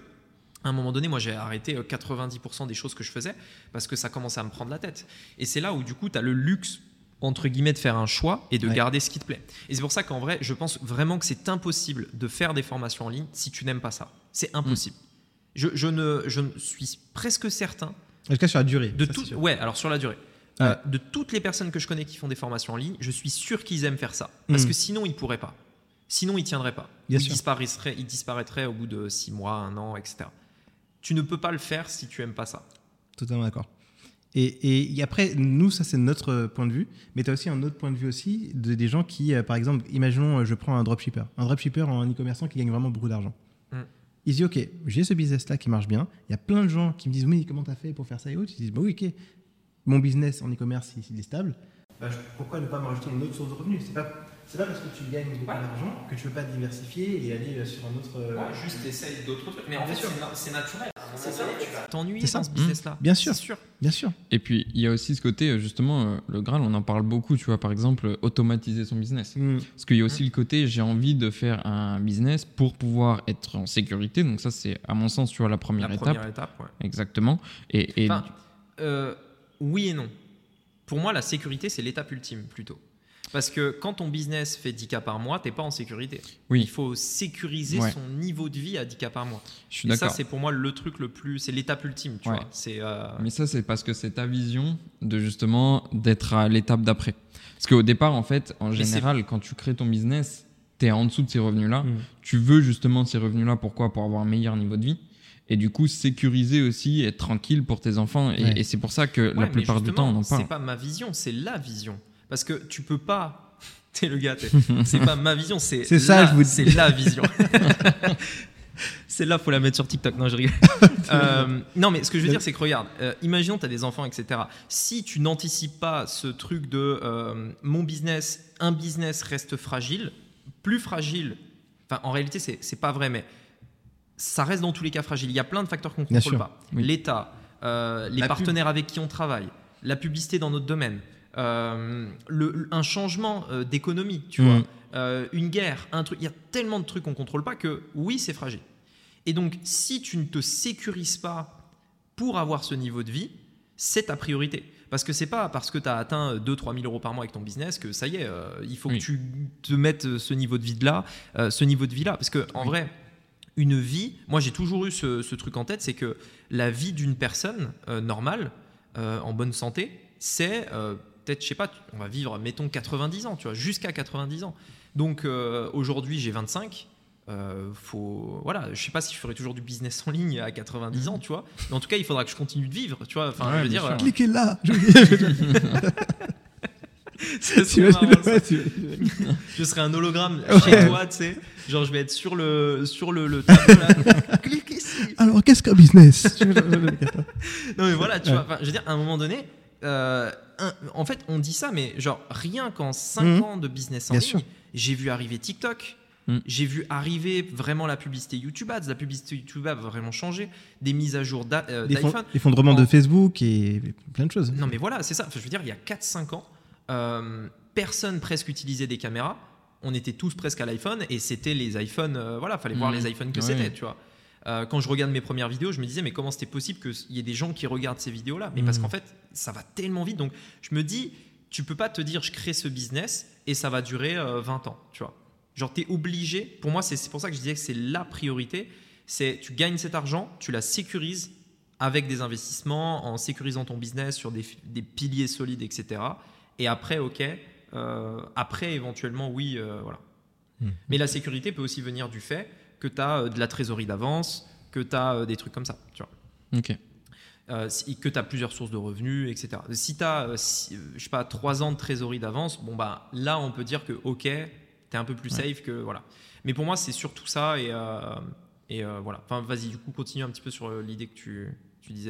A: à un moment donné, moi j'ai arrêté euh, 90% des choses que je faisais parce que ça commençait à me prendre la tête. Et c'est là où du coup tu as le luxe entre guillemets, de faire un choix et de
B: Ouais.
A: garder ce qui te plaît. Et c'est pour ça qu'en vrai, je pense vraiment que c'est impossible de faire des formations en ligne si tu n'aimes pas ça. C'est impossible. Je, je ne, je ne suis presque certain
B: En tout cas, sur la durée.
A: de
B: ça,
A: tout, ouais, alors sur la durée.
B: Ouais.
A: Euh, de toutes les personnes que je connais qui font des formations en ligne, je suis sûr qu'ils aiment faire ça. Parce
B: Mm.
A: que sinon, ils pourraient pas. Sinon, ils tiendraient pas. Ils disparaîtraient, ils disparaîtraient au bout de six mois, un an, etc. Tu ne peux pas le faire si tu aimes pas ça.
B: Totalement d'accord. Et, et après, nous, ça c'est notre point de vue, mais tu as aussi un autre point de vue aussi de, des gens qui, euh, par exemple, imaginons, euh, je prends un dropshipper, un dropshipper en e-commerçant qui gagne vraiment beaucoup d'argent.
A: Mm.
B: Il se dit, OK, j'ai ce business-là qui marche bien. Il y a plein de gens qui me disent, oui, comment tu as fait pour faire ça et autres? Ils disent, bah oui, OK, mon business en e-commerce, il, il est stable. Bah, je- pourquoi ne pas me rajouter une autre source de revenus? C'est pas, c'est pas parce que tu gagnes beaucoup
A: Ouais.
B: d'argent que tu peux pas diversifier et aller euh, sur un autre.
A: juste essaye d'autres trucs. Mais en fait, c'est naturel. C'est ça, tu vas t'ennuyer
B: C'est ça.
A: dans ce business-là.
B: Bien sûr. Bien sûr.
C: Et puis, il y a aussi ce côté, euh, justement, euh, le Graal, on en parle beaucoup, tu vois, par exemple, euh, automatiser son business.
B: Mm.
C: Parce qu'il y a aussi le côté, j'ai envie de faire un business pour pouvoir être en sécurité. Donc ça, c'est, à mon sens, tu vois, la première
A: La
C: étape.
A: première étape, ouais.
C: Exactement. Et, et
A: Enfin, euh, oui et non. Pour moi, la sécurité, c'est l'étape ultime plutôt. Parce que quand ton business fait 10K par mois, t'es pas en sécurité.
C: Oui.
A: Il faut sécuriser
C: Ouais.
A: son niveau de vie à 10K par mois.
C: je suis
A: Et ça,
C: d'accord.
A: c'est pour moi le truc le plus. C'est l'étape ultime, tu
C: Ouais.
A: vois. Euh,
C: Mais ça, c'est parce que c'est ta vision de justement d'être à l'étape d'après. Parce qu'au départ, en fait, en
A: Mais
C: général, quand tu crées ton business, tu es en dessous de ces revenus-là.
B: Mm.
C: Tu veux justement ces revenus-là. Pourquoi? Pour avoir un meilleur niveau de vie. Et du coup, sécuriser aussi, être tranquille pour tes enfants. Et,
B: Ouais.
C: et c'est pour ça que
A: ouais,
C: la plupart du temps, on en parle.
A: C'est pas ma vision, c'est la vision. Parce que tu peux pas. *laughs* T'es le gars, c'est pas ma vision, c'est.
B: C'est ça, je vous dis.
A: C'est la vision. *laughs* Celle-là, faut la mettre sur TikTok. Non, je rigole. *laughs* Euh, non, mais ce que je veux dire, c'est que regarde, euh, imaginons tu as des enfants, etc. Si tu n'anticipes pas ce truc de euh, mon business, un business reste fragile, plus fragile. Enfin, en réalité, c'est c'est pas vrai, mais ça reste dans tous les cas fragile. Il y a plein de facteurs qu'on contrôle
B: sûr.
A: pas.
C: Oui.
A: L'État, euh, les
B: La pub.
A: partenaires avec qui on travaille, la publicité dans notre domaine, euh, le- un changement euh, d'économie, tu
C: Mm.
A: vois, euh, une guerre, un truc. Il y a tellement de trucs qu'on contrôle pas que oui, c'est fragile. Et donc, si tu ne te sécurises pas pour avoir ce niveau de vie, c'est ta priorité. Parce que c'est pas parce que tu as atteint 2-3 000 euros par mois avec ton business que ça y est, euh, il faut
C: Oui.
A: que tu te mettes ce niveau de vie là, euh, ce niveau de vie là. Parce que en
C: Oui.
A: vrai, une vie, moi j'ai toujours eu ce, ce truc en tête, c'est que la vie d'une personne normale, en bonne santé, c'est peut-être, je sais pas, on va vivre, mettons 90 ans, tu vois, jusqu'à 90 ans. Donc euh, aujourd'hui j'ai 25. Euh, faut voilà je sais pas si je ferai toujours du business en ligne à 90 ans tu vois mais en tout cas il faudra que je continue de vivre tu vois enfin
C: Ouais,
A: je veux dire euh,
B: Cliquez là. T'imagines-
A: marrant,
B: ouais,
A: je serai un hologramme
B: Ouais.
A: chez toi tu sais genre je vais être sur le sur le, le tableau là clique ici
B: Alors, qu'est-ce qu'un business
A: non mais voilà tu
B: Ouais.
A: vois je veux dire à un moment donné euh, un- en fait on dit ça mais genre rien qu'en 5
B: Mhm.
A: ans de business en
B: Bien
A: ligne j'ai vu arriver TikTok
C: Mhm.
A: j'ai vu arriver vraiment la publicité YouTube Ads la publicité YouTube Ads va vraiment changer des mises à jour euh, d'iPhone
B: L'effondrement de Facebook et plein de choses.
A: Non, mais voilà, c'est ça. Enfin, je veux dire, il y a 4-5 ans, euh, personne presque utilisait des caméras. On était tous presque à l'iPhone et c'était les iPhones. euh, voilà, fallait voir
C: Mhm.
A: les iPhones que
C: Ouais.
A: c'était, tu vois. Euh, quand je regarde mes premières vidéos, je me disais, mais comment c'était possible qu'il y ait des gens qui regardent ces vidéos-là? Mais parce
B: Mhm.
A: qu'en fait, ça va tellement vite. Donc, je me dis, tu peux pas te dire, je crée ce business et ça va durer euh, 20 ans, tu vois. Genre, tu es obligé. Pour moi, c'est pour ça que je disais que c'est la priorité. C'est tu gagnes cet argent, tu la sécurises avec des investissements, en sécurisant ton business sur des, des piliers solides, etc. Et après, ok. euh, après, éventuellement, oui, euh, voilà.
B: Hmm.
A: Mais la sécurité peut aussi venir du fait que tu as de la trésorerie d'avance, que tu as des trucs comme ça, tu vois.
C: Ok.
A: Euh, si- que tu as plusieurs sources de revenus, etc. Si tu as, je sais pas, trois ans de trésorerie d'avance, bon, bah là, on peut dire que, ok, tu es un peu plus safe que. Voilà. Mais pour moi, c'est surtout ça. Et, euh, et euh, voilà. Enfin, vas-y, du coup, continue un petit peu sur euh, l'idée que tu, tu disais.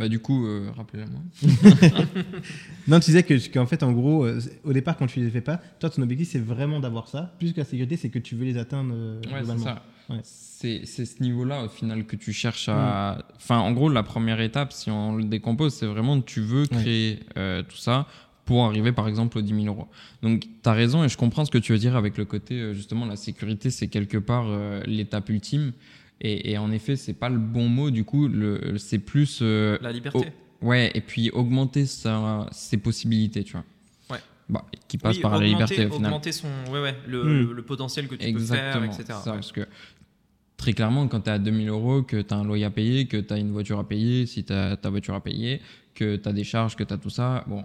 C: Bah, du coup, euh, rappelez-la-moi. *laughs*
B: Non, tu disais que- qu'en fait, en gros, euh, au départ, quand tu les fais pas, toi, ton objectif, c'est vraiment d'avoir ça. Plus que la sécurité, c'est que tu veux les atteindre euh,
C: Ouais, c'est
B: globalement. Ouais.
C: C'est ce niveau-là, au final, que tu cherches à. Enfin, en gros, la première étape, si on le décompose, c'est vraiment tu veux créer tout ça pour arriver, par exemple, aux 10 000 euros. Donc, tu as raison et je comprends ce que tu veux dire avec le côté, justement, la sécurité, c'est quelque part euh, l'étape ultime. Et, et en effet, c'est pas le bon mot, du coup, c'est plus. euh,
A: La liberté.
C: Ouais, et puis augmenter sa, ses possibilités, tu vois. bah, qui passe
A: Oui,
C: par la liberté au final.
A: augmenter son, ouais, ouais, le,
B: Hmm.
A: le- le potentiel que tu
C: Exactement,
A: peux faire, etc.
C: c'est ça,
A: Ouais.
C: parce que très clairement, quand tu as 2000 euros, que tu as un loyer à payer, que tu as une voiture à payer, si tu as ta voiture à payer, que tu as des charges, que tu as tout ça, bon,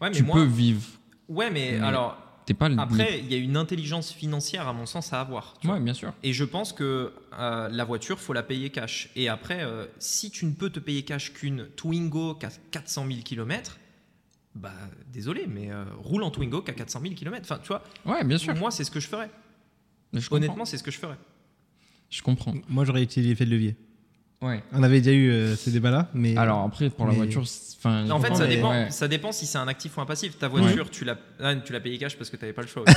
A: Ouais, mais
C: tu
A: moi,
C: peux vivre.
A: ouais, mais,
C: mais
A: alors
C: T'es pas le-
A: après, il y a une intelligence financière à mon sens à avoir. tu vois.
C: Bien sûr.
A: Et je pense que euh, la voiture, faut la payer cash. Et après, euh, si tu ne peux te payer cash qu'une Twingo qui a 400 000 km, bah désolé, mais euh, roule en Twingo qui a 400 000 km. Enfin, tu vois,
C: Ouais, bien sûr.
A: moi, c'est ce que je ferais.
C: Je.
A: Honnêtement, c'est ce que je ferais.
C: je comprends.
B: Moi, j'aurais utilisé l'effet de levier.
C: Ouais.
B: On avait déjà eu euh, ces débats-là, mais.
C: Alors après, pour la
B: mais-
C: voiture, enfin,
A: En fait, ça
B: mais-
A: dépend,
C: ouais.
A: ça dépend si c'est un actif ou un passif. Ta voiture, tu l'as ah, tu l'as payé cash parce que tu n'avais pas le choix. *laughs*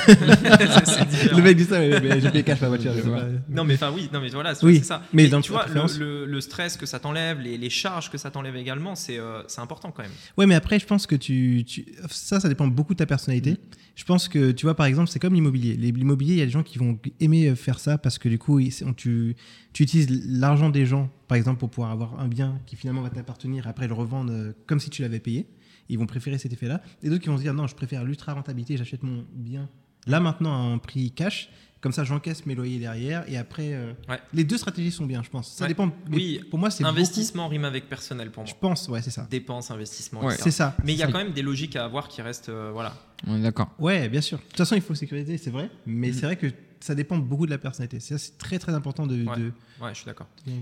B: Le mec dit ça, mais, mais j'ai payé cash ma voiture. pas.
A: Non, mais enfin, oui, non, mais voilà, c'est
B: Oui,
A: ça.
B: mais
A: Mais
B: dans
A: tu vois, le, le- le stress que ça t'enlève, les, les charges que ça t'enlève également, c'est euh, c'est important quand même.
B: Ouais, mais après, je pense que tu, tu- ça, ça dépend beaucoup de ta personnalité. Je pense que, tu vois, par exemple, c'est comme l'immobilier. L'immobilier, il y a des gens qui vont aimer euh, faire ça parce que du coup, tu, tu utilises l'argent des gens, par exemple, pour pouvoir avoir un bien qui finalement va t'appartenir, après le revendre euh, comme si tu l'avais payé. Ils vont préférer cet effet-là. Et d'autres qui vont se dire, non, je préfère l'ultra rentabilité, j'achète mon bien là maintenant à un prix cash. Comme ça, j'encaisse mes loyers derrière. Et après, euh,
A: Ouais.
B: les deux stratégies sont bien, je pense. Ça
A: Ouais.
B: dépend.
A: Oui,
B: pour moi, c'est
A: Investissement rime avec personnel pour moi.
B: Je pense, ouais, c'est ça.
A: Dépenses, investissement,
C: Ouais.
B: C'est ça.
A: Mais il y a quand même des logiques à avoir qui restent. euh, voilà.
C: On est d'accord.
B: Ouais, bien sûr. De toute façon, il faut sécuriser, c'est vrai. Mais
A: Mm.
B: c'est vrai que ça dépend beaucoup de la personnalité. Ça, c'est très très important de,
A: Ouais.
B: de-
A: Ouais, je suis d'accord.
B: Mais-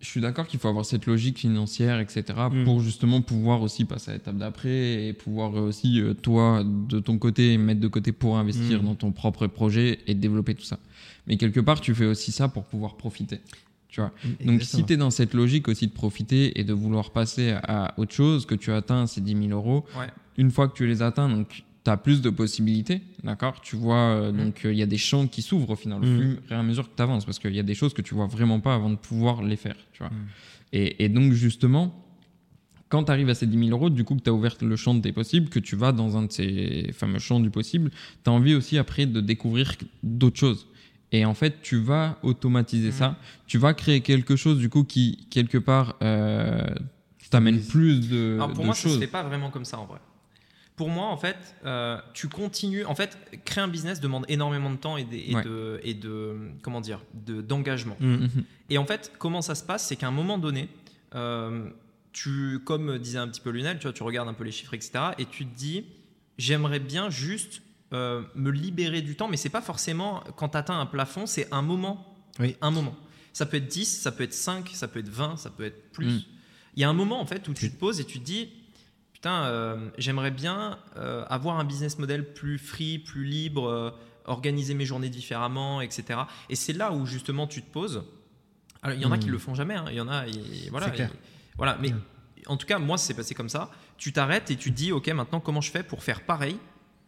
C: Je suis d'accord qu'il faut avoir cette logique financière, etc.,
B: Mm.
C: pour justement pouvoir aussi passer à l'étape d'après et pouvoir aussi, euh, toi, de ton côté, mettre de côté pour investir
B: Mm.
C: dans ton propre projet et développer tout ça. Mais quelque part, tu fais aussi ça pour pouvoir profiter. Tu vois Donc, si tu es dans cette logique aussi de profiter et de vouloir passer à autre chose, que tu atteins ces 10 000 euros,
A: Ouais.
C: une fois que tu les atteins, donc tu as plus de possibilités, d'accord Tu vois, euh,
A: Mm.
C: donc euh, il y a des champs qui s'ouvrent au final, au
B: Mm.
C: fur et à mesure que tu avances, parce qu'il y a des choses que tu vois vraiment pas avant de pouvoir les faire, tu vois.
B: Mm.
C: Et, et donc, justement, quand tu arrives à ces 10 000 euros, du coup, que tu as ouvert le champ des possibles, que tu vas dans un de ces fameux champs du possible, tu as envie aussi après de découvrir d'autres choses. Et en fait, tu vas automatiser ça. Tu vas créer quelque chose, du coup, qui, quelque part, euh, t'amène plus de,
A: Alors pour
C: de
A: moi, ça se
C: choses.
A: fait pas vraiment comme ça en vrai. Pour moi, en fait, euh, tu continues. En fait, créer un business demande énormément de temps et, des- et
C: Ouais.
A: de, et de comment dire, de- d'engagement.
B: Mm.
C: Mhm.
A: Et en fait, comment ça se passe C'est qu'à un moment donné, euh, tu, comme disait un petit peu Lunel, tu vois, tu regardes un peu les chiffres, etc. Et tu te dis, j'aimerais bien juste euh, me libérer du temps, mais c'est pas forcément quand tu atteins un plafond, c'est un moment.
B: Oui.
A: Un moment. Ça peut être 10, ça peut être 5, ça peut être 20, ça peut être plus. Il y a un moment en fait où tu te poses et tu te dis, putain, euh, j'aimerais bien euh, avoir un business model plus free, plus libre, euh, organiser mes journées différemment, etc. Et c'est là où justement tu te poses. Alors, il y en a qui le font jamais, hein. il y en a, et voilà.
B: C'est clair.
A: et- voilà, mais
B: Mm.
A: en tout cas, moi, c'est passé comme ça. Tu t'arrêtes et tu te dis, ok, maintenant, comment je fais pour faire pareil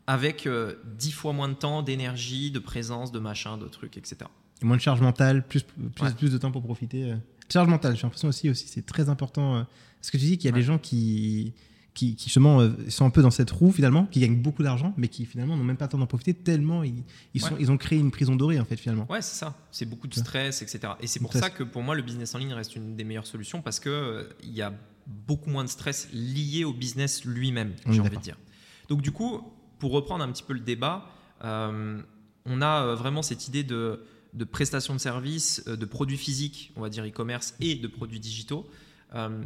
A: avec 10 fois moins de temps, d'énergie, de présence, de machin, de trucs, etc.
B: Et Moins de charge mentale, plus, plus,
A: Ouais.
B: plus de temps pour profiter. Charge mentale, j'ai l'impression aussi, aussi c'est très important. Parce que tu dis qu'il y a
A: Ouais.
B: des gens qui, qui, qui justement euh, sont un peu dans cette roue finalement, qui gagnent beaucoup d'argent, mais qui finalement n'ont même pas le temps d'en profiter tellement ils, ils, sont,
A: Ouais.
B: ils ont créé une prison dorée en fait finalement.
A: Ouais, c'est ça. C'est beaucoup de stress, etc. Et c'est pour
B: ça,
A: ça que pour moi, le business en ligne reste une des meilleures solutions parce que euh, il y a beaucoup moins de stress lié au business lui-même, j'ai envie de dire. Donc du coup, pour reprendre un petit peu le débat, euh, on a euh, vraiment cette idée de, de prestation de services, euh, de produits physiques, on va dire e-commerce, et de produits digitaux. Euh,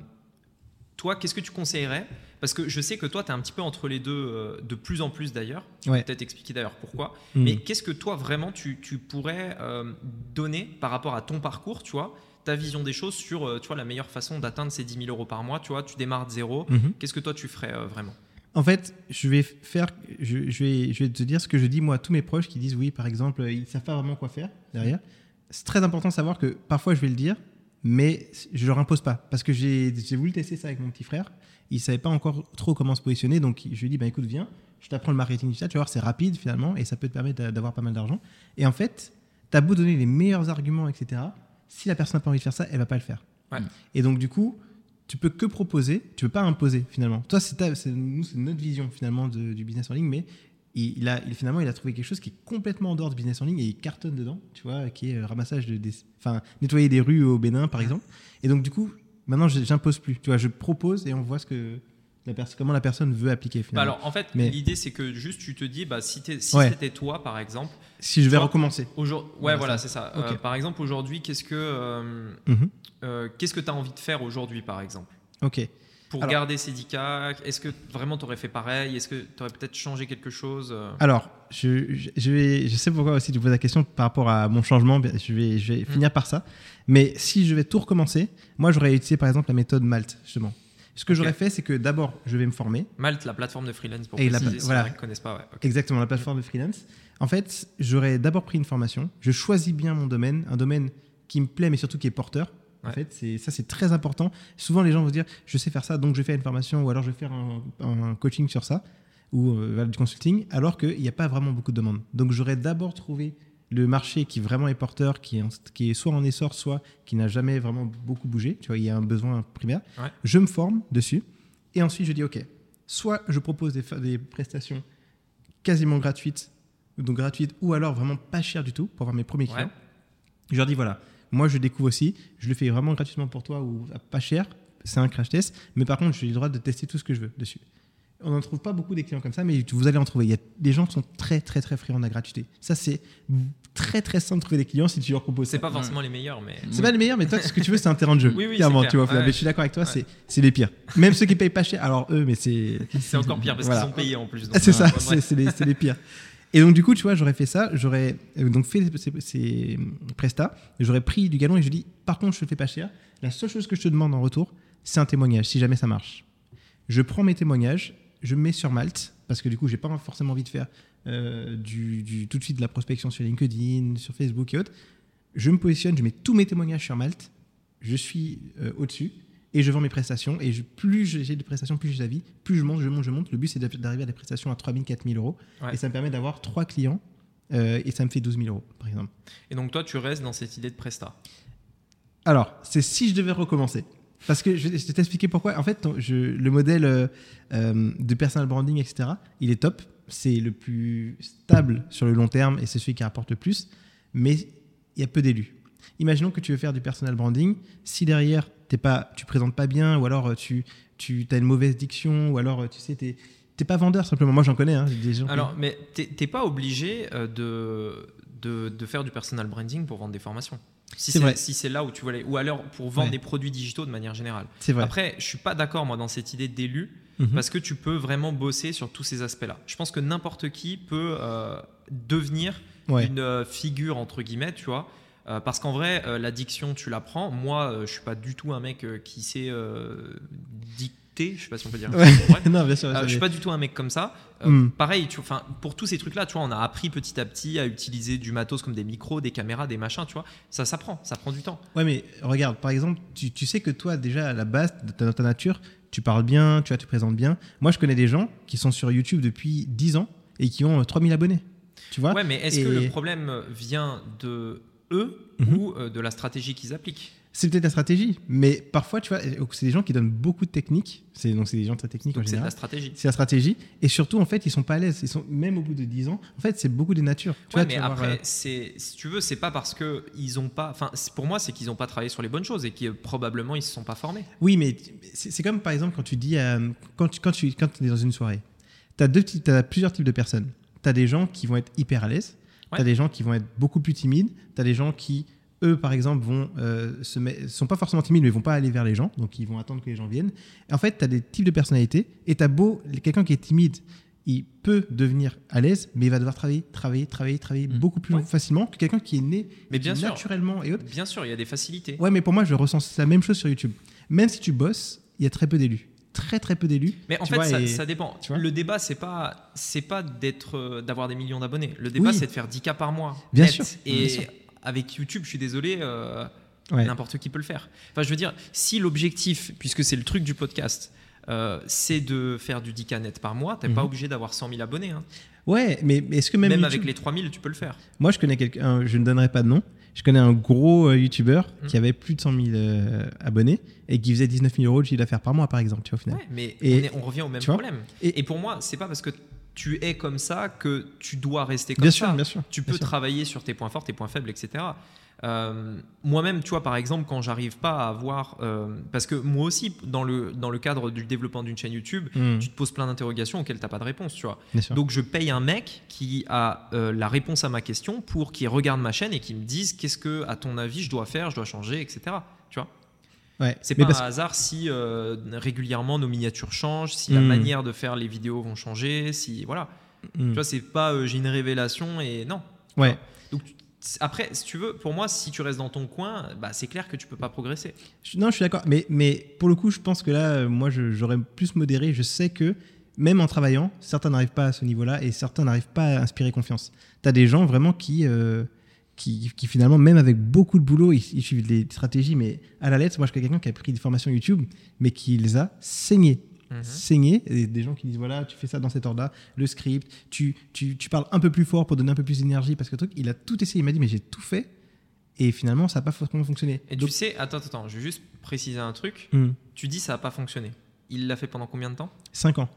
A: toi, qu'est-ce que tu conseillerais Parce que je sais que toi, tu es un petit peu entre les deux, euh, de plus en plus d'ailleurs.
B: Ouais.
A: peut-être expliquer d'ailleurs pourquoi.
B: Mm.
A: Mais qu'est-ce que toi vraiment tu, tu pourrais euh, donner par rapport à ton parcours, tu vois, ta vision des choses sur, euh, tu vois, la meilleure façon d'atteindre ces 10 000 euros par mois, tu vois, tu démarres de zéro.
B: Mhm.
A: Qu'est-ce que toi tu ferais euh, vraiment?
B: En fait, je vais faire, je, je vais, je vais te dire ce que je dis moi à tous mes proches qui disent oui, par exemple, ils savent pas vraiment quoi faire derrière. C'est très important de savoir que parfois je vais le dire, mais je leur impose pas parce que j'ai voulu tester ça avec mon petit frère. Il savait pas encore trop comment se positionner, donc je lui ai dit bah écoute viens, je t'apprends le marketing digital, tu vas voir c'est rapide finalement et ça peut te permettre d'a- d'avoir pas mal d'argent. Et en fait, t'as beau donner les meilleurs arguments, etc. Si la personne n'a pas envie de faire ça, elle va pas le faire.
A: Ouais.
B: Et donc du coup, tu peux que proposer, tu peux pas imposer finalement. Toi, c'est nous, c'est notre vision finalement de- du business en ligne, mais il, il a, il- finalement, il a trouvé quelque chose qui est complètement en dehors du business en ligne et il cartonne dedans, tu vois, qui est euh, ramassage de, des, enfin, nettoyer des rues au Bénin, par exemple. Et donc du coup, maintenant, je- j'impose plus, tu vois, je propose et on voit ce que, la comment la personne veut appliquer
A: Bah
B: finalement.
A: alors, en fait,
B: Mais-
A: l'idée, c'est que juste tu te dis, bah, si, si
B: Ouais.
A: c'était toi, par exemple,
B: si je vais
A: toi-
B: recommencer.
A: aujourd'hui, ouais,
B: Voilà,
A: c'est ça. Euh, par exemple, aujourd'hui, qu'est-ce que euh,
B: Mhm.
A: qu'est-ce que tu as envie de faire aujourd'hui, par exemple?
B: Ok.
A: Pour
B: Alors-
A: garder 10K, est-ce que vraiment tu aurais fait pareil? Est-ce que tu aurais peut-être changé quelque chose euh?
B: Alors, je, je, je vais, je sais pourquoi aussi tu poses la question par rapport à mon changement. Je vais, je
A: Mm.
B: vais finir par ça. Mais si je vais tout recommencer, moi j'aurais utilisé par exemple la méthode Malte justement. Ce que j'aurais fait, c'est que d'abord je vais me former.
A: Malte, la plateforme de freelance, pour
B: Et la
A: préciser, si
B: voilà.
A: gens ne connaissent pas. Ouais.
B: Exactement, la plateforme de freelance. En fait, j'aurais d'abord pris une formation. Je choisis bien mon domaine, un domaine qui me plaît, mais surtout qui est porteur. En
A: Ouais.
B: fait, c'est ça, c'est très important. Souvent, les gens vont se dire, je sais faire ça, donc je vais faire une formation, ou alors je vais faire un, un coaching sur ça, ou euh, du consulting, alors qu'il n'y a pas vraiment beaucoup de demandes. Donc, j'aurais d'abord trouvé le marché qui vraiment est porteur, qui est, en- qui est soit en essor, soit qui n'a jamais vraiment beaucoup bougé. Tu vois, il y a un besoin primaire.
A: Ouais.
B: Je me forme dessus, et ensuite je dis, ok, soit je propose des, prestations quasiment gratuites, donc gratuites, ou alors vraiment pas chères du tout pour avoir mes premiers clients.
A: Ouais.
B: Je leur dis voilà, moi je découvre aussi, je le fais vraiment gratuitement pour toi ou pas cher, c'est un crash test, mais par contre j'ai le droit de tester tout ce que je veux dessus. On n'en trouve pas beaucoup des clients comme ça, mais vous allez en trouver. Il y a des gens qui sont très très très friands de la gratuité. Ça c'est très très simple de trouver des clients si tu leur proposes.
A: C'est
B: ça.
A: pas forcément les meilleurs, mais.
B: C'est pas les meilleurs, mais toi, ce que tu veux, c'est un terrain de jeu.
A: Oui, oui,
B: clairement, tu vois.
A: Ouais.
B: Mais je suis d'accord avec toi,
A: Ouais.
B: c'est les pires. Même ceux qui payent pas cher. Alors eux, mais c'est
A: C'est encore pire parce
B: Voilà.
A: qu'ils ont payé en plus.
B: c'est ça,
A: euh,
B: c'est
A: bref.
B: c'est les, c'est les pires. Et donc, du coup, tu vois, j'aurais fait ça, j'aurais euh, donc fait ces, prestats, j'aurais pris du galon et je dis, par contre, je te fais pas cher. La seule chose que je te demande en retour, c'est un témoignage, si jamais ça marche. Je prends mes témoignages, je me mets sur Malte, parce que du coup, j'ai pas forcément envie de faire euh, tout de suite de la prospection sur LinkedIn, sur Facebook et autres. Je me positionne, je mets tous mes témoignages sur Malte, je suis euh, au-dessus et je vends mes prestations. Et je- plus j'ai de prestations, plus j'ai la vie, plus je monte, je monte, je monte. Le but, c'est d'a- d'arriver à des prestations à 3000, 4000 euros.
A: Ouais.
B: Et ça me permet d'avoir trois clients euh, et ça me fait 12 000 euros, par exemple.
A: Et donc toi, tu restes dans cette idée de Presta?
B: Alors, c'est si je devais recommencer. Parce que je vais je t'expliquer pourquoi. En fait, ton- je- le modèle euh, euh, de personal branding, etc., il est top. C'est le plus stable sur le long terme et c'est celui qui rapporte le plus. Mais il y a peu d'élus. Imaginons que tu veux faire du personal branding. Si derrière, t'es pas, tu présentes pas bien, ou alors euh, tu, tu as une mauvaise diction, ou alors euh, tu sais, t'es t'es pas vendeur simplement. Moi, j'en connais. hein, des gens qui-
A: Alors, mais t'es t'es pas obligé euh, de, de, de faire du personal branding pour vendre des formations. Si
B: C'est
A: si c'est là où tu veux aller, ou alors pour vendre
B: Ouais.
A: des produits digitaux de manière générale.
B: c'est vrai.
A: Après, je suis pas d'accord moi dans cette idée d'élu
B: Mhm.
A: parce que tu peux vraiment bosser sur tous ces aspects-là. Je pense que n'importe qui peut euh, devenir
B: Ouais.
A: une figure entre guillemets, tu vois. Euh, parce qu'en vrai, euh, l'addiction, tu l'apprends. Moi, euh, je suis pas du tout un mec euh, qui sait euh, dicter. Je sais pas si on peut dire.
B: Ouais. *laughs* non, bien sûr.
A: Euh,
B: ça
A: je suis pas du tout un mec comme ça. Euh,
B: Mm.
A: Pareil, tu, pour tous ces trucs-là, tu vois, on a appris petit à petit à utiliser du matos comme des micros, des caméras, des machins, tu vois. Ça s'apprend, ça prend du temps.
B: Ouais, mais regarde, par exemple, tu, tu sais que toi, déjà, à la base de ta, ta nature, tu parles bien, tu vois, tu te présentes bien. Moi, je connais des gens qui sont sur YouTube depuis 10 ans et qui ont euh, 3000 abonnés. Tu vois
A: Ouais, mais est-ce que le problème vient de eux
B: Mhm.
A: ou euh, de la stratégie qu'ils appliquent
B: C'est peut-être la stratégie, mais parfois, tu vois, c'est des gens qui donnent beaucoup de techniques. C'est donc c'est des gens très techniques en
A: Donc c'est la
B: général.
A: stratégie.
B: C'est la stratégie. Et surtout, en fait, ils sont pas à l'aise. Ils sont même au bout de 10 ans. En fait, c'est beaucoup de nature. Tu
A: Ouais,
B: vois,
A: mais
B: tu
A: après,
B: euh,
A: c'est, si tu veux, c'est pas parce que ils ont pas. Enfin, pour moi, c'est qu'ils ont pas travaillé sur les bonnes choses et que probablement ils se sont pas formés.
B: Oui, mais c'est comme par exemple quand tu dis, euh, quand tu quand tu quand es dans une soirée, tu as, as plusieurs types de personnes. Tu as des gens qui vont être hyper à l'aise, tu
A: Ouais.
B: as des gens qui vont être beaucoup plus timides, tu as des gens qui, eux, par exemple, vont euh, se met- sont pas forcément timides, mais vont pas aller vers les gens, donc ils vont attendre que les gens viennent. Et en fait, tu as des types de personnalités, et tu as beau, quelqu'un qui est timide, il peut devenir à l'aise, mais il va devoir travailler, travailler, travailler, travailler
C: Mm.
B: beaucoup plus
A: Ouais.
B: facilement que quelqu'un qui est né
A: Mais bien sûr.
B: naturellement et autres.
A: Bien sûr, il y a des facilités.
B: Ouais, mais pour moi, je ressens la même chose sur YouTube. Même si tu bosses, il y a très peu d'élus. Très, très peu d'élus.
A: Mais en fait,
B: vois,
A: ça,
B: et-
A: ça dépend.
B: tu vois
A: le débat, c'est pas, c'est pas d'être, euh, d'avoir des millions d'abonnés. Le débat,
B: Oui.
A: c'est de faire 10K par mois.
B: Bien
A: net.
B: sûr,
A: Et
B: bien sûr.
A: avec YouTube, je suis désolé, euh,
B: Ouais.
A: n'importe qui peut le faire. Enfin, je veux dire, si l'objectif, puisque c'est le truc du podcast, euh, c'est de faire du 10K net par mois, t'es pas
B: Mhm.
A: obligé d'avoir 100 000 abonnés. hein.
B: Ouais, mais, est-ce que même,
A: Même,
B: YouTube-
A: avec les 3000, tu peux le faire.
B: Moi, je connais quelqu'un, je ne donnerai pas de nom. Je connais un gros YouTuber
A: Mm.
B: qui avait plus de 100 000 euh, abonnés et qui faisait 19 000 euros de chiffre d'affaires par mois, par exemple, tu vois, au final.
A: Ouais, mais
B: Et-
A: on, est- on revient au même problème.
B: Et-
A: Et, pour moi, c'est pas parce que tu es comme ça que tu dois rester comme
B: Bien
A: ça.
B: sûr, bien sûr.
A: Tu
B: bien
A: peux
B: sûr.
A: travailler sur tes points forts, tes points faibles, etc. Euh, Moi-même, tu vois, par exemple, quand j'arrive pas à avoir, euh, parce que moi aussi, dans le dans le cadre du développement d'une chaîne YouTube,
B: Mm,
A: tu te poses plein d'interrogations auxquelles t'as pas de réponse, tu vois.
B: bien sûr.
A: Donc je paye un mec qui a euh, la réponse à ma question pour qu'il regarde ma chaîne et qu'il me dise qu'est-ce que, à ton avis, je dois faire, je dois changer, etc.
B: Ouais.
A: C'est pas
B: parce-
A: un hasard si euh, régulièrement nos miniatures changent, si la
B: Mm.
A: manière de faire les vidéos vont changer, si voilà.
B: Mm.
A: Tu vois, c'est pas euh, j'ai une révélation et non.
B: Ouais.
A: Donc après, si tu veux, pour moi, si tu restes dans ton coin, bah, c'est clair que tu peux pas progresser.
B: Non, je suis d'accord. Mais, mais pour le coup, je pense que là, euh, moi, j'aurais plus modéré. Je sais que même en travaillant, certains n'arrivent pas à ce niveau-là et certains n'arrivent pas à inspirer confiance. Tu as des gens vraiment qui, euh, qui, qui, finalement, même avec beaucoup de boulot, ils, ils suivent des stratégies, mais à la lettre, moi, je connais quelqu'un qui a pris des formations YouTube, mais qui les a saignées.
A: Mhm.
B: saignées. Et des gens qui disent voilà, tu fais ça dans cet ordre-là, le script, tu, tu, tu parles un peu plus fort pour donner un peu plus d'énergie parce que le truc, il a tout essayé. Il m'a dit mais j'ai tout fait. Et finalement, ça n'a pas forcément fonctionné.
A: Et
B: Donc-
A: tu sais, attends, attends, je vais juste préciser un truc.
B: Hmm.
A: Tu dis ça a pas fonctionné. Il l'a fait pendant combien de temps?
B: Cinq ans.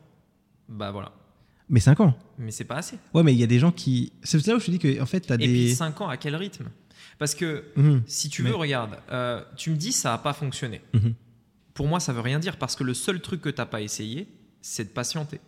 A: Bah voilà.
B: Mais 5 ans.
A: Mais c'est pas assez.
B: Ouais, mais il y a des gens qui. C'est là où je te dis que en fait, tu as
A: Et
B: des.
A: puis 5 ans, à quel rythme? Parce que
B: Mhm.
A: si tu veux,
B: Mais-
A: regarde, euh, tu me dis ça a pas fonctionné.
B: Mhm.
A: Pour moi, ça veut rien dire parce que le seul truc que t'as pas essayé, c'est de patienter.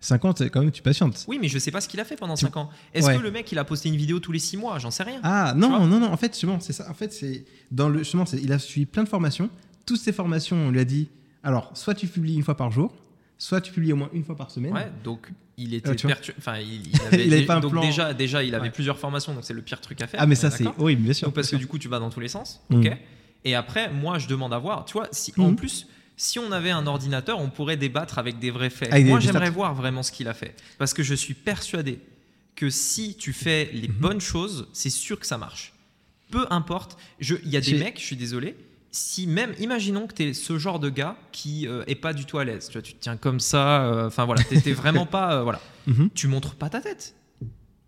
B: 50, c'est quand même, tu patientes.
A: Oui, mais je sais pas ce qu'il a fait pendant
B: Tu-
A: 5 ans. Est-ce
B: Ouais.
A: que le mec, il a posté une vidéo tous les 6 mois? J'en sais rien.
B: Ah non, non, non. En fait, justement, c'est ça. En fait, c'est dans le. Justement, il a suivi plein de formations. Toutes ces formations, on lui a dit alors, soit tu publies une fois par jour, soit tu publies au moins une fois par semaine.
A: Ouais, donc il était
B: tu vois.
A: pertu- Enfin, il, *laughs* il avait,
B: Il avait pas un
A: donc
B: plan.
A: déjà, déjà, il avait
B: Ouais.
A: plusieurs formations, donc c'est le pire truc à faire.
B: Ah, mais ça,
A: est
B: c'est horrible, bien sûr.
A: Donc parce que du coup, tu vas dans tous les sens.
B: Mm.
A: Ok. Et après, moi, je demande à voir. Tu vois, si en
B: Mhm.
A: plus, si on avait un ordinateur, on pourrait débattre avec des vrais faits.
B: Avec
A: moi, j'aimerais voir vraiment ce qu'il a fait, parce que je suis persuadé que si tu fais les
B: Mhm.
A: bonnes choses, c'est sûr que ça marche. Peu importe. Je- Il y a des mecs, je suis désolé. Si même, imaginons que tu es ce genre de gars qui euh, est pas du tout à l'aise. Tu vois, tu te tiens comme ça. euh, Enfin voilà, t'es vraiment pas. euh, voilà. *laughs*
B: Mhm.
A: Tu montres pas ta tête.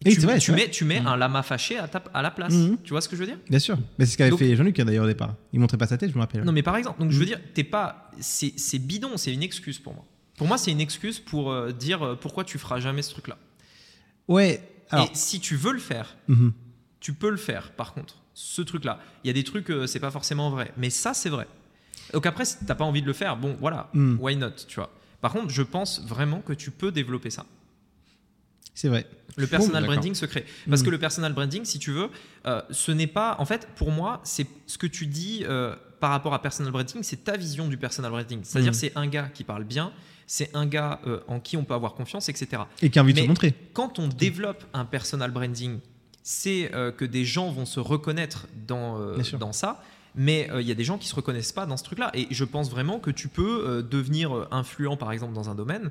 A: Tu
B: vrai,
A: tu mets, tu mets
C: Mhm.
A: un lama fâché à, ta- à la place.
B: Mhm.
A: Tu vois ce que je veux dire?
B: Bien sûr. Mais c'est ce qu'avait fait Jean-Luc hein, d'ailleurs au départ. Il montrait pas sa tête, je me rappelle.
A: Non, mais par exemple, donc je veux dire, t'es pas, c'est bidon, c'est une excuse pour moi. Pour moi, c'est une excuse pour euh, dire pourquoi tu feras jamais ce truc-là.
B: Ouais. Alors.
A: Et si tu veux le faire, tu peux le faire. Par contre, ce truc-là, il y a des trucs, euh, c'est pas forcément vrai, mais ça, c'est vrai. Donc après, si t'as pas envie de le faire, bon, voilà,
B: Mhm.
A: why not, tu vois? Par contre, je pense vraiment que tu peux développer ça.
B: C'est vrai.
A: Le personal branding se crée. Parce que le personal branding, si tu veux, euh, ce n'est pas. En fait, pour moi, c'est ce que tu dis euh, par rapport à personal branding, c'est ta vision du personal branding. C'est-à-dire,
B: Mhm.
A: c'est un gars qui parle bien, c'est un gars euh, en qui on peut avoir confiance, etc.
B: Et qui a envie de se montrer.
A: Quand on développe un personal branding, c'est euh, que des gens vont se reconnaître dans, euh, dans ça. Mais euh, il y a des gens qui se reconnaissent pas dans ce truc-là. Et je pense vraiment que tu peux devenir influent, par exemple, dans un domaine,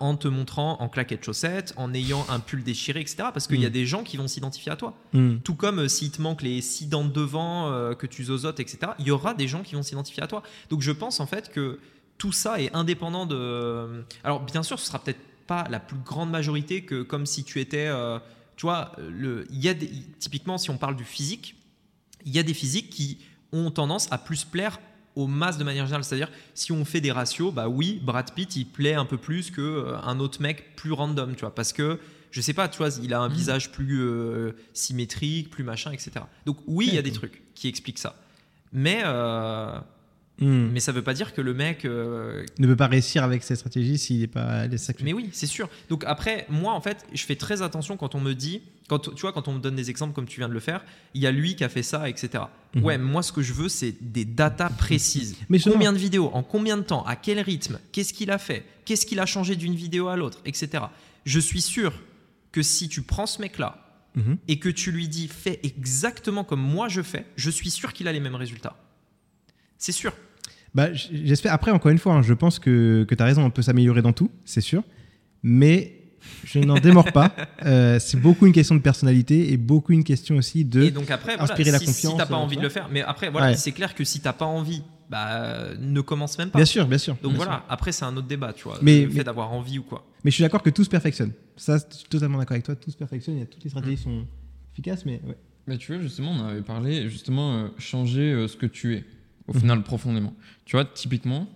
A: en te montrant en claquettes chaussettes, en ayant un pull déchiré, etc. Parce qu'il y a
B: Mm.
A: des gens qui vont s'identifier à toi.
B: Mhm.
A: Tout comme s'il te manque les six dents de devant, que tu zozotes, etc., il y aura des gens qui vont s'identifier à toi. Donc je pense en fait que tout ça est indépendant de. Alors bien sûr, ce sera peut-être pas la plus grande majorité que comme si tu étais. euh, tu vois, le, il y a des- typiquement, si on parle du physique, il y a des physiques qui ont tendance à plus plaire aux masses de manière générale. C'est-à-dire, si on fait des ratios, bah oui, Brad Pitt, il plaît un peu plus qu'un autre mec plus random, tu vois, parce que je sais pas, tu vois, il a un
C: Mhm.
A: visage plus euh, symétrique, plus machin, etc. Donc oui, il y a des trucs qui expliquent ça. Mais, euh,
B: Mhm.
A: mais ça veut pas dire que le mec. euh,
B: Ne peut pas réussir avec cette stratégie s'il n'est pas. les sacs-
A: mais oui, c'est sûr. Donc après, moi, en fait, je fais très attention quand on me dit, quand tu vois, quand on me donne des exemples comme tu viens de le faire, il y a lui qui a fait ça, etc.
B: Mhm.
A: Ouais, moi, ce que je veux, c'est des datas précises. *laughs*
B: Mais justement-
A: Combien de vidéos, en combien de temps, à quel rythme, qu'est-ce qu'il a fait, qu'est-ce qu'il a changé d'une vidéo à l'autre, etc. Je suis sûr que si tu prends ce mec-là
B: Mhm.
A: et que tu lui dis fais exactement comme moi je fais, je suis sûr qu'il a les mêmes résultats. C'est sûr.
B: Bah, j'espère. Après, encore une fois, hein, je pense que, que tu as raison, on peut s'améliorer dans tout, c'est sûr. Mais je n'en démords pas. *laughs* Euh, c'est beaucoup une question de personnalité et beaucoup une question aussi de.
A: Et donc après, voilà,
B: inspirer la
A: si,
B: confiance,
A: si t'as pas
B: euh,
A: envie de le faire, mais après, voilà,
B: Ouais.
A: c'est clair que si t'as pas envie, bah, ne commence même pas.
B: Bien sûr, bien sûr.
A: Donc
B: bien
A: voilà,
B: sûr.
A: après c'est un autre débat, tu vois,
B: Mais-
A: le fait d'avoir envie ou quoi.
B: Mais je suis d'accord que tout se perfectionne. Ça, je suis totalement d'accord avec toi. Tout se perfectionne. Il y a, toutes les stratégies
A: Mm.
B: sont efficaces, mais ouais.
C: Mais tu vois, justement, on avait parlé, justement, euh, changer euh, ce que tu es, au
B: Mhm.
C: final, profondément. Tu vois, typiquement,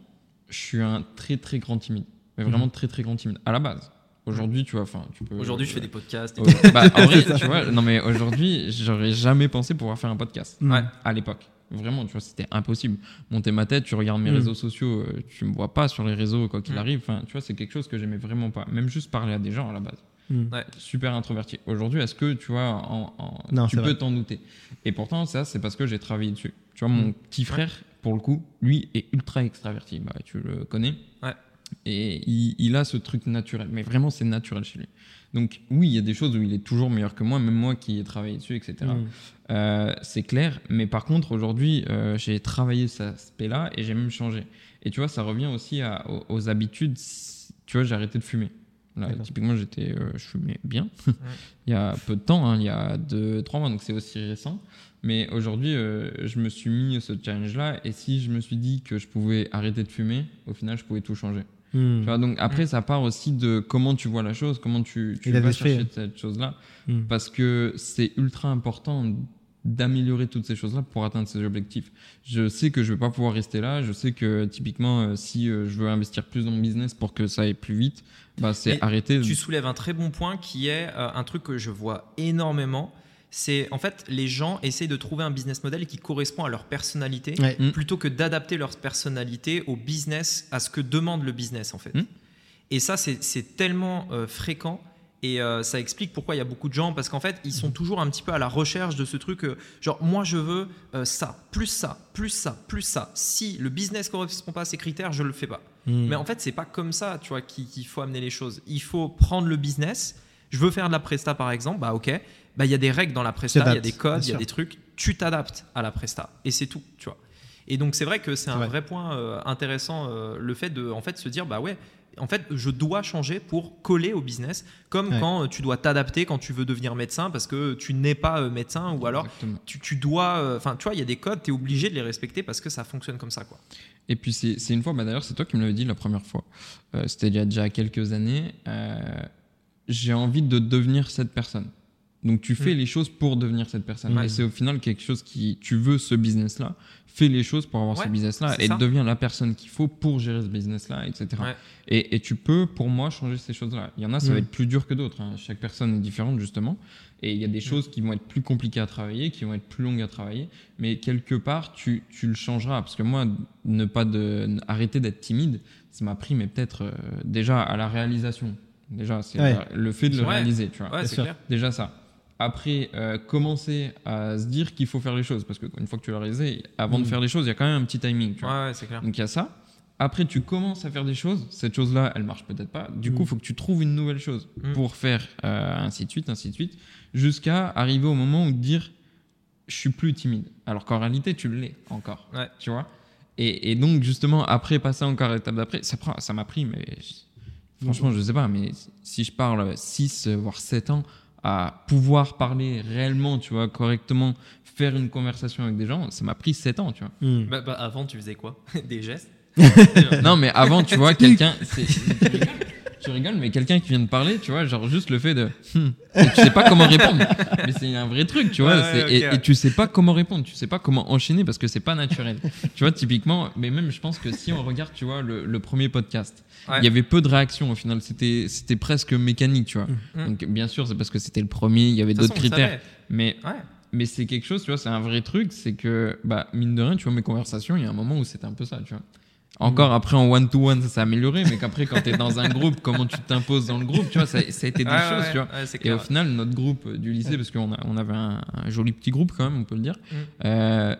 C: je suis un très, très grand timide. Mais vraiment
B: Mhm.
C: très, très grand timide, à la base. Aujourd'hui, tu vois, enfin, tu peux.
A: Aujourd'hui, je fais des podcasts. et
C: Oh, *laughs* bah, en vrai, *laughs* tu vois, non mais aujourd'hui, j'aurais jamais pensé pouvoir faire un podcast.
B: Mm.
A: Ouais.
C: À l'époque. Vraiment, tu vois, c'était impossible. Monter ma tête, tu regardes mes réseaux sociaux, euh, tu me vois pas sur les réseaux, quoi qu'il arrive. Enfin, tu vois, c'est quelque chose que j'aimais vraiment pas. Même juste parler à des gens à la base.
B: Mm.
A: Ouais.
C: Super introverti. Aujourd'hui, est-ce que tu vois, en, en-
B: Non,
C: tu peux t'en douter Et pourtant, ça, c'est parce que j'ai travaillé dessus. Tu vois, mon
B: Mm.
C: petit frère, pour le coup, lui, est ultra extraverti. Bah, tu le connais.
A: Ouais.
C: Et il, il a ce truc naturel. Mais vraiment, c'est naturel chez lui. Donc, oui, il y a des choses où il est toujours meilleur que moi, même moi qui ai travaillé dessus, etc.
B: Mm.
C: Euh, c'est clair, mais par contre, aujourd'hui, euh, j'ai travaillé cet aspect-là et j'ai même changé. Et tu vois, ça revient aussi à- aux, aux habitudes. Tu vois, j'ai arrêté de fumer. Là, typiquement, j'étais, euh, je fumais bien *laughs* il y a peu de temps, hein, il y a 2-3 mois, donc c'est aussi récent. Mais aujourd'hui, euh, je me suis mis ce challenge-là et si je me suis dit que je pouvais arrêter de fumer, au final, je pouvais tout changer.
B: Mm.
C: Tu vois, donc après, ça part aussi de comment tu vois la chose, comment tu, tu vas chercher cette chose-là.
B: Mm.
C: Parce que c'est ultra important d'améliorer toutes ces choses-là pour atteindre ces objectifs. Je sais que je vais pas pouvoir rester là. Je sais que typiquement, euh, si euh, je veux investir plus dans mon business pour que ça aille plus vite, bah, c'est arrêter.
A: Tu soulèves un très bon point qui est euh, un truc que je vois énormément. C'est en fait les gens essayent de trouver un business model qui correspond à leur personnalité
B: Ouais.
C: Mm.
A: plutôt que d'adapter leur personnalité au business, à ce que demande le business en fait.
C: Mm.
A: Et ça, c'est tellement euh, fréquent. Et euh, ça explique pourquoi il y a beaucoup de gens, parce qu'en fait, ils sont toujours un petit peu à la recherche de ce truc, euh, genre, moi je veux euh, ça, plus ça, plus ça, plus ça. Si le business correspond pas à ces critères, je le fais pas.
B: Mm.
A: Mais en fait, c'est pas comme ça, tu vois, qu'il faut amener les choses. Il faut prendre le business. Je veux faire de la presta, par exemple. Bah, ok. Bah, il y a des règles dans la presta, il y a des codes, il y a des trucs. Tu t'adaptes à la presta. Et c'est tout, tu vois. Et donc, c'est vrai que c'est un
B: vrai.
A: vrai point euh, intéressant, euh, le fait de, en fait, se dire, bah ouais, en fait, je dois changer pour coller au business, comme
B: Ouais.
A: quand euh, tu dois t'adapter quand tu veux devenir médecin parce que tu n'es pas médecin ou alors tu, tu dois, enfin, tu vois, il y a des codes, tu es obligé de les respecter parce que ça fonctionne comme ça, quoi.
C: Et puis c'est une fois, bah d'ailleurs c'est toi qui me l'avais dit la première fois, Euh, c'était il y a déjà quelques années, euh, j'ai envie de devenir cette personne. Donc tu fais
A: Mm.
C: les choses pour devenir cette personne. Et c'est au final quelque chose qui, tu veux ce business-là, fais les choses pour avoir
A: Ouais,
C: ce business-là et
A: ça.
C: deviens la personne qu'il faut pour gérer ce business-là, etc.
A: Ouais.
C: Et, et tu peux, pour moi, changer ces choses-là. Il y en a, ça
B: Mm.
C: va être plus dur que d'autres. hein. Chaque personne est différente, justement. Et il y a des
A: Mm.
C: choses qui vont être plus compliquées à travailler, qui vont être plus longues à travailler. Mais quelque part, tu, tu le changeras. Parce que moi, ne pas de, arrêter d'être timide, ça m'a pris, mais peut-être euh, déjà à la réalisation. Déjà, c'est
B: Ouais.
C: le fait de le
A: Ouais.
C: réaliser, tu vois.
A: Ouais,
B: Bien
A: c'est
B: sûr.
A: clair.
C: Déjà ça. Après, euh, commencer à se dire qu'il faut faire les choses. Parce qu'une fois que tu l'as réalisé, avant de
B: Mm.
C: faire les choses, il y a quand même un petit timing, tu vois.
A: Ouais, ouais, c'est clair.
C: Donc il y a ça. Après, tu commences à faire des choses. Cette chose-là, elle marche peut-être pas. Du coup,
B: Mm.
C: il faut que tu trouves une nouvelle chose
A: Mm.
C: pour faire euh, ainsi de suite, ainsi de suite, jusqu'à arriver au moment où te dire je suis plus timide. Alors qu'en réalité, tu l'es encore.
A: Ouais.
C: Tu vois et, et donc, justement, après passer encore à l'étape d'après, ça prend- ça m'a pris, mais franchement, je sais pas, mais si je parle 6 voire 7 ans à pouvoir parler réellement, tu vois, correctement, faire une conversation avec des gens, ça m'a pris 7 ans, tu vois.
B: Mm.
A: Bah, bah, avant, tu faisais quoi? *laughs* Des gestes?
C: Non, mais avant, tu vois, *laughs* quelqu'un. Tu rigoles, mais quelqu'un qui vient de parler, tu vois, genre juste le fait de. Hmm, et tu sais pas comment répondre. Mais c'est un vrai truc, tu vois.
A: Ouais, ouais,
C: c'est- et, tu sais pas comment répondre, tu sais pas comment enchaîner parce que c'est pas naturel. tu vois, typiquement, mais même je pense que si on regarde, tu vois, le, le premier podcast, il y avait peu de réactions au final. C'était c'était presque mécanique, tu vois.
A: Mhm.
C: Donc, bien sûr, c'est parce que c'était le premier, il y avait d'autres critères. Mais mais c'est quelque chose, tu vois, c'est un vrai truc, c'est que, bah, mine de rien, tu vois, mes conversations, il y a un moment où c'était un peu ça, tu vois. Encore après en one-to-one, ça s'est amélioré, mais qu'après, quand t'es dans un groupe, comment tu t'imposes dans le groupe, tu vois, ça, ça a été des choses,
A: ouais,
C: tu vois.
A: ouais,
C: Et au final, notre groupe du lycée, parce qu'on a, on avait un, un joli petit groupe quand même, on peut le dire,
A: Mm.
C: euh,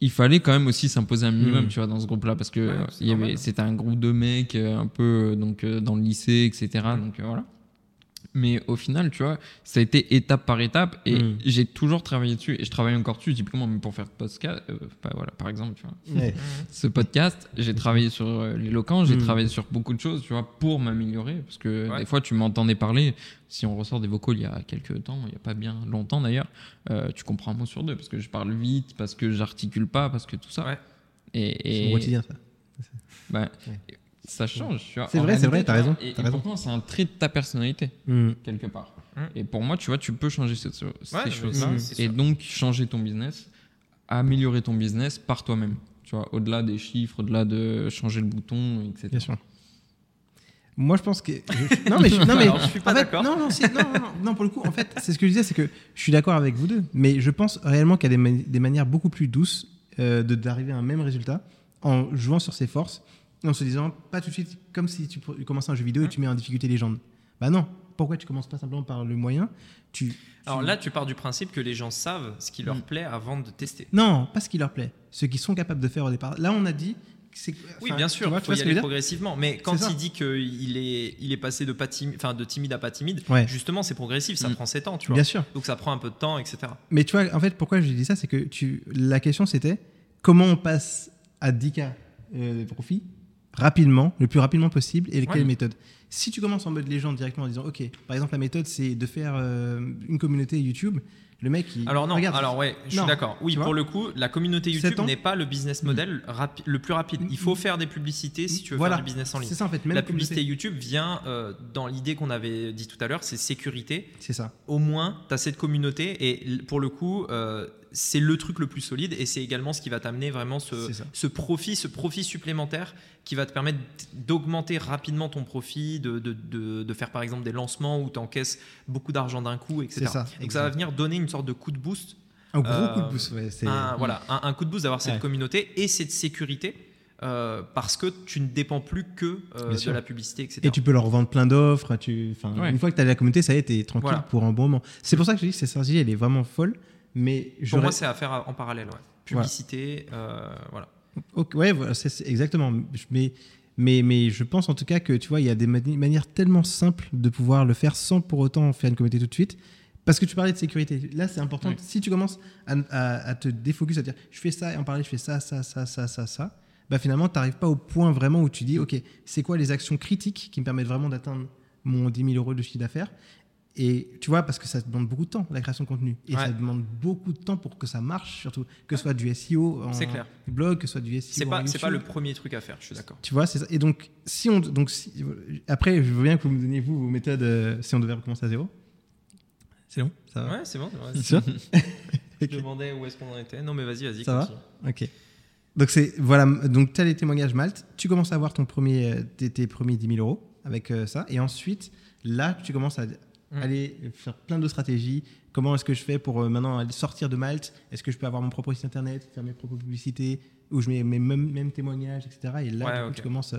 C: il fallait quand même aussi s'imposer un minimum,
B: Mm.
C: tu vois, dans ce groupe-là, parce que
A: Ouais, c'est
C: il y avait,
A: normal.
C: c'était un groupe de mecs euh, un peu euh, donc dans le lycée, etc. Donc euh, voilà. Mais au final, tu vois, ça a été étape par étape et
B: Mm.
C: j'ai toujours travaillé dessus et je travaille encore dessus, typiquement même pour faire podcast, euh, bah, voilà, par exemple, tu vois.
B: Ouais. *laughs*
C: Ce podcast, j'ai travaillé sur euh, l'éloquence, j'ai
B: Mm.
C: travaillé sur beaucoup de choses, tu vois, pour m'améliorer. Parce que
A: Ouais.
C: des fois, tu m'entendais parler, si on ressort des vocaux il y a quelques temps, il n'y a pas bien longtemps d'ailleurs, euh, tu comprends un mot sur deux, parce que je parle vite, parce que j'articule pas, parce que tout ça.
A: Ouais.
C: Et,
B: C'est mon quotidien, ça.
C: bah,
B: Ouais.
C: Ça change, tu vois.
B: C'est
C: En
B: vrai, c'est vrai,
C: tu
B: t'as raison,
C: Et,
B: t'as
C: et
B: raison.
C: pourtant, c'est un trait de ta personnalité,
B: Mm.
C: quelque part.
A: Mm.
C: Et pour moi, tu vois, tu peux changer cette- ces choses-là. Et donc, changer ton business, améliorer ton business par toi-même. Tu vois, au-delà des chiffres, au-delà de changer le bouton, etc.
B: Bien sûr. Moi, je pense que. je- Non, mais je, non, *laughs* mais
A: Alors, je suis pas
B: en fait,
A: d'accord.
B: Non, non, si- non, non, non, non, pour le coup, en fait, c'est ce que je disais, c'est que je suis d'accord avec vous deux, mais je pense réellement qu'il y a des, mani- des manières beaucoup plus douces euh, de d'arriver à un même résultat en jouant sur ses forces, en se disant pas tout de suite comme si tu commençais un jeu vidéo et tu mets en difficulté les gens. Bah non. Pourquoi tu commences pas simplement par le moyen? Tu.
A: Alors là, tu pars du principe que les gens savent ce qui leur
B: Mm.
A: plaît avant de tester.
B: Non, pas ce qui leur plaît. Ce qu'ils sont capables de faire au départ. Là, on a dit.
A: Oui, bien sûr, il
B: tu
A: faut
B: vois
A: y aller progressivement. Mais quand il dit qu'il est, il est passé de, pas timide, enfin, de timide à pas timide,
B: Ouais.
A: justement, c'est progressif, ça
C: Mm.
A: prend 7 ans, tu vois.
B: Bien sûr.
A: Donc ça prend un peu de temps, etc.
B: Mais tu vois, en fait, pourquoi je dis ça, c'est que tu, la question c'était comment on passe à 10K euh, de profit rapidement, le plus rapidement possible, et quelle
A: Ouais.
B: méthode? Si tu commences en mode légende directement en disant, ok, par exemple, la méthode c'est de faire euh, une communauté YouTube, le mec il.
A: Alors non,
B: regarde,
A: alors ouais, je
B: Non,
A: suis d'accord. Oui, pour le coup, la communauté YouTube n'est pas le business model rapi- le plus rapide. Il faut
B: Mm.
A: faire des publicités si tu veux
B: Voilà.
A: faire du business en ligne.
B: C'est ça en fait, même
A: La publicité YouTube vient euh, dans l'idée qu'on avait dit tout à l'heure, c'est sécurité.
B: C'est ça.
A: Au moins, tu as cette communauté et pour le coup, euh, c'est le truc le plus solide et c'est également ce qui va t'amener vraiment ce, profit, ce profit supplémentaire qui va te permettre d'augmenter rapidement ton profit, de, de, de- de faire par exemple des lancements où tu encaisses beaucoup d'argent d'un coup, etc.
B: C'est ça,
A: Donc ça va venir donner une sorte de coup de boost
B: Un gros
A: Euh,
B: coup de boost, ouais. c'est-
A: un, voilà, un, un coup de boost d'avoir cette
B: Ouais.
A: communauté et cette sécurité euh, parce que tu ne dépends plus que euh, de la publicité, etc.
B: Et tu peux leur vendre plein d'offres. Tu... Enfin,
C: Ouais.
B: Une fois que tu as la communauté, ça y est, tu es tranquille
A: Voilà.
B: pour un bon moment. C'est pour ça que je dis que cette stratégie, elle est vraiment folle. Mais
A: Pour moi, c'est à faire en parallèle. ouais. Publicité, euh, voilà.
B: Ouais, voilà, c'est exactement. Mais, mais, mais je pense en tout cas que tu vois, il y a des mani- manières tellement simples de pouvoir le faire sans pour autant faire une communauté tout de suite. Parce que tu parlais de sécurité. Là, c'est important.
C: Oui.
B: Si tu commences à, à- à te défocus, à dire je fais ça et en parler, je fais ça, ça, ça, ça, ça, ça, bah finalement, tu n'arrives pas au point vraiment où tu dis ok, c'est quoi les actions critiques qui me permettent vraiment d'atteindre mon 10 000 euros de chiffre d'affaires? Et tu vois, parce que ça demande beaucoup de temps, la création de contenu. Et
A: Ouais.
B: ça demande beaucoup de temps pour que ça marche, surtout. Que ce soit du SEO en
A: clair.
B: blog, que ce soit du SEO
A: C'est pas, c'est pas le premier truc à faire, je suis d'accord.
B: Tu vois, c'est ça. Et donc, si on, donc si- après, je veux bien que vous me donniez vous vos méthodes euh, si on devait recommencer à zéro. C'est long, ça va?
A: Ouais, c'est bon.
B: C'est sûr? *laughs*
A: Je demandais où est-ce qu'on en était. Non, mais vas-y, vas-y.
B: Ça va?
A: continue.
B: Ok. Donc c'est voilà. Donc tu as les témoignages Malte. Tu commences à avoir ton premier, euh, tes, tes premiers 10 000 euros avec euh, ça, et ensuite là, tu commences à
A: Mm.
B: aller faire plein de stratégies. Comment est-ce que je fais pour euh, maintenant aller sortir de Malte? Est-ce que je peux avoir mon propre site internet, faire mes propres publicités, où je mets mes mêmes, mêmes témoignages, etc. Et là,
A: Ouais,
B: du coup, euh,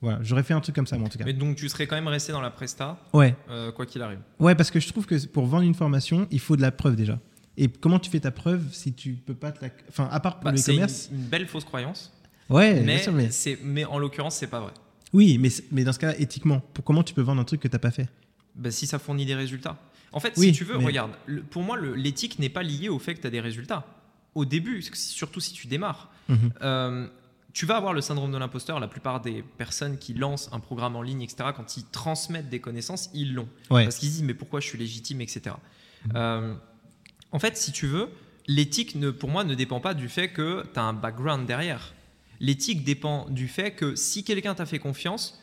B: voilà, j'aurais fait un truc comme ça, moi en tout cas.
A: Mais donc, tu serais quand même resté dans la presta,
B: Ouais.
A: euh, quoi qu'il arrive.
B: Ouais, parce que je trouve que pour vendre une formation, il faut de la preuve déjà. Et comment tu fais ta preuve si tu peux pas te la. Enfin, à part pour
A: Bah,
B: le
A: c'est une, belle fausse croyance,
B: Ouais, bien
A: mais,
B: sûr, mais.
A: mais en l'occurrence, c'est pas vrai.
B: Oui, mais, mais dans ce cas-là, éthiquement, pour comment tu peux vendre un truc que t'as pas fait?
A: Bah, si ça fournit des résultats. En fait,
B: Oui,
A: si tu veux,
B: mais-
A: regarde, le- pour moi, l'éthique n'est pas liée au fait que tu as des résultats. Au début, surtout si tu démarres,
B: Mhm.
A: euh, tu vas avoir le syndrome de l'imposteur. La plupart des personnes qui lancent un programme en ligne, etc., quand ils transmettent des connaissances, ils l'ont.
B: Ouais.
A: Parce qu'ils se disent, mais pourquoi je suis légitime, etc. Euh, en fait, si tu veux, l'éthique, pour moi, ne dépend pas du fait que tu as un background derrière. L'éthique dépend du fait que si quelqu'un t'a fait confiance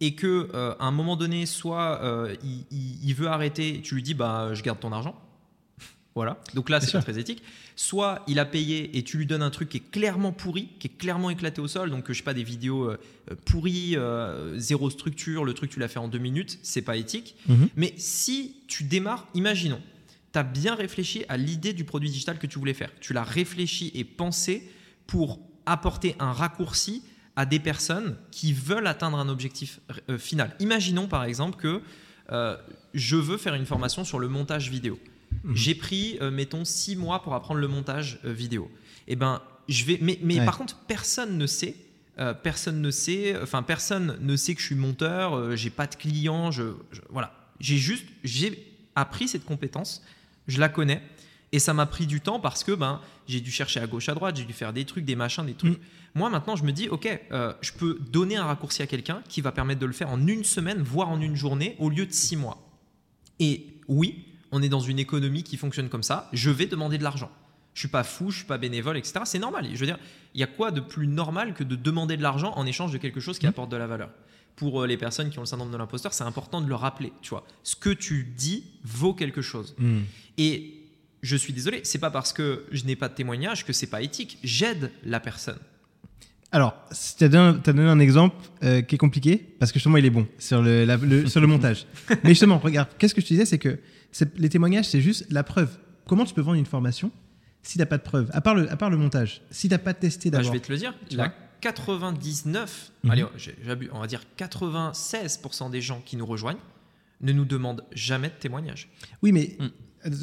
A: et que euh, à un moment donné, soit euh, il, il- il veut arrêter, tu lui dis, bah, je garde ton argent. *laughs* Voilà. Donc là, c'est pas très éthique. Soit il a payé et tu lui donnes un truc qui est clairement pourri, qui est clairement éclaté au sol. Donc, je sais pas, des vidéos euh, euh, pourries, euh, zéro structure, le truc tu l'as fait en deux minutes, c'est pas éthique.
B: Mhm.
A: Mais si tu démarres, imaginons, tu as bien réfléchi à l'idée du produit digital que tu voulais faire. Tu l'as réfléchi et pensé pour apporter un raccourci à des personnes qui veulent atteindre un objectif euh, final. Imaginons par exemple que euh, je veux faire une formation sur le montage vidéo.
B: Mhm.
A: J'ai pris, euh, mettons, six mois pour apprendre le montage euh, vidéo. Et ben, je vais. Mais, mais
B: Ouais.
A: par contre, personne ne sait. personne ne sait. Enfin, personne ne sait que je suis monteur. j'ai pas de clients. Je, je- voilà. J'ai juste, j'ai appris cette compétence. Je la connais. Et ça m'a pris du temps parce que ben, j'ai dû chercher à gauche, à droite, j'ai dû faire des trucs, des machins, des trucs.
B: Mm.
A: Moi, maintenant, je me dis, OK, euh, je peux donner un raccourci à quelqu'un qui va permettre de le faire en une semaine, voire en une journée, au lieu de six mois. Et oui, on est dans une économie qui fonctionne comme ça. Je vais demander de l'argent. Je suis pas fou, je suis pas bénévole, etc. C'est normal. Je veux dire, il y a quoi de plus normal que de demander de l'argent en échange de quelque chose qui
B: Mhm.
A: apporte de la valeur? Pour euh, les personnes qui ont le syndrome de l'imposteur, c'est important de le rappeler. Tu vois, ce que tu dis vaut quelque chose.
B: Mhm.
A: Et je suis désolé, c'est pas parce que je n'ai pas de témoignage que c'est pas éthique. J'aide la personne.
B: Alors, tu as donné, un exemple euh, qui est compliqué, parce que justement, il est bon sur le, la- le- sur le montage. *laughs* Mais justement, regarde, qu'est-ce que je te disais, c'est que les témoignages, c'est juste la preuve. Comment tu peux vendre une formation si tu n'as pas de preuve? À part, le, à part le montage, si tu n'as pas testé
A: Bah, je
B: d'abord.
A: vais te le dire.
B: Tu
A: La
B: vois?
A: 99,
B: Mhm.
A: allez, j'ai- j'abuse, on va dire 96% des gens qui nous rejoignent ne nous demandent jamais de témoignage.
B: Oui, mais
A: Mm.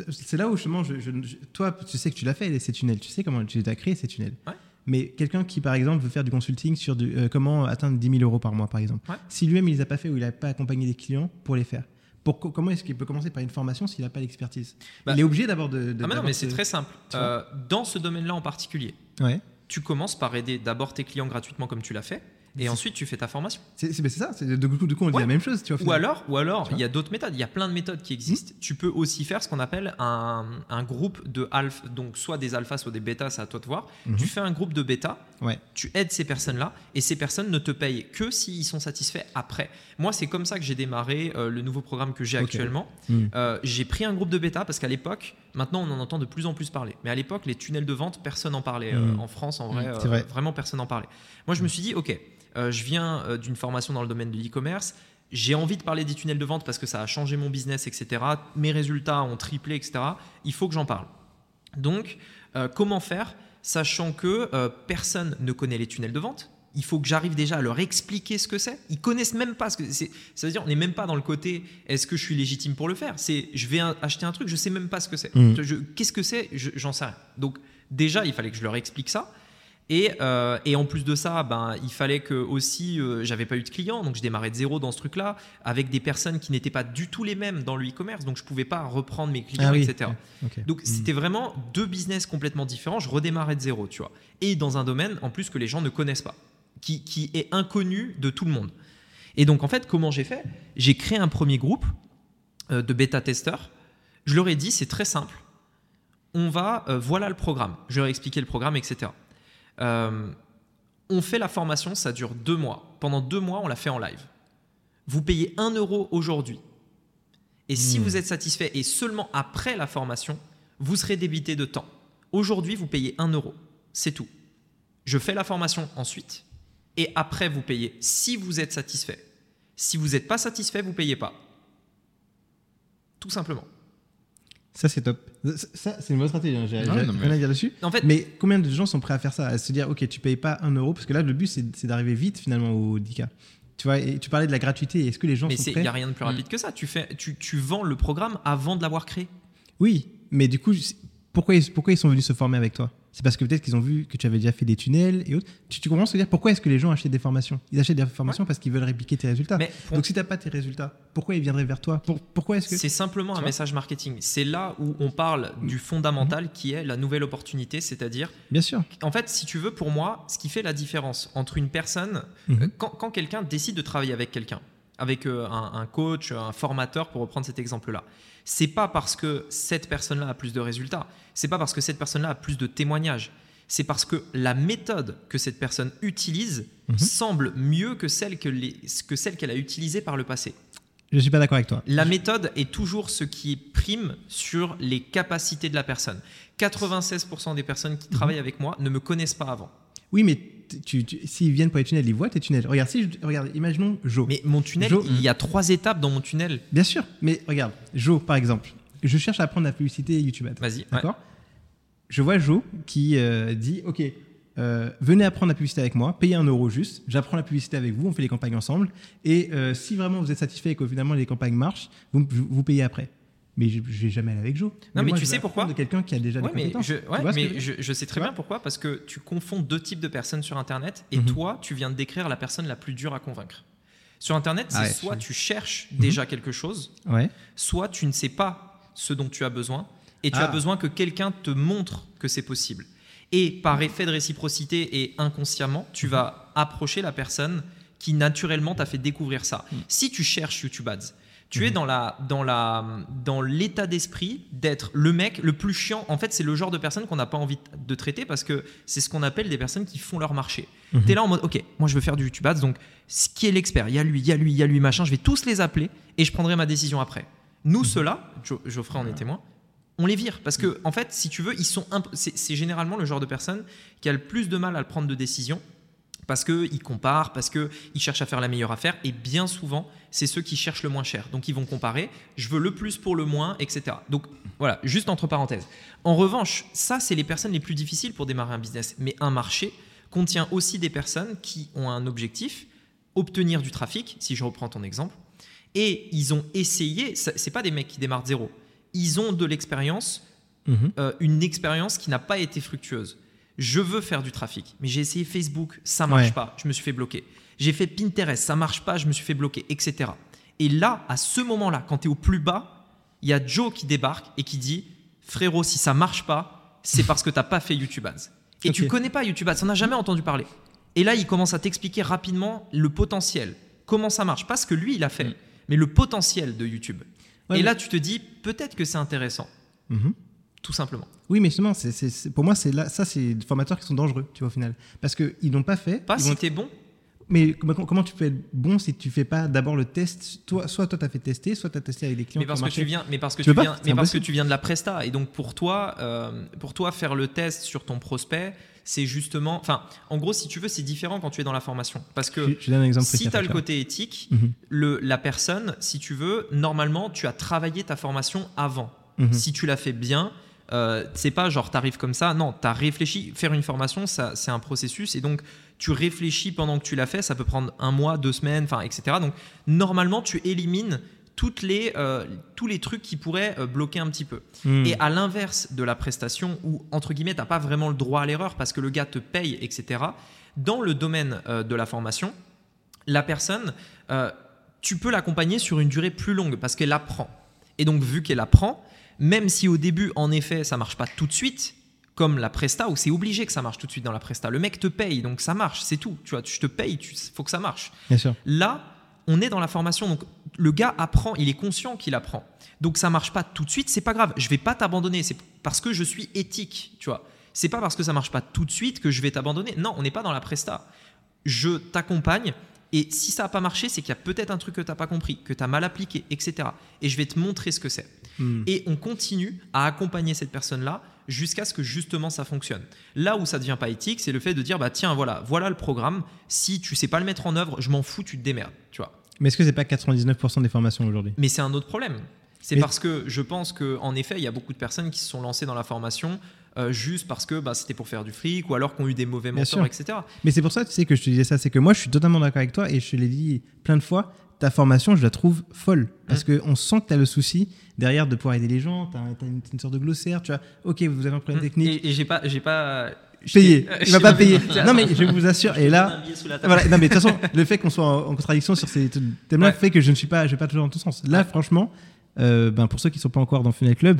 B: C'est là où justement, je, je- je- toi, tu sais que tu l'as fait, ces tunnels, tu sais comment tu as créé ces tunnels.
A: Ouais.
B: Mais quelqu'un qui, par exemple, veut faire du consulting sur du, euh, comment atteindre 10 000 euros par mois, par exemple,
A: Ouais.
B: si lui-même il les a pas fait ou il n'a pas accompagné des clients pour les faire, pour, comment est-ce qu'il peut commencer par une formation s'il n'a pas l'expertise?
A: Bah-
B: Il est obligé d'abord de. de-
A: Ah mais non, mais
B: ce-
A: c'est très simple. Euh, dans ce domaine-là en particulier,
B: Ouais.
A: tu commences par aider d'abord tes clients gratuitement comme tu l'as fait, et ensuite tu fais ta formation.
B: C'est ça. c'est- De, coup, du coup, on dit
A: Ouais.
B: la même chose. Tu vois,
A: Ou alors, ou alors, il y a d'autres méthodes. Il y a plein de méthodes qui existent. Tu peux aussi faire ce qu'on appelle un, un groupe de alpha, donc soit des alphas, soit des bêtas, c'est à toi de voir.
B: Mhm.
A: Tu fais un groupe de bêta,
B: Ouais.
A: tu aides ces personnes-là, et ces personnes ne te payent que s'ils sont satisfaits après. Moi, c'est comme ça que j'ai démarré euh, le nouveau programme que j'ai actuellement.
B: Mm.
A: Euh, j'ai pris un groupe de bêta parce qu'à l'époque, maintenant on en entend de plus en plus parler, mais à l'époque, les tunnels de vente, personne n'en parlait. Euh,
B: Mm.
A: en France, en vrai,
B: Mm,
A: euh,
B: vrai.
A: vraiment personne n'en parlait. Moi, je me suis dit, ok, euh, je viens euh, d'une formation dans le domaine de l'e-commerce. J'ai envie de parler des tunnels de vente parce que ça a changé mon business, etc. Mes résultats ont triplé, etc. Il faut que j'en parle. Donc, euh, comment faire Sachant que euh, personne ne connaît les tunnels de vente. Il faut que j'arrive déjà à leur expliquer ce que c'est. Ils connaissent même pas ce que c'est. C'est-à-dire, on n'est même pas dans le côté est-ce que je suis légitime pour le faire? C'est je vais un- acheter un truc, je sais même pas ce que c'est.
B: Mm.
A: Qu'est-ce que c'est? Je- J'en sais rien. Donc, déjà, il fallait que je leur explique ça. Et, euh, et en plus de ça, ben, il fallait que aussi, euh, j'avais pas eu de clients, donc je démarrais de zéro dans ce truc-là, avec des personnes qui n'étaient pas du tout les mêmes dans le e-commerce, donc je pouvais pas reprendre mes clients,
B: Ah oui.
A: etc. Donc c'était vraiment deux business complètement différents. Je redémarrais de zéro, tu vois. Et dans un domaine en plus que les gens ne connaissent pas, qui, qui est inconnu de tout le monde. Et donc en fait, comment j'ai fait? J'ai créé un premier groupe euh, de bêta-testeurs. Je leur ai dit, c'est très simple. On va, euh, voilà le programme. Je leur ai expliqué le programme, etc. Euh, on fait la formation, ça dure deux mois. Pendant deux mois, on la fait en live. Vous payez un euro aujourd'hui. Et si
B: Hmm.
A: vous êtes satisfait et seulement après la formation, vous serez débité de temps. Aujourd'hui, vous payez 1 euro. C'est tout. Je fais la formation ensuite. Et après, vous payez si vous êtes satisfait. Si vous n'êtes pas satisfait, vous payez pas. Tout simplement.
B: Ça, c'est top. Ça, c'est une bonne stratégie. hein. J'ai
C: Ah non, mais-
B: rien à dire dessus.
A: En fait,
B: Mais combien de gens sont prêts à faire ça À se dire, ok, tu payes pas un euro Parce que là, le but, c'est c'est d'arriver vite finalement au 10K. Tu vois, et tu parlais de la gratuité. Est-ce que les gens
A: mais
B: sont
A: il
B: prêts
A: n'y a rien de plus rapide que ça. Tu, fais, tu, tu vends le programme avant de l'avoir créé.
B: Oui, mais du coup, pourquoi ils, pourquoi ils sont venus se former avec toi? C'est parce que peut-être qu'ils ont vu que tu avais déjà fait des tunnels et autres. Tu, tu comprends ce que je veux dire? Pourquoi est-ce que les gens achètent des formations? Ils achètent des formations parce qu'ils veulent répliquer tes résultats.
A: Mais pour-
B: Donc si tu n'as pas tes résultats, pourquoi ils viendraient vers toi? Pour- Pourquoi est-ce que
A: C'est simplement un message marketing. C'est là où on parle du fondamental qui est la nouvelle opportunité, c'est-à-dire
B: Bien sûr.
A: en fait, si tu veux, pour moi, ce qui fait la différence entre une personne,
B: Mhm.
A: euh, quand, quand quelqu'un décide de travailler avec quelqu'un, avec euh, un, un coach, un formateur, pour reprendre cet exemple-là, c'est pas parce que cette personne-là a plus de résultats, c'est pas parce que cette personne-là a plus de témoignages, c'est parce que la méthode que cette personne utilise
B: Mhm.
A: semble mieux que celle que les- que celle qu'elle a utilisée par le passé.
B: Je suis pas d'accord avec toi.
A: La méthode est toujours ce qui prime sur les capacités de la personne. 96% des personnes qui travaillent avec moi ne me connaissent pas avant.
B: Oui, mais tu, tu- s'ils viennent pour les tunnels, ils voient tes tunnels. Regarde, si je- regarde, imaginons Joe.
A: Mais mon tunnel, il y a trois étapes dans mon tunnel.
B: Bien sûr, mais regarde, Joe, par exemple. Je cherche à apprendre la publicité YouTube Ads.
A: Vas-y. ouais.
B: D'accord? Je vois Joe qui euh, dit Ok, euh, venez apprendre la publicité avec moi, payez un euro juste, j'apprends la publicité avec vous, on fait les campagnes ensemble. Et euh, si vraiment vous êtes satisfait et que finalement les campagnes marchent, vous payez après. Mais je, je vais jamais aller avec Joe.
A: Non, mais
B: moi,
A: tu
B: je
A: sais pourquoi
B: de quelqu'un qui a déjà
A: Ouais,
B: des
A: mais,
B: compétences.
A: je, ouais, mais
B: je
A: sais très bien pourquoi, parce que tu confonds deux types de personnes sur Internet et
B: Mhm.
A: toi, tu viens de décrire la personne la plus dure à convaincre. Sur Internet, c'est
B: Ah ouais,
A: soit tu cherches
B: Mhm.
A: déjà quelque chose,
B: Ouais.
A: soit tu ne sais pas ce dont tu as besoin et tu
B: Ah.
A: as besoin que quelqu'un te montre que c'est possible. Et par effet de réciprocité et inconsciemment, tu vas approcher la personne qui naturellement t'a fait découvrir ça. Si tu cherches YouTube Ads, tu es dans la dans la dans l'état d'esprit d'être le mec le plus chiant. En fait, c'est le genre de personne qu'on n'a pas envie de traiter parce que c'est ce qu'on appelle des personnes qui font leur marché.
B: Mhm.
A: Tu es là en mode OK, moi je veux faire du YouTube Ads donc ce qui est l'expert, il y a lui, il y a lui, il y a lui machin, je vais tous les appeler et je prendrai ma décision après. Nous ceux-là, Jo- Geoffrey en est témoin, on les vire parce que en fait, si tu veux, ils sont c'est c'est généralement le genre de personne qui a le plus de mal à le prendre de décision Parce qu'ils comparent, parce qu'ils cherchent à faire la meilleure affaire. Et bien souvent, c'est ceux qui cherchent le moins cher. Donc ils vont comparer. Je veux le plus pour le moins, etc. Donc voilà, juste entre parenthèses. En revanche, ça, c'est les personnes les plus difficiles pour démarrer un business. Mais un marché contient aussi des personnes qui ont un objectif, obtenir du trafic, si je reprends ton exemple. Et ils ont essayé, c'est pas des mecs qui démarrent de zéro. Ils ont de l'expérience,
B: Mhm.
A: euh, une expérience qui n'a pas été fructueuse. Je veux faire du trafic, mais j'ai essayé Facebook, ça marche
B: Ouais.
A: pas, je me suis fait bloquer. J'ai fait Pinterest, ça marche pas, je me suis fait bloquer, etc. Et là, à ce moment-là, quand tu es au plus bas, il y a Joe qui débarque et qui dit Frérot, si ça marche pas, c'est parce que t'as pas fait YouTube Ads. Et tu
B: Ok.
A: connais pas YouTube Ads, on n'a jamais entendu parler. Et là, il commence à t'expliquer rapidement le potentiel, comment ça marche. Pas ce que lui, il a fait,
C: Mm.
A: mais le potentiel de YouTube.
B: Ouais,
A: et
B: mais-
A: là, tu te dis Peut-être que c'est intéressant,
B: Mhm.
A: Tout simplement.
B: Oui, mais justement, c'est- pour moi, c'est là, ça, c'est des formateurs qui sont dangereux, tu vois, au final. Parce qu'ils n'ont pas fait.
A: Pas
B: ils
A: si
B: vont-
A: t'es bon,
B: Mais comment, comment tu peux être bon si tu fais pas d'abord le test? Toi, Soit toi, tu as fait tester, soit tu as testé avec des clients
A: mais parce que tu viens, mais parce que
B: Tu
A: viens, mais parce que tu viens de la presta. Et donc pour toi, euh, pour toi, faire le test sur ton prospect, c'est justement, enfin, en gros, si tu veux, c'est différent quand tu es dans la formation, parce que
B: Je, je donne un exemple
A: si tu as le côté éthique,
B: Mhm.
A: le, la personne, si tu veux, normalement, tu as travaillé ta formation avant.
B: Mhm.
A: Si tu l'as fait bien, euh, c'est pas genre t'arrives comme ça. Non, tu as réfléchi. Faire une formation, ça, c'est un processus. Et donc, tu réfléchis pendant que tu l'as fait. Ça peut prendre un mois, deux semaines, enfin, etc. Donc, normalement, tu élimines toutes les, euh, tous les trucs qui pourraient euh, bloquer un petit peu.
B: Mhm.
A: Et à l'inverse de la prestation, où entre guillemets, tu n'as pas vraiment le droit à l'erreur parce que le gars te paye, etc., dans le domaine euh, de la formation, la personne, tu peux l'accompagner sur une durée plus longue parce qu'elle apprend. Et donc, vu qu'elle apprend, même si au début, en effet, ça marche pas tout de suite, comme la presta, où c'est obligé que ça marche tout de suite dans la presta. Le mec te paye, donc ça marche, c'est tout. Tu vois, je te paye, il faut que ça marche.
B: Bien sûr.
A: Là, on est dans la formation, donc le gars apprend, il est conscient qu'il apprend. Donc ça marche pas tout de suite, c'est pas grave. Je vais pas t'abandonner, c'est parce que je suis éthique, tu vois. C'est pas parce que ça marche pas tout de suite que je vais t'abandonner. Non, on n'est pas dans la presta. Je t'accompagne et si ça n'a pas marché, c'est qu'il y a peut-être un truc que tu n'as pas compris, que tu as mal appliqué, etc. Et je vais te montrer ce que c'est.
B: Mhm.
A: Et on continue à accompagner cette personne-là jusqu'à ce que justement ça fonctionne. Là où ça devient pas éthique, c'est le fait de dire bah tiens voilà, voilà le programme. Si tu sais pas le mettre en œuvre, je m'en fous, tu te démerdes, tu vois.
B: Mais est-ce que c'est pas 99% des formations aujourd'hui?
A: Mais c'est un autre problème. C'est
B: Mais-
A: parce que je pense que en effet, il y a beaucoup de personnes qui se sont lancées dans la formation euh, juste parce que bah, c'était pour faire du fric ou alors qu'on a eu des mauvais mentors, etc.
B: Mais c'est pour ça, tu sais, que je te disais ça. C'est que moi, je suis totalement d'accord avec toi et je te l'ai dit plein de fois. Ta formation, je la trouve folle. Parce
A: Mm.
B: qu'on sent que tu as le souci derrière de pouvoir aider les gens. Tu as, une, une sorte de glossaire. Tu vois, ok, vous avez un problème technique.
A: Et, et j'ai pas, j'ai pas
B: Payé.
A: j'ai-
B: Il va *laughs* pas payer. Non, mais je vous assure. *laughs* Et là, voilà. Non, mais de toute façon, *laughs* le fait qu'on soit en, en contradiction sur ces thèmes-là
A: Ouais.
B: fait que je ne suis pas, je vais pas toujours dans tout sens. Là,
A: Ouais.
B: franchement, euh, ben, pour ceux qui ne sont pas encore dans Funnel Club,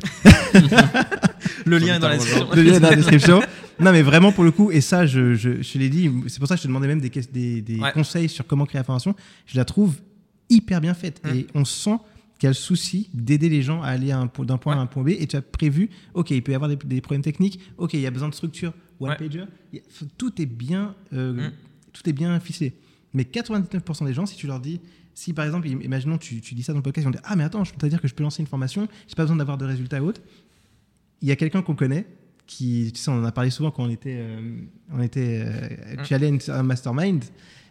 A: Le lien est dans la description.
B: le lien est dans la description. Non, mais vraiment pour le coup, et ça, je, je, je l'ai dit, c'est pour ça que je te demandais même des, des, des
A: Ouais.
B: conseils sur comment créer la formation. Je la trouve hyper bien faite.
A: Mm.
B: Et on sent qu'il y a le souci d'aider les gens à aller d'un point A à un point B. Et tu as prévu, ok, il peut y avoir des, des problèmes techniques, ok, il y a besoin de structure, one
A: Ouais.
B: pager. Tout est bien, euh,
A: Mm.
B: tout est bien ficelé. Mais 99% des gens, si tu leur dis, si par exemple, im- imaginons tu, tu dis ça dans le podcast, ils vont dire Ah, mais attends, je peux te dire que je peux lancer une formation, j'ai pas besoin d'avoir de résultats ou autre. Il y a quelqu'un qu'on connaît qui, tu sais, on en a parlé souvent quand on était, euh, on était euh, tu allais à un mastermind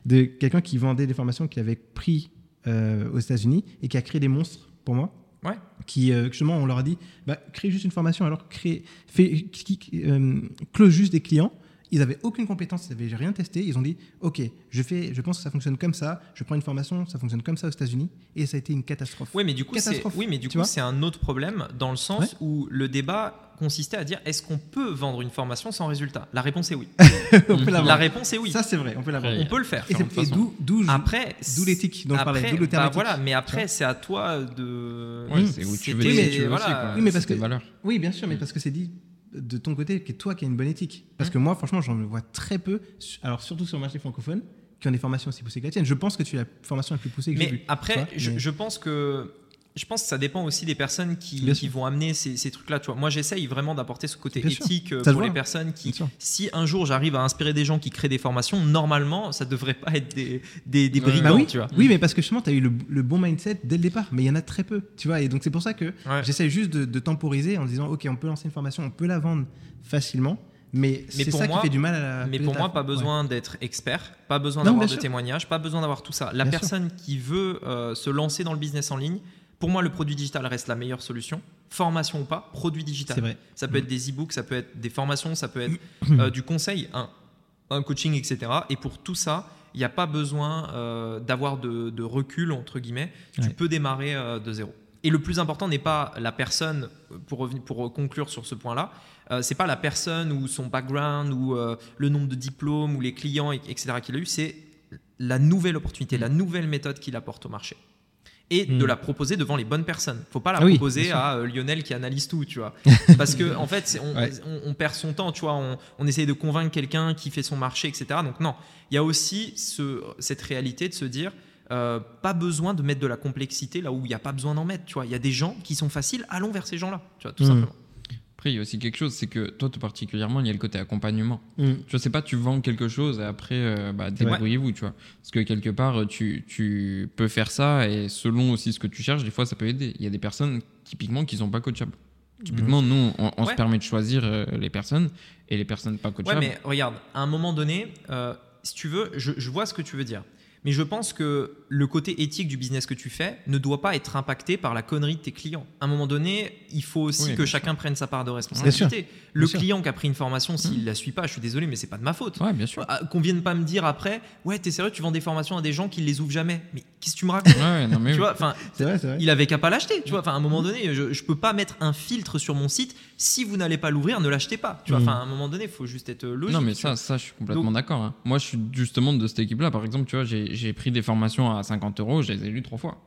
B: de quelqu'un qui vendait des formations qui avait pris euh, aux États-Unis et qui a créé des monstres pour moi.
A: Ouais.
B: Qui, euh, justement, on leur a dit, bah, crée juste une formation, alors crée, fais, qui- qui- euh, close juste des clients. Ils avaient aucune compétence, ils n'avaient rien testé. Ils ont dit, ok, je fais, je pense que ça fonctionne comme ça. Je prends une formation, ça fonctionne comme ça aux États-Unis, et ça a été une catastrophe.
A: Oui, mais du coup, c'est
B: Catastrophe.
A: oui, mais du
B: Tu
A: coup,
B: vois
A: c'est un autre problème dans le sens
B: Ouais.
A: où le débat consistait à dire est-ce qu'on peut vendre une formation sans résultat? La réponse est oui. *laughs*
B: on peut
A: La réponse est oui.
B: Ça, c'est vrai, on peut.
C: Après,
A: on peut le faire.
B: Et, d'où, d'où,
A: Après,
B: d'où l'éthique dont je parlais,
A: après,
B: d'où le terme
A: bah voilà, mais après, c'est à toi de.
B: Mm.
C: c'est où tu veux
B: Oui, mais-
C: tu veux
A: voilà.
C: aussi, quoi.
B: Oui, mais parce que-. Oui, bien sûr, mais parce que c'est dit de ton côté que toi qui as une bonne éthique. Parce que moi, franchement, j'en vois très peu, alors surtout sur le marché francophone, qui ont des formations aussi poussées que la tienne. Je pense que tu as la formation la plus poussée que j'ai
A: Mais
B: vue.
A: après,
B: mais-
A: je pense que je pense que ça dépend aussi des personnes qui, vont amener ces, ces trucs-là. Tu vois, moi, j'essaye vraiment d'apporter ce côté
B: Bien
A: éthique euh, pour les personnes qui, si un jour j'arrive à inspirer des gens qui créent des formations, normalement, ça devrait pas être des, des, des
C: Ouais.
A: brigands,
B: Bah oui,
A: tu vois.
B: oui, mais parce que justement, tu as eu le, le bon mindset dès le départ, mais il y en a très peu, tu vois. Et donc, c'est pour ça que
A: Ouais.
B: j'essaie juste de, de temporiser en disant, OK, on peut lancer une formation, on peut la vendre facilement, Mais,
A: Mais
B: c'est
A: pour
B: ça
A: moi-
B: qui fait du mal à la.
A: Mais pour moi, pas
B: ouais.
A: besoin d'être expert, pas besoin d'avoir de témoignages, pas besoin d'avoir tout ça. La
B: Bien sûr.
A: personne qui veut euh, se lancer dans le business en ligne, pour moi, le produit digital reste la meilleure solution. Formation ou pas, produit digital.
B: Vrai.
A: Ça peut être des e-books, ça peut être des formations, ça peut être euh, du conseil, un, un coaching, etc. Et pour tout ça, il n'y a pas besoin euh, d'avoir de, de recul, entre guillemets. Tu peux démarrer euh, de zéro. Et le plus important n'est pas la personne, pour, conclure sur ce point-là, euh, c'est pas la personne ou son background ou le nombre de diplômes ou les clients, et- etc. qu'il a eu, c'est la nouvelle opportunité, la nouvelle méthode qu'il apporte au marché. Et de
B: Mm.
A: la proposer devant les bonnes personnes. Faut pas la
B: Ah oui,
A: proposer à euh, Lionel qui analyse tout, tu vois. *laughs* Parce que en fait, on,
B: Ouais.
A: on- on perd son temps, tu vois. On, on essaye de convaincre quelqu'un qui fait son marché, etc. Donc non, il y a aussi ce- cette réalité de se dire, euh, pas besoin de mettre de la complexité là où il n'y a pas besoin d'en mettre, tu vois. Il y a des gens qui sont faciles, allons vers ces gens-là, tu vois, tout
B: Mm.
A: simplement.
C: Après, il y a aussi quelque chose, c'est que toi, tout particulièrement, il y a le côté accompagnement.
B: Mm.
C: Tu vois, c'est pas tu vends quelque chose et après, euh, bah, débrouillez-vous, tu vois. Parce que quelque part, tu, tu peux faire ça et selon aussi ce que tu cherches, des fois, ça peut aider. Il y a des personnes, typiquement, qui sont pas coachables. Typiquement, nous, on, on
A: Ouais.
C: se permet de choisir euh, les personnes et les personnes pas
A: Ouais,
C: coachables.
A: mais regarde, à un moment donné, euh, si tu veux, je, je vois ce que tu veux dire. Mais je pense que le côté éthique du business que tu fais ne doit pas être impacté par la connerie de tes clients. À un moment donné, il faut aussi
C: Oui,
A: que chacun prenne sa part de responsabilité. Le
B: Bien sûr.
A: client qui a pris une formation, s'il la suit pas, je suis désolé, mais c'est pas de ma faute.
C: Ouais, bien sûr.
A: Ah, Qu'on vienne pas me dire après, ouais, t'es sérieux, tu vends des formations à des gens qui les ouvrent jamais. Mais qu'est-ce que tu me racontes?
C: Ouais, ouais, non, mais
A: Tu
C: oui.
A: vois, enfin, il avait qu'à pas l'acheter. Tu vois, enfin, à un moment donné, je, je peux pas mettre un filtre sur mon site. Si vous n'allez pas l'ouvrir, ne l'achetez pas. Tu vois,
B: Mhm.
A: enfin, à un moment donné, il faut juste être logique.
C: Non, mais ça, ça, je suis complètement d'accord. hein. Moi, je suis justement de cette équipe-là. Par exemple, tu vois, j'ai j'ai pris des formations à 50 euros, je les ai lues trois fois.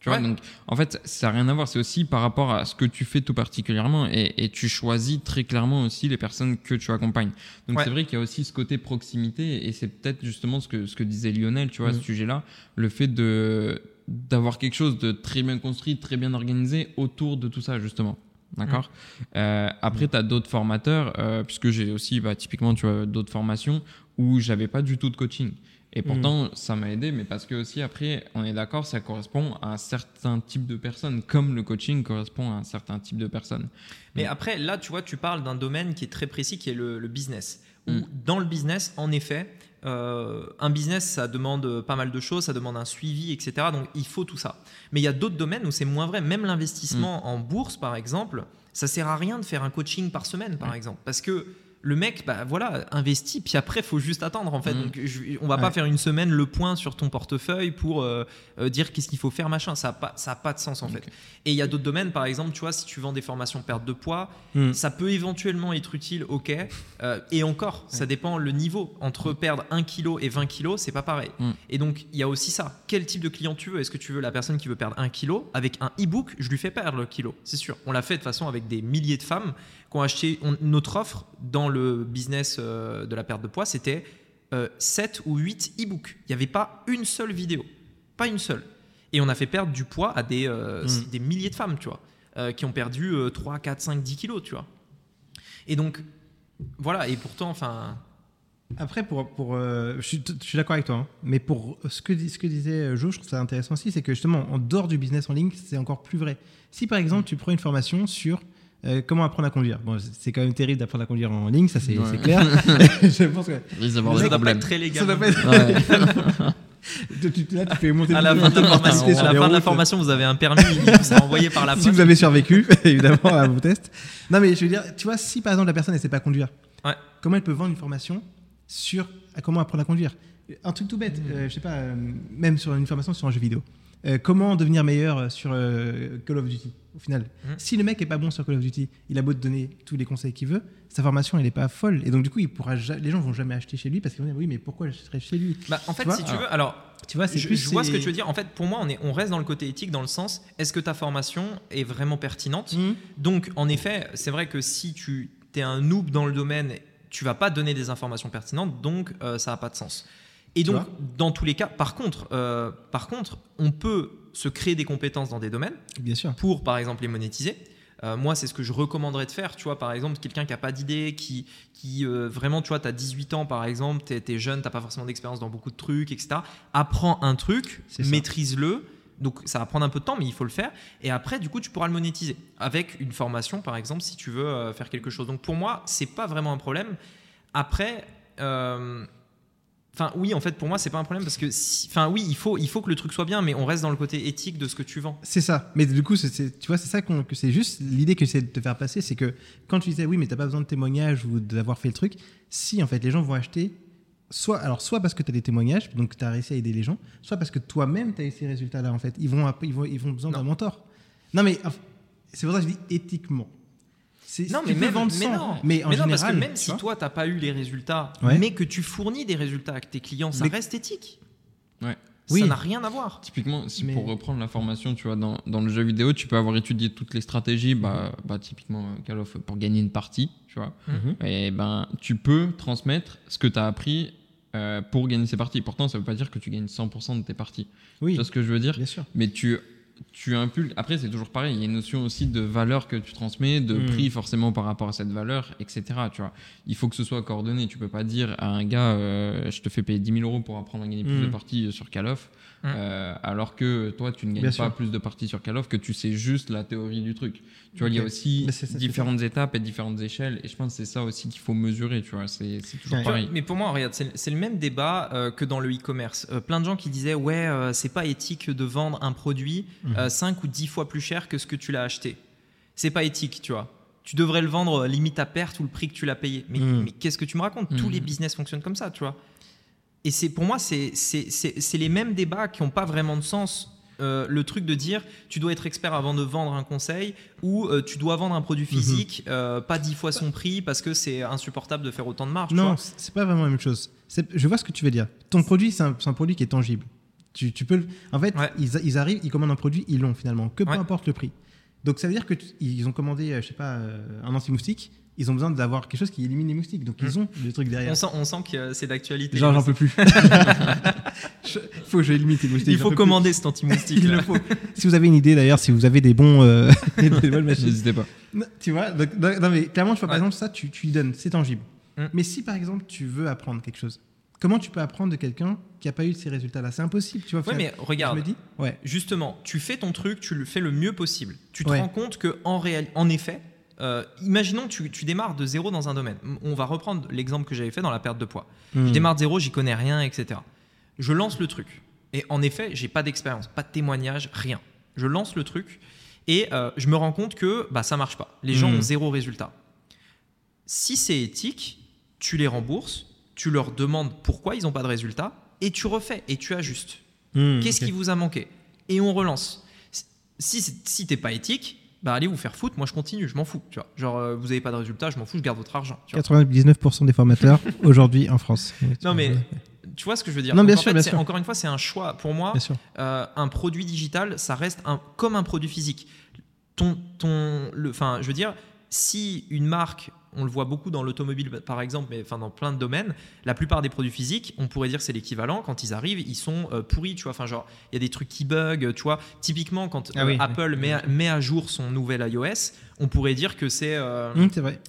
C: Tu vois,
A: Ouais.
C: donc en fait, ça n'a rien à voir. C'est aussi par rapport à ce que tu fais tout particulièrement et, et tu choisis très clairement aussi les personnes que tu accompagnes. Donc
A: Ouais.
C: c'est vrai qu'il y a aussi ce côté proximité et c'est peut-être justement ce que, ce que disait Lionel, tu vois, à ce sujet-là, le fait de d'avoir quelque chose de très bien construit, très bien organisé autour de tout ça, justement. D'accord Euh, Après, tu as d'autres formateurs, euh, puisque j'ai aussi bah, typiquement tu vois, d'autres formations où j'avais pas du tout de coaching. Et pourtant, ça m'a aidé, mais parce que aussi, après, on est d'accord, ça correspond à un certain type de personnes, comme le coaching correspond à un certain type de personnes.
A: Mais après, là, tu vois, tu parles d'un domaine qui est très précis, qui est le, le business. Où
C: Mm.
A: dans le business, en effet, euh, un business, ça demande pas mal de choses, ça demande un suivi, etc. Donc, il faut tout ça. Mais il y a d'autres domaines où c'est moins vrai. Même l'investissement
C: Mm.
A: en bourse, par exemple, ça sert à rien de faire un coaching par semaine, par exemple, parce que le mec, bah voilà, investit, puis après, il faut juste attendre, en fait.
C: Mm.
A: Donc, je- on va pas faire une semaine le point sur ton portefeuille pour euh, euh, dire qu'est-ce qu'il faut faire, machin. Ça n'a pas, ça a pas de sens, en fait. Et il y a d'autres domaines, par exemple, tu vois, si tu vends des formations perte de poids,
B: Mm.
A: ça peut éventuellement être utile, ok. Euh, et encore, ça dépend le niveau. Entre perdre 1 kg et 20 kg, c'est pas pareil.
C: Mm.
A: Et donc, il y a aussi ça. Quel type de client tu veux? Est-ce que tu veux la personne qui veut perdre 1 kg Avec un e-book, je lui fais perdre le kilo, c'est sûr. On l'a fait de toute façon avec des milliers de femmes qui ont acheté on- notre offre dans le business euh, de la perte de poids, c'était 7 ou 8 e-books. Il n'y avait pas une seule vidéo. Pas une seule. Et on a fait perdre du poids à des, euh,
B: Mm.
A: des milliers de femmes, tu vois, euh, qui ont perdu euh, 3, 4, 5, 10 kilos, tu vois. Et donc, voilà, et pourtant, enfin.
B: Après, pour, pour, euh, je suis, d'accord avec toi, hein. mais pour ce que, ce que disait euh, Jo, je trouve ça intéressant aussi, c'est que justement, en dehors du business en ligne, c'est encore plus vrai. Si par exemple, tu prends une formation sur euh, comment apprendre à conduire, bon, c'est quand même terrible d'apprendre à conduire en ligne, ça c'est
C: Ouais.
B: clair. *laughs* *laughs* je pense que
C: Il risque d'avoir
A: Ça
C: des
A: doit pas
C: problèmes.
A: être très légal.
B: ça doit pas être.
C: Ouais. *laughs*
B: tu, là, tu fais monter
A: À la
B: le-
A: fin de formation, à la fin de la formation, vous avez un permis, vous envoyé par la
B: si
A: poste.
B: vous avez survécu, évidemment, à vos tests. Non, mais je veux dire, tu vois, si par exemple la personne ne sait pas conduire,
A: Ouais.
B: comment elle peut vendre une formation sur à comment apprendre à conduire? Un truc tout bête, euh, je sais pas, euh, même sur une formation sur un jeu vidéo. Euh, comment devenir meilleur sur euh, Call of Duty? Au final
A: Mhm.
B: Si le mec est pas bon sur Call of Duty, il a beau te donner tous les conseils qu'il veut, sa formation elle est pas folle et donc du coup il pourra ja- les gens vont jamais acheter chez lui parce qu'ils vont dire oui mais pourquoi j'achèterais chez lui?
A: Bah, en fait,
B: Tu
A: si tu
B: Alors,
A: veux, alors,
B: Tu vois,
A: je,
B: plus
A: je vois ce que tu veux dire. En fait, pour moi, on, est, on reste dans le côté éthique, dans le sens, est-ce que ta formation est vraiment pertinente?
B: Mhm.
A: Donc, en effet, c'est vrai que si tu es un noob dans le domaine, tu vas pas donner des informations pertinentes, donc euh, ça n'a pas de sens. Et
B: Tu
A: donc, dans tous les cas, par contre, euh, par contre, on peut se créer des compétences dans des domaines
B: Bien sûr.
A: pour, par exemple, les monétiser. Euh, moi, c'est ce que je recommanderais de faire. Tu vois, par exemple, quelqu'un qui n'a pas d'idée, qui, qui euh, vraiment, tu vois, tu as 18 ans, par exemple, tu es, jeune, tu pas forcément d'expérience dans beaucoup de trucs, etc. Apprends un truc, maîtrise-le. Donc ça va prendre un peu de temps, mais il faut le faire. Et après, du coup, tu pourras le monétiser avec une formation, par exemple, si tu veux euh, faire quelque chose. Donc pour moi, c'est pas vraiment un problème. Après, Enfin, oui, en fait, pour moi, c'est pas un problème parce que, si- enfin, oui, il faut, il faut que le truc soit bien, mais on reste dans le côté éthique de ce que tu vends.
B: C'est ça. Mais du coup, c'est- tu vois, c'est ça que c'est juste l'idée que c'est de te faire passer, c'est que quand tu disais oui, mais t'as pas besoin de témoignages ou d'avoir fait le truc, si en fait les gens vont acheter, soit alors soit parce que tu as des témoignages, donc tu as réussi à aider les gens, soit parce que toi-même tu as eu ces résultats-là en fait. Ils vont ils vont ils vont besoin d'un mentor. Non mais c'est pour ça que je dis éthiquement. C'est-
A: Non, mais même,
B: vendre
A: mais
B: 100,
A: non,
B: mais en
A: Mais non,
B: général,
A: parce que même
B: tu
A: si toi t'as pas eu les résultats,
B: Ouais.
A: mais que tu fournis des résultats à tes clients, ça
B: Mais-
A: reste éthique.
C: Ouais.
A: Ça
B: Oui.
A: n'a rien à voir.
C: Typiquement, si
B: Mais-
C: pour reprendre la formation, tu vois, dans, dans le jeu vidéo, tu peux avoir étudié toutes les stratégies, bah, bah typiquement euh, Call of pour gagner une partie, tu vois.
B: Mhm.
C: Et ben, tu peux transmettre ce que tu as appris euh, pour gagner ces parties. Pourtant, ça veut pas dire que tu gagnes 100% de tes parties.
B: Oui,
C: Tu vois ce que je veux dire?
B: Bien sûr.
C: Mais tu, tu impulses. Après, c'est toujours pareil. Il y a une notion aussi de valeur que tu transmets, de
B: Mm.
C: prix forcément par rapport à cette valeur, etc. Tu vois, il faut que ce soit coordonné. Tu peux pas dire à un gars, euh, je te fais payer 10 000 euros pour apprendre à gagner plus
B: Mm.
C: de parties sur Call of,
A: Mm.
C: euh, alors que toi, tu ne gagnes
B: Bien
C: pas
B: sûr.
C: plus de parties sur Call of que tu sais juste la théorie du truc. Tu vois, il y a aussi
B: ça,
C: différentes étapes et différentes échelles. Et je pense que c'est ça aussi qu'il faut mesurer. Tu vois, c'est c'est toujours
B: Ouais.
C: pareil.
A: Mais pour moi, regarde, c'est le même débat euh, que dans le e-commerce. Euh, plein de gens qui disaient ouais, euh, c'est pas éthique de vendre un produit
B: Mhm.
A: 5 ou 10 fois plus cher que ce que tu l'as acheté. C'est pas éthique, tu vois. Tu devrais le vendre limite à perte ou le prix que tu l'as payé. Mais,
B: Mhm.
A: mais qu'est-ce que tu me racontes? Tous
C: Mhm.
A: les business fonctionnent comme ça, tu vois. Et c'est pour moi, c'est les mêmes débats qui n'ont pas vraiment de sens. Euh, le truc de dire tu dois être expert avant de vendre un conseil ou euh, tu dois vendre un produit
B: Mhm.
A: physique euh, pas 10 fois son prix parce que c'est insupportable de faire autant de marge.
B: Non, c'est pas vraiment la même chose. Je vois ce que tu veux dire. Ton produit, c'est un, produit qui est tangible. Tu, tu peux, le- en fait,
A: Ouais.
B: ils, ils arrivent, ils commandent un produit, ils l'ont finalement, que peu
A: Ouais.
B: importe le prix. Donc ça veut dire que tu- ils ont commandé, je sais pas, un anti-moustique. Ils ont besoin d'avoir quelque chose qui élimine les moustiques. Donc ils ont le truc derrière.
A: On sent, on sent que euh, c'est d'actualité.
B: Genre j'en peux plus. *laughs* *laughs* Il faut que je limite les moustiques.
A: Il faut
B: plus.
A: commander cet anti-moustique. *laughs*
B: Il
A: là.
B: le faut. Si vous avez une idée d'ailleurs, si vous avez des bons, euh, des bonnes machines,
C: N'hésitez pas.
B: non, Tu vois, donc, non, mais clairement, je vois par
A: Ouais.
B: exemple ça, tu, tu lui donnes, c'est tangible.
A: Mm.
B: Mais si par exemple tu veux apprendre quelque chose, comment tu peux apprendre de quelqu'un qui n'a pas eu ces résultats-là? C'est impossible, tu vois.
A: Ouais, mais regarde,
B: Je me dis, ouais.
A: justement, tu fais ton truc, tu le fais le mieux possible. Tu te
B: Ouais.
A: rends compte que en réel, en effet, euh, imaginons que tu, tu démarres de zéro dans un domaine. On va reprendre l'exemple que j'avais fait dans la perte de poids. Je
B: Mm.
A: démarre de zéro, j'y connais rien, etc. Je lance le truc. Et en effet, j'ai pas d'expérience, pas de témoignage, rien. Je lance le truc et euh, je me rends compte que bah, ça marche pas. Les gens
B: Mm.
A: ont zéro résultat. Si c'est éthique, tu les rembourses, tu leur demandes pourquoi ils n'ont pas de résultat et tu refais et tu ajustes.
B: Mm,
A: Qu'est-ce qui vous a manqué? Et on relance. Si, si t'es pas éthique, bah allez vous faire foutre, moi je continue, je m'en fous. Tu vois. Genre, euh, vous avez pas de résultat, je m'en fous, je garde votre argent. tu vois.
B: 99% des formateurs *laughs* aujourd'hui en France.
A: Non, mais tu vois ce que je veux dire
B: Non,
A: Donc,
B: bien
A: en
B: sûr,
A: fait,
B: bien sûr.
A: Encore une fois, c'est un choix. Pour moi, euh, un produit digital, ça reste un, comme un produit physique. Ton, ton, le, enfin, je veux dire, si une marque, on le voit beaucoup dans l'automobile par exemple, mais enfin dans plein de domaines, la plupart des produits physiques, on pourrait dire c'est l'équivalent. Quand ils arrivent, ils sont euh, pourris, tu vois. Enfin, genre, il y a des trucs qui bug, tu vois. Typiquement, quand
B: Ah
A: euh,
B: oui,
A: Apple met, à- met à jour son nouvel iOS, on pourrait dire que c'est euh,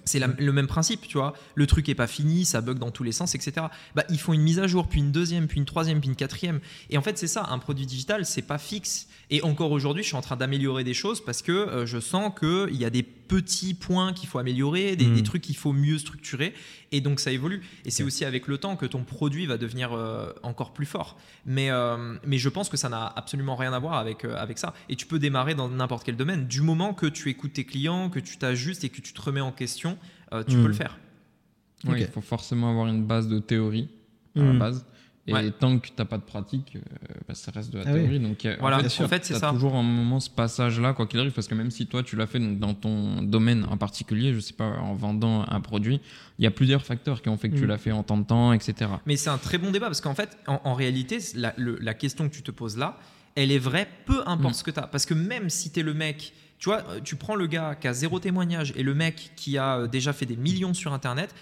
B: c'est
A: le même principe, tu vois. Le truc est pas fini, ça bug dans tous les sens, etc. Bah, ils font une mise à jour, puis une deuxième, puis une troisième, puis une quatrième. Et en fait, c'est ça, un produit digital, c'est pas fixe. Et encore aujourd'hui, je suis en train d'améliorer des choses parce que euh, je sens qu'il y a des petits points qu'il faut améliorer, des,
B: Mm.
A: des trucs qu'il faut mieux structurer. Et donc, ça évolue. Et c'est aussi avec le temps que ton produit va devenir euh, encore plus fort. Mais, euh, mais je pense que ça n'a absolument rien à voir avec, euh, avec ça. Et tu peux démarrer dans n'importe quel domaine. Du moment que tu écoutes tes clients, que tu t'ajustes et que tu te remets en question, euh, tu peux le faire.
B: Ok.
C: Il faut forcément avoir une base de théorie à la
B: Mm.
C: base. Et
A: Ouais.
C: tant que tu n'as pas de pratique, euh, bah, ça reste de la
B: Ah oui.
C: théorie. Donc, euh,
A: Voilà,
C: en fait,
A: bien sûr. En fait, c'est
C: t'as
A: ça.
C: toujours un moment ce passage-là, quoi qu'il arrive, parce que même si toi tu l'as fait donc, dans ton domaine en particulier, je sais pas, en vendant un produit, il y a plusieurs facteurs qui ont fait que tu
B: Mm.
C: l'as fait en tant de temps, etc.
A: Mais c'est un très bon débat parce qu'en fait, en, en réalité, la, le- la question que tu te poses là, elle est vraie peu importe
C: Mm.
A: ce que tu as. Parce que même si tu es le mec, tu vois, euh, tu prends le gars qui a zéro témoignage et le mec qui a déjà fait des millions sur Internet,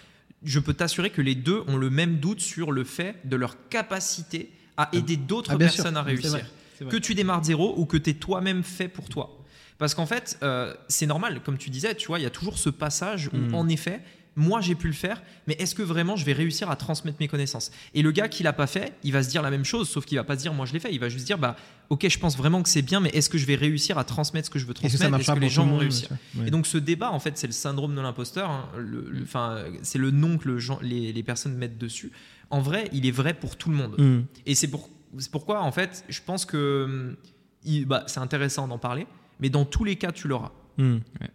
A: je peux t'assurer que les deux ont le même doute sur le fait de leur capacité à aider d'autres
B: Ah, sûr.
A: personnes à réussir.
B: vrai.
A: Que tu démarres de zéro ou que tu es toi-même fait pour toi. Parce qu'en fait, euh, c'est normal, comme tu disais, tu vois, il y a toujours ce passage où,
B: Mm.
A: en effet, moi j'ai pu le faire, mais est-ce que vraiment je vais réussir à transmettre mes connaissances? Et le gars qui l'a pas fait, il va se dire la même chose, sauf qu'il va pas se dire moi je l'ai fait, il va juste dire bah ok je pense vraiment que c'est bien, mais est-ce que je vais réussir à transmettre ce que je veux
B: Est-ce que
A: transmettre? Est-ce que les
B: pour
A: gens
B: tout le
A: vont
B: monde,
A: réussir? Et donc ce débat en fait c'est le syndrome de l'imposteur, hein. Le- le- enfin c'est le nom que le gens- les, les personnes mettent dessus. En vrai, il est vrai pour tout le monde.
B: Mm.
A: Et c'est pour, c'est pourquoi, en fait, je pense que hum, il- bah, c'est intéressant d'en parler, mais dans tous les cas, tu l'auras.
B: Mm.
C: Ouais.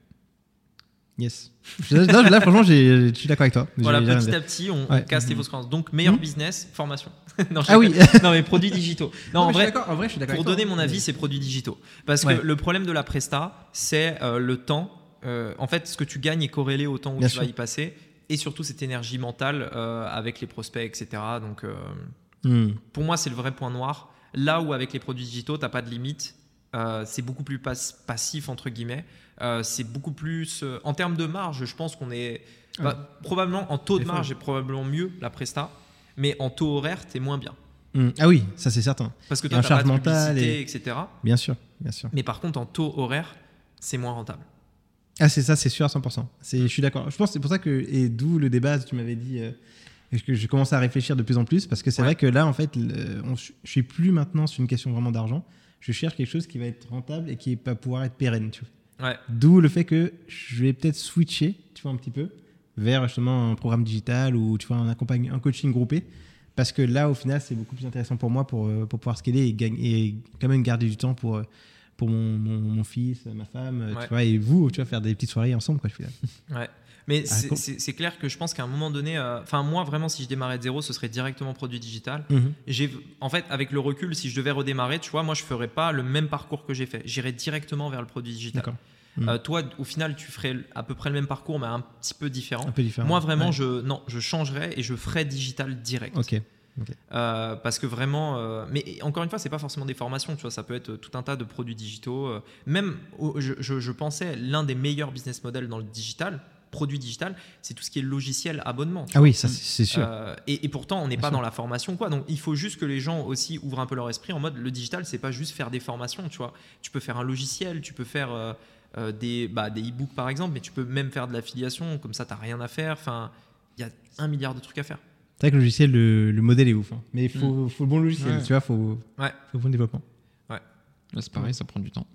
B: Yes. Non, là, franchement, je suis d'accord avec toi.
A: Voilà, petit à petit, on,
B: Ouais.
A: on casse tes fausses croyances. Donc, meilleur
B: Mhm.
A: business, formation. *laughs* non,
B: Ah oui. *laughs*
A: non, mais produits digitaux. Non, en vrai,
B: en vrai, je suis d'accord
A: pour
B: avec toi.
A: donner mon avis, c'est produits digitaux. Parce
B: Ouais.
A: que le problème de la presta, c'est euh, le temps. Euh, en fait, ce que tu gagnes est corrélé au temps où
B: Bien
A: tu
B: sûr.
A: vas y passer. Et surtout, cette énergie mentale euh, avec les prospects, etc. Donc, euh,
B: Mm.
A: pour moi, c'est le vrai point noir. Là où avec les produits digitaux, t'as pas de limite, c'est beaucoup plus pas- passif entre guillemets. Euh, c'est beaucoup plus euh, en termes de marge. Je pense qu'on est bah, probablement en taux de marge, est probablement mieux la presta, mais en taux horaire, t'es moins bien
B: Mm. Ah oui, ça c'est certain.
A: parce que t'as pas
B: charge mentale et-
A: etc.
B: Bien sûr, bien sûr.
A: Mais par contre, en taux horaire, c'est moins rentable.
B: Ah, c'est ça, c'est sûr à 100%. C'est, je suis d'accord. Je pense c'est pour ça que, et d'où le débat, tu m'avais dit, euh, que je commence à réfléchir de plus en plus, parce que c'est
A: Ouais.
B: vrai que là, en fait, le- on- je suis plus maintenant sur une question vraiment d'argent. Je cherche quelque chose qui va être rentable et qui va pouvoir être pérenne. Tu vois.
A: Ouais.
B: D'où le fait que je vais peut-être switcher, tu vois, un petit peu, vers justement un programme digital ou tu vois, un, accompagne, un coaching groupé. Parce que là, au final, c'est beaucoup plus intéressant pour moi pour, euh, pour pouvoir scaler et, gagner, et quand même garder du temps pour, euh, pour mon, mon, mon fils, ma femme, euh,
A: Ouais.
B: tu vois, et vous, tu vois, faire des petites soirées ensemble. Quoi, je suis là.
A: Ouais. Mais
B: Ah,
A: c'est- clair que je pense qu'à un moment donné, euh, enfin moi vraiment, si je démarrais de zéro, ce serait directement produit digital.
B: Mhm.
A: J'ai, en fait, avec le recul, si je devais redémarrer, tu vois, moi, je ferais pas le même parcours que j'ai fait. J'irais directement vers le produit digital. Euh, toi, au final, tu ferais à peu près le même parcours, mais un petit peu différent.
B: Un peu différent.
A: Moi, vraiment,
B: Ouais.
A: je, non, je changerais et je ferais digital direct.
B: Ok.
A: Euh, parce que vraiment, euh, mais encore une fois, c'est pas forcément des formations, tu vois, ça peut être tout un tas de produits digitaux. même, au- je, je- je pensais, l'un des meilleurs business models dans le digital, produit digital, c'est tout ce qui est logiciel abonnement.
B: Ah oui, ça, c'est sûr.
A: euh, et, et pourtant, on n'est pas
B: sûr.
A: dans la formation, quoi. Donc, il faut juste que les gens aussi ouvrent un peu leur esprit en mode le digital, c'est pas juste faire des formations, tu vois. Tu peux faire un logiciel, tu peux faire euh, euh, des, bah, des e-books par exemple, mais tu peux même faire de l'affiliation, comme ça, t'as rien à faire. Enfin, il y a un milliard de trucs à faire.
B: C'est vrai que le logiciel, le, le modèle est ouf. hein. Mais il faut, faut le bon logiciel,
C: Ouais.
B: tu vois, faut,
A: Ouais.
B: faut le bon développement.
C: Là, c'est pareil, ça prend du temps.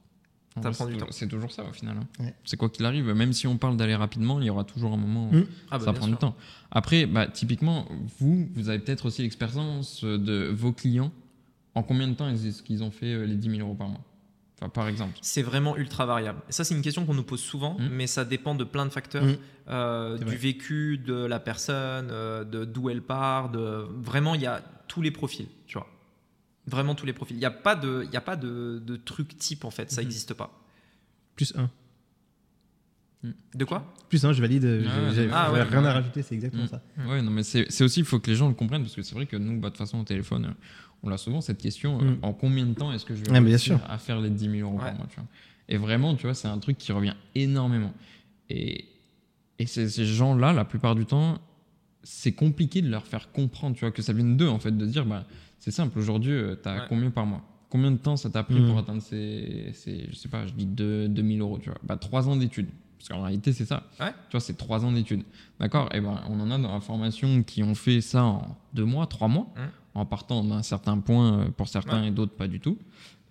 A: Ça
C: vrai,
A: prend
C: c'est
A: du
C: toujours-
A: temps.
C: C'est toujours ça au final. hein.
B: Ouais.
C: C'est quoi qu'il arrive, même si on parle d'aller rapidement, il y aura toujours un moment où
B: Mm.
A: Ah, bah,
C: ça prend
A: sûr.
C: du temps. Après, bah, typiquement, vous, vous avez peut-être aussi l'expérience de vos clients. En combien de temps est-ce qu'ils ont fait euh, les 10 000 euros par mois? Enfin, par exemple.
A: C'est vraiment ultra variable. Ça, c'est une question qu'on nous pose souvent,
C: Mm.
A: mais ça dépend de plein de facteurs.
B: Mm.
A: Euh, du
B: vrai.
A: vécu, de la personne, euh, de d'où elle part. De... Vraiment, il y a tous les profils, tu vois. Vraiment tous les profils. Il n'y a pas de, il y a pas de, de truc type, en fait. Ça
B: Mhm.
A: n'existe pas.
B: Plus un.
A: De quoi?
B: Plus un, je valide.
C: Ah
A: ah ouais.
B: rien à rajouter, c'est exactement
C: Mm.
B: ça.
C: Ouais, non, mais c'est aussi, il faut que les gens le comprennent, parce que c'est vrai que nous, bah, de toute façon, au téléphone, euh, on a souvent cette question euh,
B: Mm.
C: en combien de temps est-ce que je vais
B: mais bien sûr.
C: à faire les 10 000 euros
A: Ouais.
C: par mois tu vois? Et vraiment, tu vois, c'est un truc qui revient énormément. Et, et ces, ces gens-là, la plupart du temps, c'est compliqué de leur faire comprendre, tu vois, que ça vienne d'eux, en fait, de dire, bah, c'est simple, aujourd'hui, tu as
A: Ouais.
C: combien par mois? Combien de temps ça t'a pris
B: Mm.
C: pour atteindre ces, ces, je sais pas, je dis 2 2000 euros, tu vois? Bah, 3 ans d'études. Parce qu'en réalité, c'est ça.
A: Ouais.
C: Tu vois, c'est 3 ans d'études. D'accord? Et ben, on en a dans la formation qui ont fait ça en 2 mois, 3 mois,
A: Mm.
C: en partant d'un certain point euh, pour certains et d'autres pas du tout.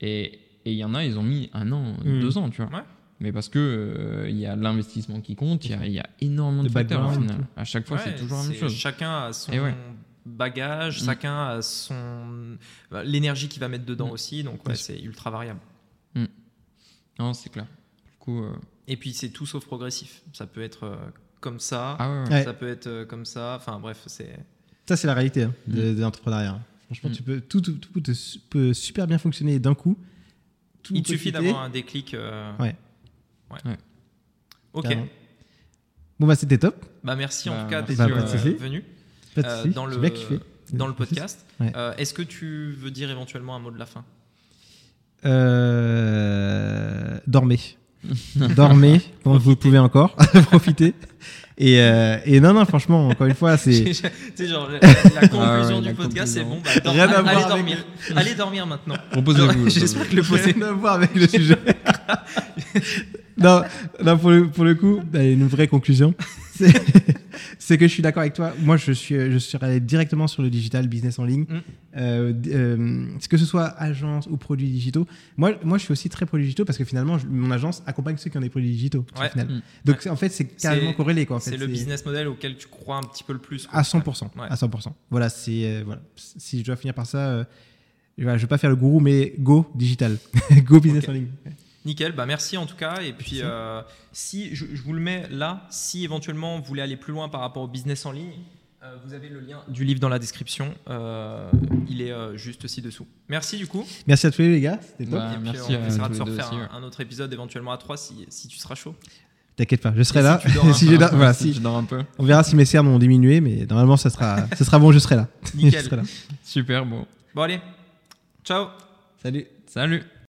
C: Et et il y en a, ils ont mis un an,
B: Mm.
C: deux ans, tu vois.
A: Ouais.
C: Mais parce que euh, il y a l'investissement qui compte, il y a, il y a énormément de, facteurs au final. À chaque fois,
A: Ouais,
C: c'est toujours la même chose.
A: Chacun a son
C: Et ouais.
A: Bagage,
C: Mm.
A: chacun a son bah, l'énergie qu'il va mettre dedans
C: Mm.
A: aussi. Donc, ouais, c'est ultra variable.
C: Non, c'est clair. Du coup, euh,
A: Et puis, c'est tout sauf progressif. Ça peut être euh, comme ça.
C: ah ouais, ouais.
B: Ouais.
A: Ça peut être euh, comme ça. Enfin, bref, c'est.
B: Ça, c'est la réalité hein, de, de l'entrepreneuriat. Franchement,
C: Mm.
B: tu peux, tout, tout, tout peut, super bien fonctionner d'un coup. Tout
A: Il suffit d'avoir un déclic. euh,
B: Ouais.
A: ouais.
C: Ouais.
A: Ok.
B: Bon, bah, c'était top.
A: Bah, merci en
C: Bah,
A: tout cas d'être
B: Bah,
A: euh, venu euh, dans le dans podcast.
B: Ouais.
A: Euh, Est-ce que tu veux dire éventuellement un mot de la fin?
B: Euh, dormez. *laughs* dormez quand vous pouvez encore. *laughs* Profitez. Et, euh, et non, non, franchement, encore une fois, c'est. *laughs*
A: Tu sais, genre, la, la conclusion
C: Ah ouais,
A: du
C: la
A: podcast, c'est
C: conclusion.
A: bon, bah,
B: Rien à
A: allez,
B: voir avec-
A: dormir. Allez dormir maintenant.
C: Reposez-vous.
A: J'espère que le poser.
B: Rien à voir avec le sujet. Non, non pour, le, pour le coup, une vraie conclusion. *laughs* c'est- que je suis d'accord avec toi. Moi, je suis, je serais directement sur le digital, business en ligne.
A: Mm.
B: Euh, euh, que ce soit agence ou produits digitaux. Moi, moi, je suis aussi très produits digitaux parce que finalement, je- mon agence accompagne ceux qui ont des produits digitaux. au
A: Ouais.
B: final.
C: Mm.
B: Donc, en fait, c'est carrément corrélé. Quoi, en fait.
A: C'est le business model auquel tu crois un petit peu le plus. quoi.
B: À 100%.
A: Ouais.
B: À 100%. Voilà, c'est, euh, voilà. Si je dois finir par ça, euh, voilà, je vais pas faire le gourou, mais go digital. *laughs* go business en ligne.
A: Nickel, bah merci en tout cas. Et puis, euh, si je, je vous le mets là, si éventuellement vous voulez aller plus loin par rapport au business en ligne, euh, vous avez le lien du livre dans la description. Euh, il est euh, juste ci-dessous. Merci du coup.
B: Merci à tous les gars. C'était top.
C: Bah,
A: Et puis,
C: merci
A: on essaiera de se refaire
C: aussi,
A: un,
C: ouais.
A: un autre épisode éventuellement à 3 si, si tu seras chaud.
B: T'inquiète pas, je serai
A: Et
B: là.
A: si *laughs*
B: Si voilà, *laughs* Si
C: je dors un peu.
B: on verra si mes cernes ont diminué, mais normalement, ça sera, *laughs* ça sera bon, je serai là. je
A: Nickel.
B: serai là.
C: Super, bon.
A: Bon allez, ciao
B: Salut.
C: Salut